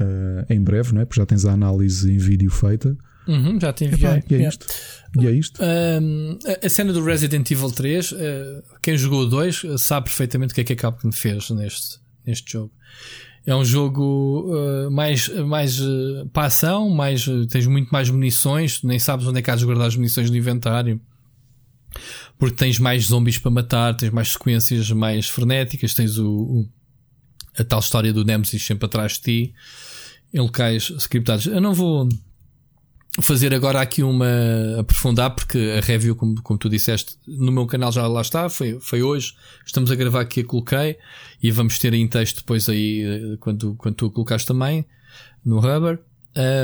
uh, em breve, não é? Porque já tens a análise em vídeo feita. Uhum, já te enviei. e é isto. E é isto. Um, a cena do Resident Evil 3, uh, eh, quem jogou o 2 sabe perfeitamente o que é que a Capcom fez neste, neste jogo. É um jogo uh, mais, mais uh, para ação, mais, tens muito mais munições, nem sabes onde é que has de guardar as munições no inventário. Porque tens mais zombies para matar, tens mais sequências mais frenéticas, tens o, o a tal história do Nemesis sempre atrás de ti em locais scriptados. Eu não vou fazer agora aqui uma aprofundar, porque a review, como, como tu disseste, no meu canal já lá está, foi, foi hoje. Estamos a gravar aqui, a coloquei e vamos ter em texto depois aí eh, quando, quando tu a colocaste também no Rubber.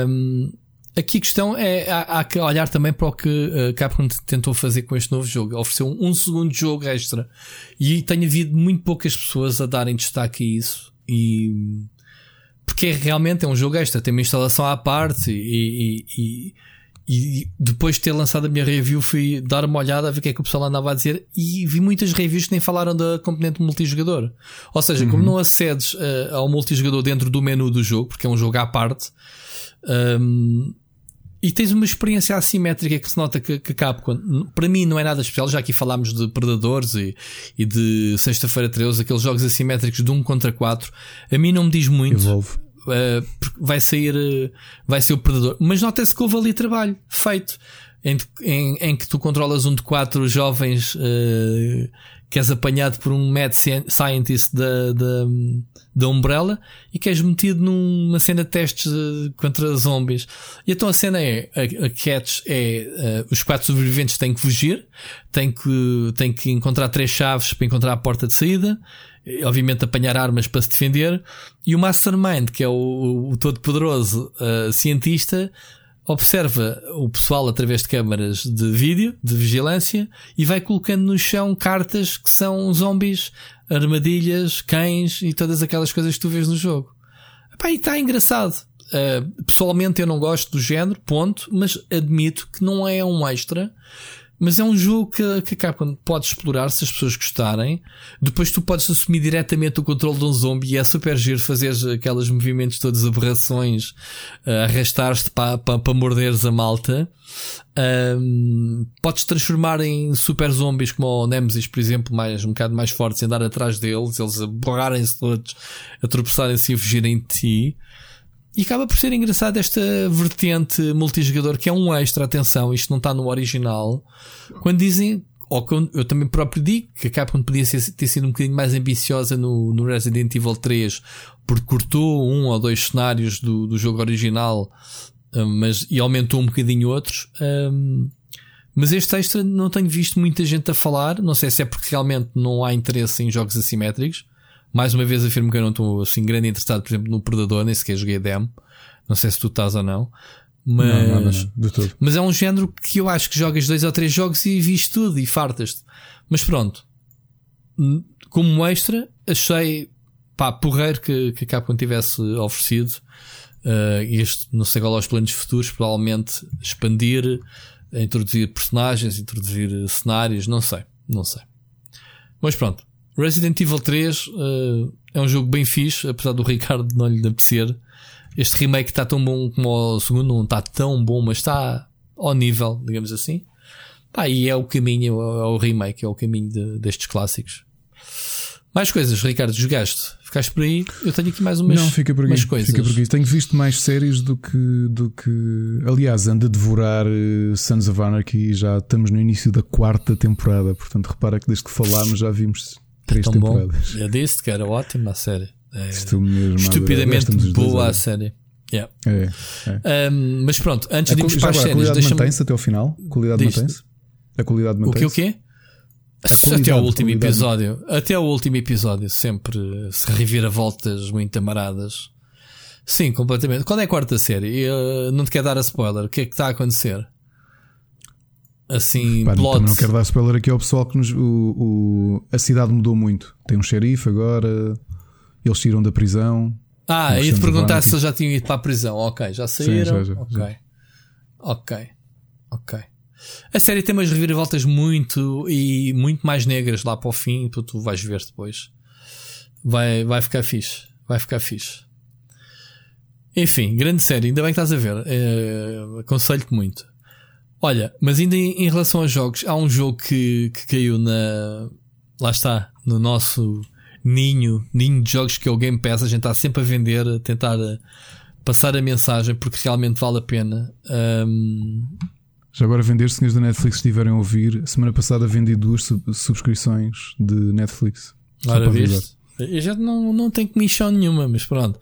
Um, aqui a questão é há, há, que olhar também para o que a Capcom tentou fazer com este novo jogo. Ofereceu um, um segundo jogo extra e tem havido muito poucas pessoas a darem destaque a isso. E porque é realmente é um jogo extra, tem uma instalação à parte e, e, e, depois de ter lançado a minha review fui dar uma olhada a ver o que é que o pessoal andava a dizer e vi muitas reviews que nem falaram da componente multijogador. Ou seja, uhum. como não acedes uh, ao multijogador dentro do menu do jogo, porque é um jogo à parte, um, e tens uma experiência assimétrica que se nota que, que Capcom, para mim, não é nada especial. Já aqui falámos de Predadores e, e de Sexta-feira 13, aqueles jogos assimétricos de 1 contra 4. A mim não me diz muito. Evolve. Uh, vai sair, uh, vai ser o Predador. Mas nota-se que houve ali trabalho feito. Em, em, em, que tu controlas um de quatro jovens uh, que és apanhado por um mad scientist da, da, da Umbrella e que és metido numa cena de testes eh, contra zombies. E então a cena é, a, a catch é, uh, os quatro sobreviventes têm que fugir, têm que, têm que encontrar três chaves para encontrar a porta de saída, obviamente apanhar armas para se defender, e o Mastermind, que é o, o todo poderoso uh, cientista, observa o pessoal através de câmaras de vídeo, de vigilância, e vai colocando no chão cartas que são zombies, armadilhas, cães e todas aquelas coisas que tu vês no jogo. Epá, e está engraçado. Uh, pessoalmente eu não gosto do género, ponto, mas admito que não é um extra mas é um jogo que, que Capcom pode explorar se as pessoas gostarem. Depois tu podes assumir diretamente o controle de um zombie e é super giro fazer aqueles movimentos todos aberrações, uh, arrastar-te para pa, pa morderes a malta. Um, podes transformar em super zombies como o Nemesis, por exemplo, mais, um bocado mais fortes andar atrás deles, eles borrarem-se todos, a tropeçarem-se e fugirem de ti. E acaba por ser engraçado esta vertente multijogador que é um extra, atenção, isto não está no original. Quando dizem, ou que eu, também próprio digo, que a Capcom podia ser, ter sido um bocadinho mais ambiciosa no, no Resident Evil 3, porque cortou um ou dois cenários do, do jogo original, hum, mas, e aumentou um bocadinho outros. Um, mas este extra não tenho visto muita gente a falar, não sei se é porque realmente não há interesse em jogos assimétricos mais uma vez afirmo que eu não estou assim grande interessado, por exemplo, no Predador, nem sequer joguei demo. Não sei se tu estás ou não. Mas, não, não, não, mas é um género que eu acho que jogas dois ou três jogos e viste tudo e fartas-te. Mas pronto, como extra, achei pá, porreiro que, que a Capcom tivesse oferecido uh, este, não sei qual aos planos futuros, provavelmente expandir, introduzir personagens, introduzir cenários, não sei, não sei. Mas pronto, Resident Evil 3 uh, eh, é um jogo bem fixe, apesar do Ricardo não lhe apetecer. Este remake está tão bom como o segundo, não está tão bom, mas está ao nível, digamos assim. Pá, e é o caminho, é o remake, é o caminho de, destes clássicos. Mais coisas, Ricardo, jogaste? Ficaste por aí? Eu tenho aqui mais umas, Não, fica por aqui. umas coisas. Fica por aqui. Tenho visto mais séries do que, do que. Aliás, ando a devorar uh, Sons of Anarchy e já estamos no início da quarta temporada. Portanto, repara que desde que falámos já vimos três Tão temporadas. bom. Eu disse que era ótima a série. É, Estou mesmo a estupidamente boa a série. Yeah. É, é. Um, mas pronto, antes A, de irmos para as agora, a séries, qualidade mantém-se até ao final? A qualidade mantém-se? A qualidade O que mantém-se? o quê? Até ao último qualidade. episódio. Até ao último episódio, sempre se reviravoltas muito amaradas. Sim, completamente. Quando é a quarta série? Eu, não te quero dar a spoiler. O que é que está a acontecer? Assim, Pá, não quero dar spoiler aqui ao pessoal que nos, o, o- a cidade mudou muito. Tem um xerife agora, eles tiram da prisão. Ah, ia te perguntar se eles já tinham ido para a prisão. Ok, já saíram. já, já, ok. já. Ok. Ok. A série tem umas reviravoltas muito e muito mais negras lá para o fim, tu, tu vais ver depois. Vai, vai ficar fixe. Vai ficar fixe. Enfim, grande série, ainda bem que estás a ver. Eh, Aconselho-te muito. Olha, mas ainda em, em relação aos jogos, há um jogo que, que caiu na. Lá está, no nosso ninho, ninho de jogos que é o Game Pass. A gente está sempre a vender, a tentar eh, passar a mensagem porque realmente vale a pena. Ahm, Já agora vender, se senhores da Netflix estiverem a ouvir, semana passada vendi duas sub- subscrições de Netflix. Ora, para Eu já não, não tenho comissão nenhuma, mas pronto.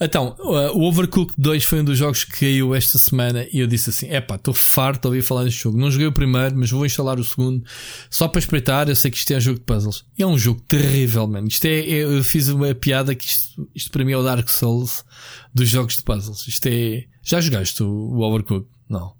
Então, uh, o Overcooked 2 foi um dos jogos que caiu esta semana e eu disse assim: epá, estou farto de ouvir falar deste jogo. Não joguei o primeiro, mas vou instalar o segundo só para espreitar. Eu sei que isto é um jogo de puzzles. E é um jogo terrível, mano. Isto é, eu eu fiz uma piada que isto, isto para mim é o Dark Souls dos jogos de puzzles. Isto é. Já jogaste o, o Overcooked? Não.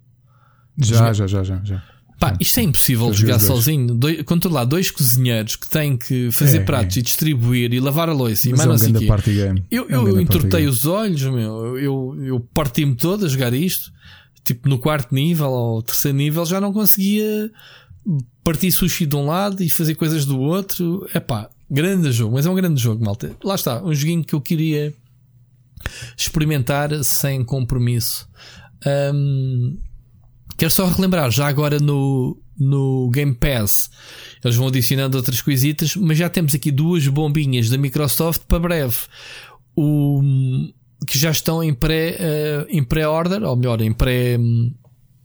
Já, já, já, já, já. Pá, isto é impossível de jogar dois. sozinho. Doi- controlar dois cozinheiros que têm que fazer É, pratos é. e distribuir e lavar a louça e Mas mais é um grande party game. Eu, É um eu entortei os olhos, meu. Eu, eu parti-me todo a jogar isto. Tipo, no quarto nível ou terceiro nível já não conseguia partir sushi de um lado e fazer coisas do outro. É pá, grande jogo, mas é um grande jogo, malta. Lá está, um joguinho que eu queria experimentar sem compromisso. Ahm, quero só relembrar, já agora no, no Game Pass, eles vão adicionando outras coisitas, mas já temos aqui duas bombinhas da Microsoft para breve. O, que já estão em pré, eh, em pré-order, ou melhor, em pré. hum,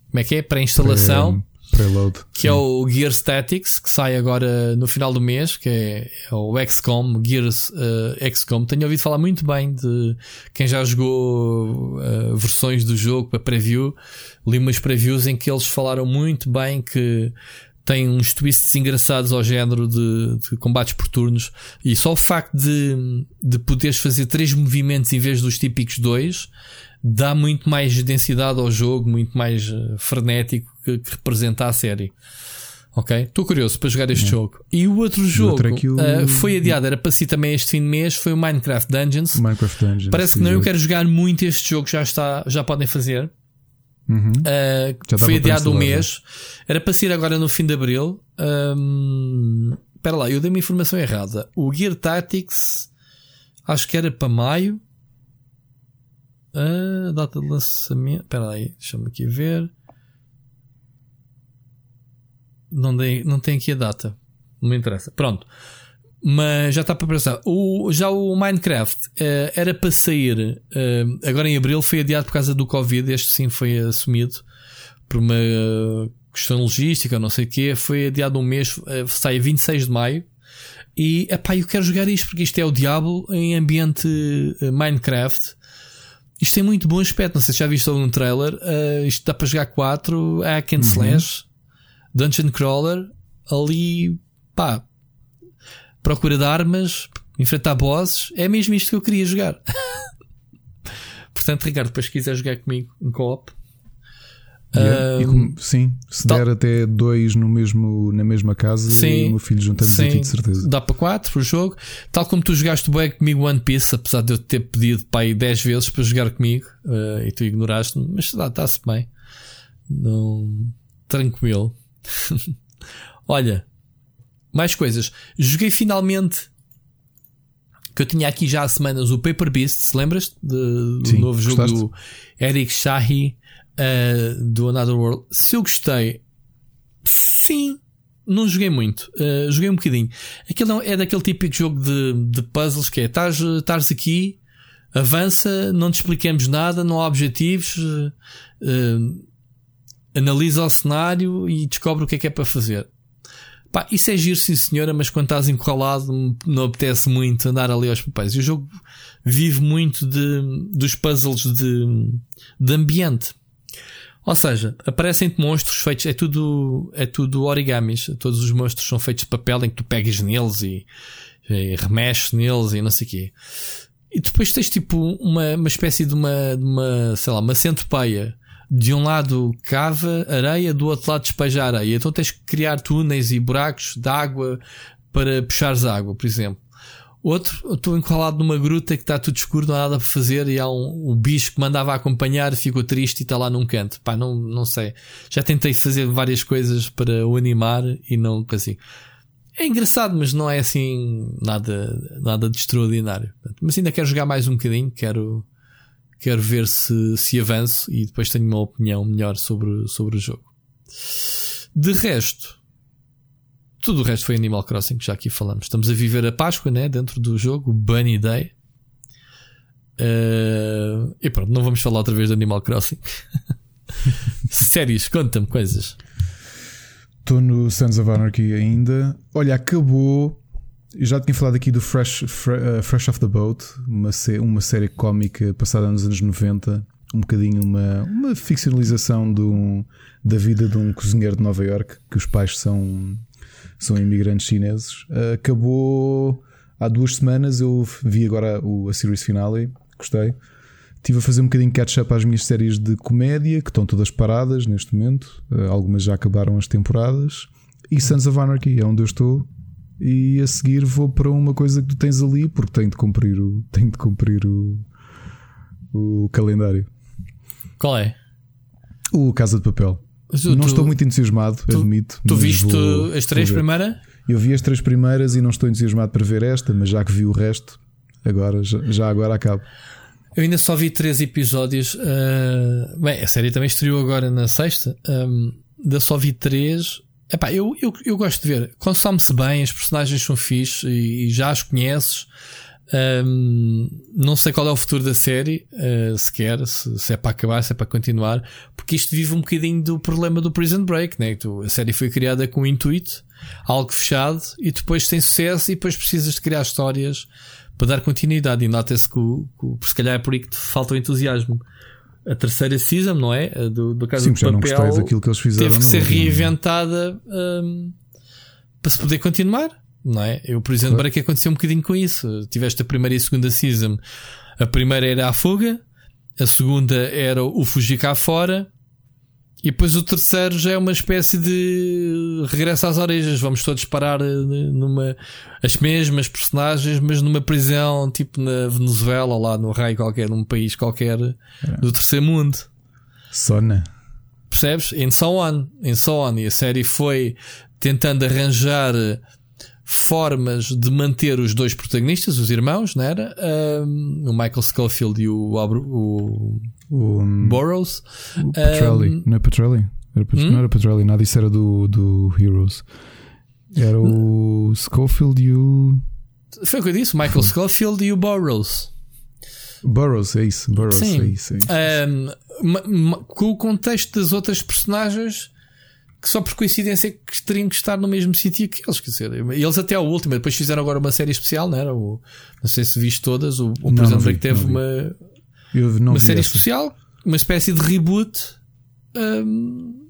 Como é que é? Pré-instalação Pre- Preload. que é o Gear Statics, que sai agora no final do mês, que é, é o XCOM, Gears eh, XCOM. Tenho ouvido falar muito bem de quem já jogou eh, versões do jogo para preview. Li umas previews em que eles falaram muito bem que tem uns twists engraçados ao género de, de combates por turnos. E só o facto de, de poderes fazer três movimentos em vez dos típicos dois dá muito mais densidade ao jogo, muito mais eh, frenético que, que representa a série. Ok? Estou curioso para jogar este jogo. E o outro jogo outro é eh, foi adiado, era para si também este fim de mês, foi o Minecraft Dungeons. Minecraft Dungeons. Parece que não, eu quero jogar muito este jogo, já está, já podem fazer. Uhum. Uh, Já foi adiado um mês. Era para sair agora no fim de abril. Espera lá, eu dei uma informação errada. O Gear Tactics acho que era para maio. Ah, data de lançamento. Espera aí, deixa-me aqui ver. Não, dei, não tem aqui a data. Não me interessa. Pronto. Mas já está para pensar. O, já o Minecraft eh, era para sair eh, agora em abril, foi adiado por causa do Covid. Este sim foi assumido por uma questão logística, não sei o quê. Foi adiado um mês, eh, sai a 26 de maio. E epá, eu quero jogar isto porque isto é o Diablo em ambiente Minecraft. Isto tem muito bom aspecto. Não sei se já viste algum trailer. Eh, isto dá para jogar 4 Hack and Slash, Dungeon Crawler. Ali, pá, procura de armas, enfrentar bosses. É mesmo isto que eu queria jogar. Portanto, Ricardo, depois se quiser jogar comigo em co-op, Yeah. Ahm, como- sim, se der até dois no mesmo, na mesma casa, Sim, e o meu filho juntamos sim, aqui de certeza. dá para 4 o jogo. Tal como tu jogaste bem comigo One Piece, apesar de eu te ter pedido aí 10 vezes para jogar comigo eh, e tu ignoraste-me, mas está-se bem. Não, tranquilo. Olha, mais coisas. Joguei finalmente que eu tinha aqui já há semanas o Paper Beasts, lembras-te? De- Do Sim, novo jogo gostaste? do Eric Shahi uh, do Another World. Se eu gostei, Sim, não joguei muito. Uh, joguei um bocadinho. Aquilo é daquele típico jogo de, de puzzles que é: estás aqui, avança, não te explicamos nada, não há objetivos, uh, analisa o cenário e descobre o que é que é para fazer. Pá, isso é giro, sim senhora, mas quando estás encurralado não apetece muito andar ali aos papéis. E o jogo vive muito de, dos puzzles de, de ambiente. Ou seja, aparecem-te monstros feitos, é tudo, é tudo origamis. Todos os monstros são feitos de papel em que tu pegas neles e, e remexes neles e não sei o quê. E depois tens tipo uma, uma espécie de uma, de uma, sei lá, uma centopeia de um lado cava areia, do outro lado despeja areia. Então tens que criar túneis e buracos de água para puxares água, por exemplo. Outro, estou encalado numa gruta que está tudo escuro, não há nada para fazer e há um, um bicho que mandava acompanhar, ficou triste e está lá num canto. Pá, não, não sei. Já tentei fazer várias coisas para o animar e não consigo. É engraçado, mas não é assim nada, nada de extraordinário. Mas ainda quero jogar mais um bocadinho, quero, Quero ver se, se avanço e depois tenho uma opinião melhor sobre, sobre o jogo. De resto, tudo o resto foi Animal Crossing, que já aqui falamos. Estamos a viver a Páscoa, né? Dentro do jogo, Bunny Day. Uh, e pronto, não vamos falar outra vez de Animal Crossing. Séries, conta-me coisas. Estou no Sons of Anarchy ainda. Olha, acabou eu já tinha falado aqui do Fresh, uh, Fresh Off the Boat, uma, uma série cómica passada nos anos 90, um bocadinho uma, uma ficcionalização do, da vida de um cozinheiro de Nova York, que os pais são, são imigrantes chineses. Uh, acabou há duas semanas, eu vi agora a series finale, gostei. Estive a fazer um bocadinho catch-up às minhas séries de comédia, que estão todas paradas neste momento. Uh, algumas já acabaram as temporadas. E Sons of Anarchy é onde eu estou e a seguir vou para uma coisa que tu tens ali porque tenho de cumprir o, tenho de cumprir o, o calendário. Qual é? O Casa de Papel. Tu, não estou muito entusiasmado, tu, admito. Tu viste vou, as três primeiras? Eu vi as três primeiras e não estou entusiasmado para ver esta, mas já que vi o resto, agora já, já agora acabo. Eu ainda só vi três episódios. Uh, bem, a série também estreou agora na sexta. Um, ainda só vi três. Epá, eu, eu, eu gosto de ver. Consome-se bem, as personagens são fixe e, e já as conheces. Um, não sei qual é o futuro da série, uh, sequer, se, se, é para acabar, se é para continuar, porque isto vive um bocadinho do problema do Prison Break, né? Tu, a série foi criada com um intuito, algo fechado, e depois tem sucesso e depois precisas de criar histórias para dar continuidade. E nota-se que, que, se calhar é por aí que te falta o entusiasmo a terceira season, não é? Do, do caso Sim, do papel. Não daquilo que eles fizeram. Teve que ser reinventada um, para se poder continuar, não é? Eu, por exemplo, claro. que aconteceu um bocadinho com isso. Tiveste a primeira e a segunda season. A primeira era a fuga, a segunda era o fugir cá fora, e depois o terceiro já é uma espécie de regresso às origens. Vamos todos parar eh, numa. as mesmas personagens, mas numa prisão, tipo na Venezuela, ou lá no raio qualquer, num país qualquer é. do terceiro mundo. Sona. Percebes? And so on. And so on. E a série foi tentando arranjar formas de manter os dois protagonistas, os irmãos, não era? Um, o Michael Schofield e o, o o um, Burroughs. O Petrelli, um, não é Petrelli? Era, hum? Não era Petrelli, nada, isso era do, do Heroes. Era o Schofield e o. Foi o que eu disse, Michael Schofield e o Burroughs. Burroughs, é isso. Burroughs, Sim. é isso. É isso. Um, com o contexto das outras personagens que só por coincidência que teriam que estar no mesmo sítio que eles, quer dizer, eles até ao último, depois fizeram agora uma série especial, não era? O, não sei se viste todas, o, o Prison Break teve uma, uma série essa. especial, uma espécie de reboot. Hum,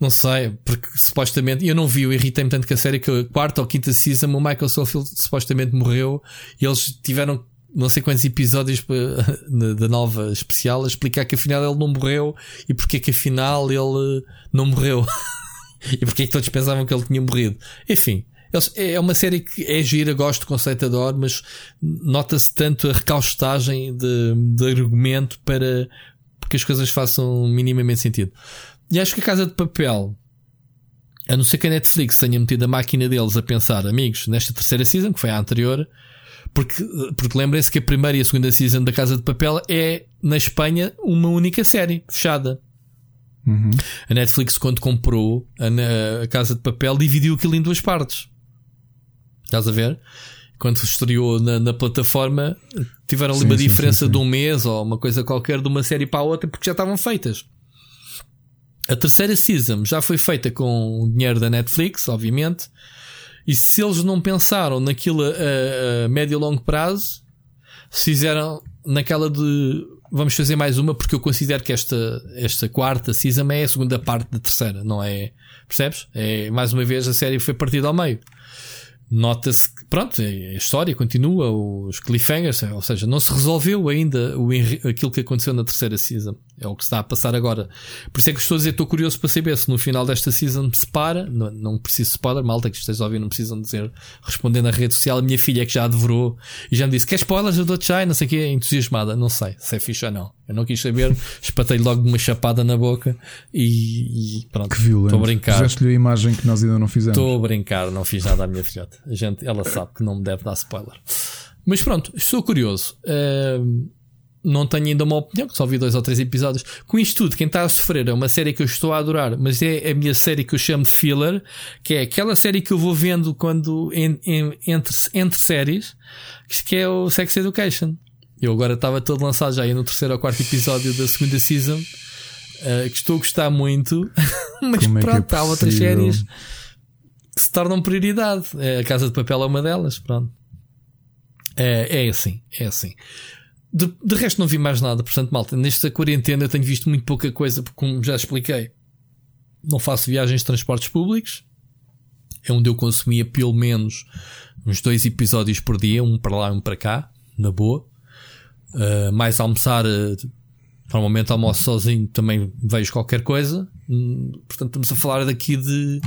não sei, porque supostamente eu não vi, eu irritei-me tanto que a série que a quarta ou quinta season o Michael Sofield supostamente morreu e eles tiveram não sei quantos episódios da nova especial a explicar que afinal ele não morreu e porque é que afinal ele não morreu e porque é que todos pensavam que ele tinha morrido. Enfim, é uma série que é gira, gosto do conceito, adoro, mas nota-se tanto a recaustagem de, de argumento para que as coisas façam minimamente sentido. E acho que a Casa de Papel, a não ser que a Netflix tenha metido a máquina deles a pensar, amigos, nesta terceira season, que foi a anterior, porque, porque lembrem-se que a primeira e a segunda season da Casa de Papel é, na Espanha, uma única série, fechada. Uhum. A Netflix, quando comprou a, a, Casa de Papel, dividiu aquilo em duas partes. Estás a ver? Quando se estreou na, na plataforma, tiveram ali uma sim, diferença sim, de um mês ou uma coisa qualquer de uma série para a outra porque já estavam feitas. A terceira season já foi feita com o dinheiro da Netflix, obviamente. E se eles não pensaram naquilo a, a médio e longo prazo, se fizeram naquela de vamos fazer mais uma porque eu considero que esta, esta quarta season é a segunda parte da terceira, não é? Percebes? É, mais uma vez a série foi partida ao meio nota-se que, pronto, a história continua, os cliffhangers, ou seja, não se resolveu ainda o, aquilo que aconteceu na terceira season. É o que está a passar agora. Por isso é que estou a dizer, estou curioso para saber se no final desta season se para. Não, não preciso spoiler, malta que esteja a ouvir, não precisam dizer, responder na rede social. A minha filha é que já devorou e já me disse: Quer spoilers? Eu dou-te já, não sei o que, entusiasmada. Não sei se é fixe ou não. Eu não quis saber, espatei logo uma chapada na boca e, e pronto. Que violento. Estou a brincar. Fizeste-lhe a imagem que nós ainda não fizemos. Estou a brincar, não fiz nada à minha filhota. A gente, ela sabe que não me deve dar spoiler. Mas pronto, estou curioso. Uh, não tenho ainda uma opinião, que só vi dois ou três episódios. Com isto tudo, quem está a sofrer é uma série que eu estou a adorar, mas é a minha série que eu chamo de filler, que é aquela série que eu vou vendo quando en, en, entre, entre séries, que é o Sex Education. Eu agora estava todo lançado já aí no terceiro ou quarto episódio da segunda season. Uh, que estou a gostar muito, mas Como pronto, é é há outras séries que se tornam prioridade. É, a Casa de Papel é uma delas, pronto. É, é assim, é assim. De, de resto, não vi mais nada, portanto, malta, nesta quarentena eu tenho visto muito pouca coisa, porque, como já expliquei, não faço viagens de transportes públicos. É onde eu consumia pelo menos uns dois episódios por dia, um para lá e um para cá, na boa. Uh, mais almoçar, uh, normalmente almoço sozinho, também vejo qualquer coisa. Hum, portanto, estamos a falar daqui de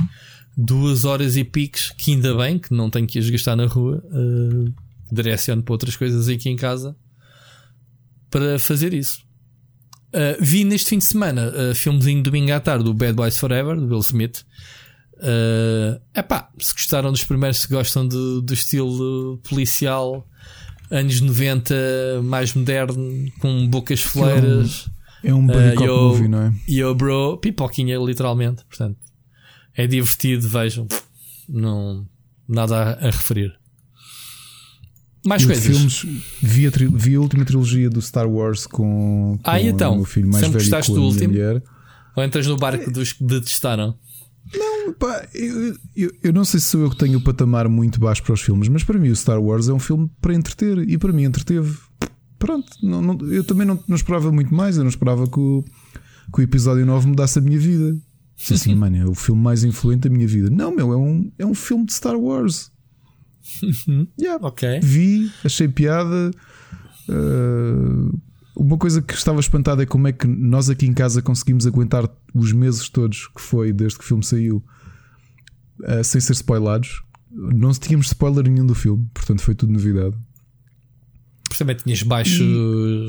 duas horas e piques, que ainda bem que não tenho que as gastar na rua. Uh, direciono para outras coisas aqui em casa para fazer isso. Uh, vi neste fim de semana uh, filmezinho domingo à tarde do Bad Boys Forever, do Will Smith. Uh, epá, se gostaram dos primeiros, se gostam de, do estilo policial anos 90 mais moderno, com bocas fleiras. É um, é um uh, yo, movie, não é? Yo, bro, pipoquinha, literalmente. Portanto, é divertido, vejam. Não, nada a, a referir. Mais e coisas. Filmes, vi, a vi a última trilogia do Star Wars com, com ah, então, o meu filho mais velho gostaste do último? Mulher. Ou entras no barco dos que detestaram? Não, pá, eu, eu, eu, não sei se sou eu que tenho o patamar muito baixo para os filmes, mas para mim o Star Wars é um filme para entreter e para mim entreteve. Pronto, não, não, eu também não, não esperava muito mais, eu não esperava que o, que o episódio 9 mudasse a minha vida. Assim, mano, é o filme mais influente da minha vida. Não, meu, é um, é um filme de Star Wars. Yeah. Ok. Vi, achei piada. Uh, uma coisa que estava espantado é como é que nós aqui em casa conseguimos aguentar os meses todos que foi desde que o filme saiu uh, sem ser spoilados. Não tínhamos spoiler nenhum do filme, portanto foi tudo novidade. também tinhas baixos e...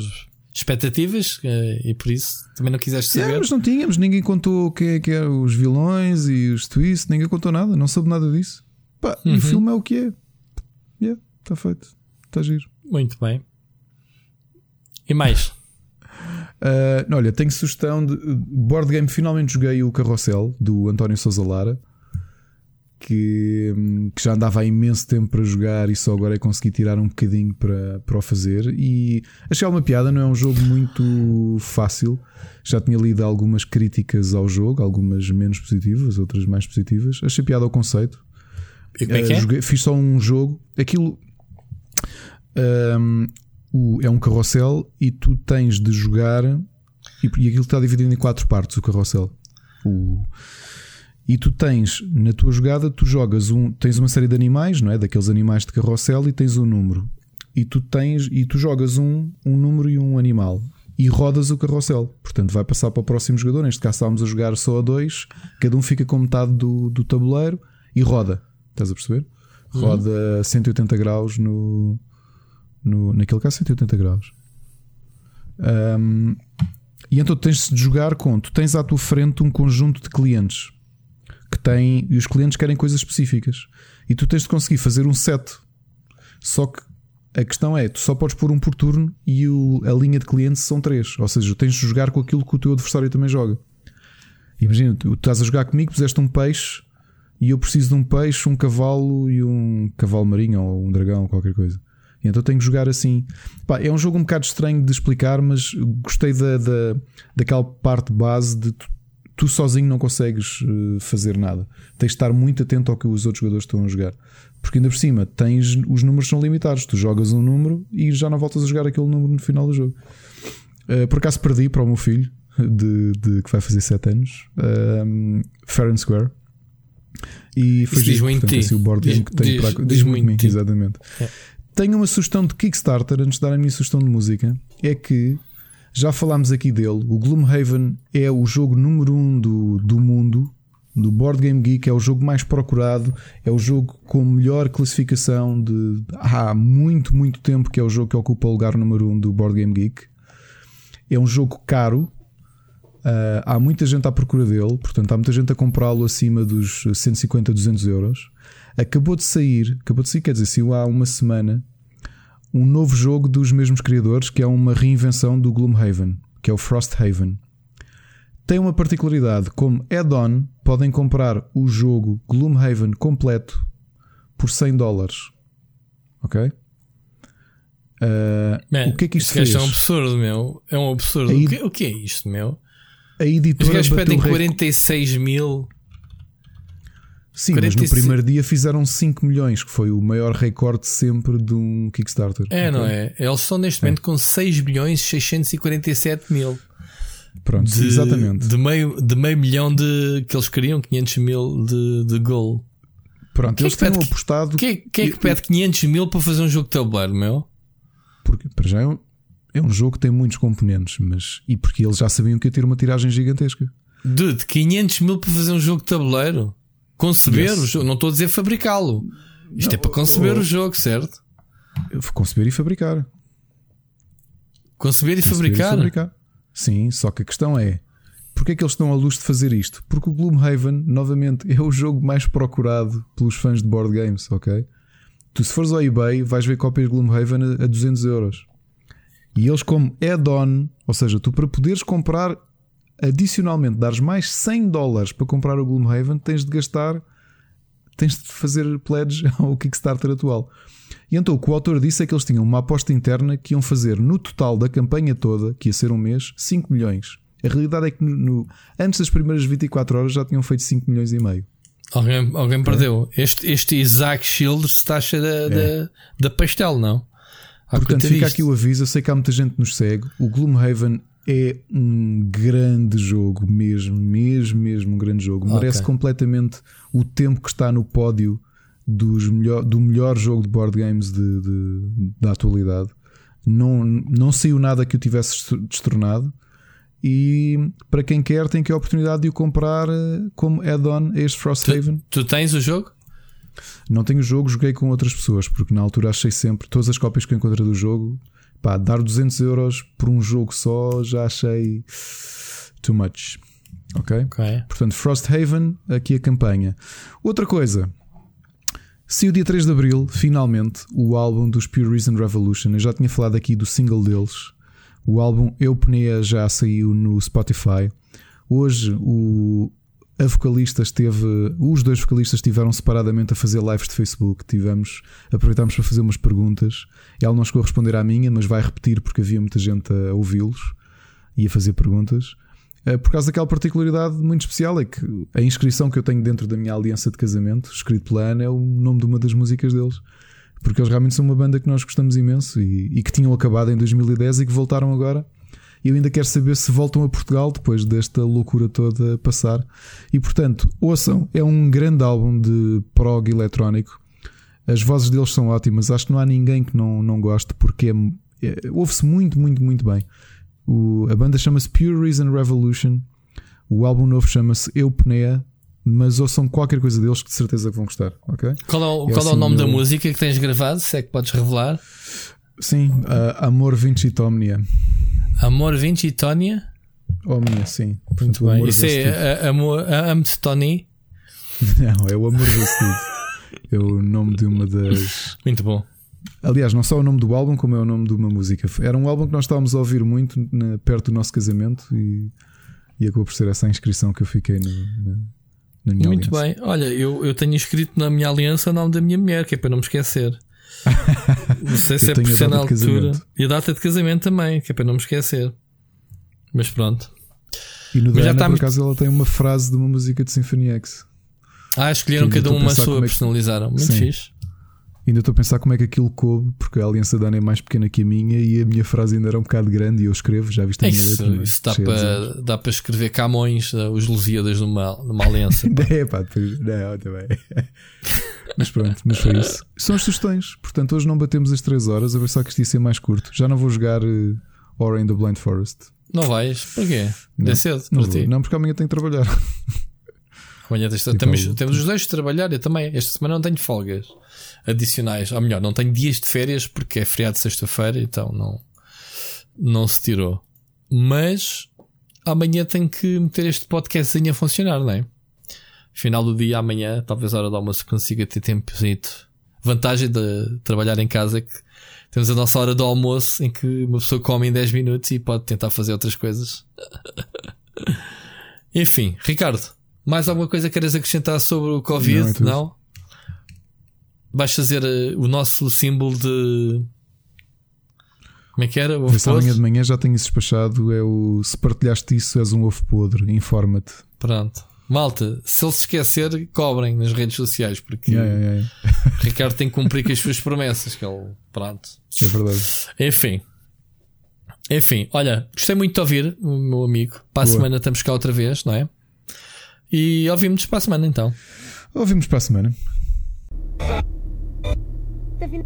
expectativas uh, e por isso também não quiseste saber. É, mas não tínhamos, ninguém contou o que é que eram os vilões e os twists, ninguém contou nada, não soube nada disso. Pá, uhum. E o uhum. filme é o que é. Está feito, está giro. Muito bem. E mais? Uh, olha, tenho sugestão de board game. Finalmente joguei o Carrossel do António Sousa Lara, que, que, já andava há imenso tempo para jogar e só agora é consegui tirar um bocadinho para, para o fazer. E achei uma piada, não é um jogo muito fácil. Já tinha lido algumas críticas ao jogo, algumas menos positivas, outras mais positivas. Achei piada ao conceito. E como é que é? Joguei, fiz só um jogo. Aquilo. Um, o, é um carrossel e tu tens de jogar. E, e aquilo está dividido em quatro partes, o carrossel. O, e tu tens, na tua jogada, tu jogas um. Tens uma série de animais, não é? Daqueles animais de carrossel e tens um número. E tu tens. E tu jogas um, um número e um animal. E rodas o carrossel. Portanto, vai passar para o próximo jogador. Neste caso, estávamos a jogar só a dois. Cada um fica com metade do, do tabuleiro e roda. Estás a perceber? Roda uhum. 180 graus no, no, naquele caso, 180 graus. Um, e então tens de jogar com. Tu tens à tua frente um conjunto de clientes que têm. E os clientes querem coisas específicas. E tu tens de conseguir fazer um set. Só que a questão é: tu só podes pôr um por turno e o, a linha de clientes são três. Ou seja, tens de jogar com aquilo que o teu adversário também joga. Imagina, tu, estás a jogar comigo, puseste um peixe e eu preciso de um peixe, um cavalo e um cavalo marinho ou um dragão qualquer coisa. Então tenho que jogar assim. Pá, é um jogo um bocado estranho de explicar, mas gostei da, da, daquela parte base de tu, tu sozinho não consegues eh, fazer nada. Tens de estar muito atento ao que os outros jogadores estão a jogar. Porque ainda por cima, tens, os números são limitados. Tu jogas um número e já não voltas a jogar aquele número no final do jogo. Uh, por acaso perdi para o meu filho, de, de que vai fazer 7 anos, um, Fair and Square. E foi diz portanto, assim, o board game diz, que diz, para diz muito exatamente. É. Tenho uma sugestão de Kickstarter antes de dar a minha sugestão de música. É que já falámos aqui dele. O Gloomhaven é o jogo número 1 um do, do mundo, do Board Game Geek. É o jogo mais procurado. É o jogo com melhor classificação de há muito, muito tempo. Que é o jogo que ocupa o lugar número 1 um do Board Game Geek. É um jogo caro. Uh, há muita gente à procura dele, portanto, há muita gente a comprá-lo acima dos 150, 200 euros. Acabou de sair, acabou de sair, quer dizer, saiu há uma semana, um novo jogo dos mesmos criadores, que é uma reinvenção do Gloomhaven, que é o Frosthaven. Tem uma particularidade: como add-on, podem comprar o jogo Gloomhaven completo por 100 dólares. Ok? Uh, Man, o que é que isto fez? É um absurdo, meu. É um absurdo. Aí- O, que, o que é isto, meu? A Os editora gajos bateu pedem recorde- 46 mil. Sim, mas no 45 primeiro dia fizeram 5 milhões, que foi o maior recorde sempre de um Kickstarter. É, não é? Eles estão neste momento com 6 milhões 647 mil. Pronto, De, exatamente. De meio, de meio milhão de. que eles queriam, 500 mil de, de goal. Pronto, Quem é eles que tinham que- apostado. Quem é, quem é que pede 500 mil para fazer um jogo de tabuleiro, meu? Porque, para já, é um, é um jogo que tem muitos componentes, mas. E porque eles já sabiam que ia ter uma tiragem gigantesca. Dude, 500 mil para fazer um jogo de tabuleiro? Conceber Yes. o jogo, não estou a dizer fabricá-lo. Isto é para conceber o jogo, certo? Conceber e fabricar. Conceber e Conceber e fabricar. fabricar. Sim, só que a questão é. Porquê é que eles estão à luz de fazer isto? Porque o Gloomhaven, novamente, é o jogo mais procurado pelos fãs de board games, ok? Tu, se fores ao eBay, vais ver cópias de Gloomhaven a, a 200 euros. E eles, como add-on, ou seja, tu para poderes comprar adicionalmente, dares mais 100 dólares para comprar o Gloomhaven, tens de gastar, tens de fazer pledge ao Kickstarter atual. E então o que o autor disse é que eles tinham uma aposta interna que iam fazer no total da campanha toda, que ia ser um mês, 5 milhões. A realidade é que no, no- antes das primeiras 24 horas já tinham feito 5 milhões e meio. Alguém, alguém perdeu. Este, este Isaac Childers está cheio da, da, da pastel, não? Há Portanto, fica disto? aqui o aviso. Eu sei que há muita gente nos segue. O Gloomhaven é um grande jogo, mesmo, mesmo, mesmo um grande jogo. Merece Ok. completamente o tempo que está no pódio dos melhor, do melhor jogo de board games de, de- da atualidade. Não, não saiu nada que o tivesse destronado. E para quem quer, tem que a oportunidade de o comprar eh, como add-on a este Frosthaven. Tu tens o jogo? Não tenho o jogo, joguei com outras pessoas, porque na altura achei sempre, todas as cópias que eu encontrei do jogo, pá, dar 200 euros por um jogo só já achei too much. Ok? Ok. Portanto, Frosthaven, aqui a campanha. Outra coisa, se o dia 3 de Abril, finalmente, o álbum dos Pure Reason Revolution, eu já tinha falado aqui do single deles. O álbum Eupnea já saiu no Spotify. Hoje o, a vocalista esteve. Os dois vocalistas estiveram separadamente a fazer lives de Facebook. Tivemos, aproveitámos para fazer umas perguntas. Ela não chegou a responder à minha, mas vai repetir porque havia muita gente a ouvi-los e a fazer perguntas. Eh, Por causa daquela particularidade muito especial, é que a inscrição que eu tenho dentro da minha aliança de casamento, escrito pela Ana, é o nome de uma das músicas deles. Porque eles realmente são uma banda que nós gostamos imenso e, e que tinham acabado em 2010 e que voltaram agora. E eu ainda quero saber se voltam a Portugal depois desta loucura toda passar. E portanto, ouçam, é um grande álbum de prog eletrónico. As vozes deles são ótimas. Acho que não há ninguém que não, não goste, porque é, é- ouve-se muito, muito, muito bem. O- a banda chama-se Pure Reason Revolution. O álbum novo chama-se Eupnea. Mas ouçam qualquer coisa deles que de certeza que vão gostar, ok? Qual é, o- É qual é o assim, nome da eu- música que tens gravado? Se é que podes revelar? Sim, uh, Amor Vincit Omnia. Amor Vinci Tónia? Omnia, sim. Muito Portanto, bem. Isso é Amor a- Amo-te Tony? Não, é o Amor Vestido. é o nome de uma das. Muito bom. Aliás, não só o nome do álbum, como é o nome de uma música. Era um álbum que nós estávamos a ouvir muito na- perto do nosso casamento e E acabou por ser essa a inscrição que eu fiquei no, na, na minha Muito aliança. bem. Olha, eu, eu tenho escrito na minha aliança o nome da minha mulher, que é para não me esquecer. Não sei se é por ser na altura. E a data de casamento também, que é para não me esquecer. Mas pronto. E no Mas já Dana, está por acaso, ela tem uma frase de uma música de Symphony X. Ah, escolheram cada uma a pensar sua, é que- personalizaram. Muito Sim. fixe. Ainda estou a pensar como é que aquilo coube, porque a aliança da Ana é mais pequena que a minha e a minha frase ainda era um bocado grande e eu escrevo, já viste a minha isso, letra. é? isso dá, para, dá para escrever Camões, eh, os Lusíadas numa, numa aliança. É, pá, depois, não, também. mas pronto, mas foi isso. São as sugestões. Portanto, hoje não batemos as 3 horas. Eu pensava que isto ia ser mais curto. Já não vou jogar uh, Ora in the Blind Forest. não vais? Porquê? Não, é cedo Não, para vou. ti. não, porque amanhã tenho que trabalhar. Amanhã tens- Tipo, temos, temos os dois de trabalhar. Eu também. Esta semana não tenho folgas adicionais. Ou melhor, não tenho dias de férias porque é feriado sexta-feira, então não, não se tirou. Mas amanhã tenho que meter este podcastzinho a funcionar, não é? Final do dia, amanhã, talvez a hora do almoço, consiga ter tempozinho. Vantagem de trabalhar em casa é que temos a nossa hora do almoço em que uma pessoa come em 10 minutos e pode tentar fazer outras coisas. Enfim, Ricardo, mais alguma coisa que queres acrescentar sobre o Covid? Não, é. Não? Vais fazer eh, o nosso símbolo de. Como é que era? O Vê se ovo amanhã de podre? manhã já tenho isso despachado. É o se partilhaste isso, és um ovo podre. Informa-te. Pronto. Malta, se ele se esquecer, cobrem nas redes sociais, porque Yeah, yeah, yeah. o Ricardo tem que cumprir com as suas promessas. Que ele, pronto. É verdade. Enfim. Enfim, olha, gostei muito de ouvir, o meu amigo. Para a Boa. semana estamos cá outra vez, não é? E ouvimos para a semana então. Ouvimos para a semana. fin-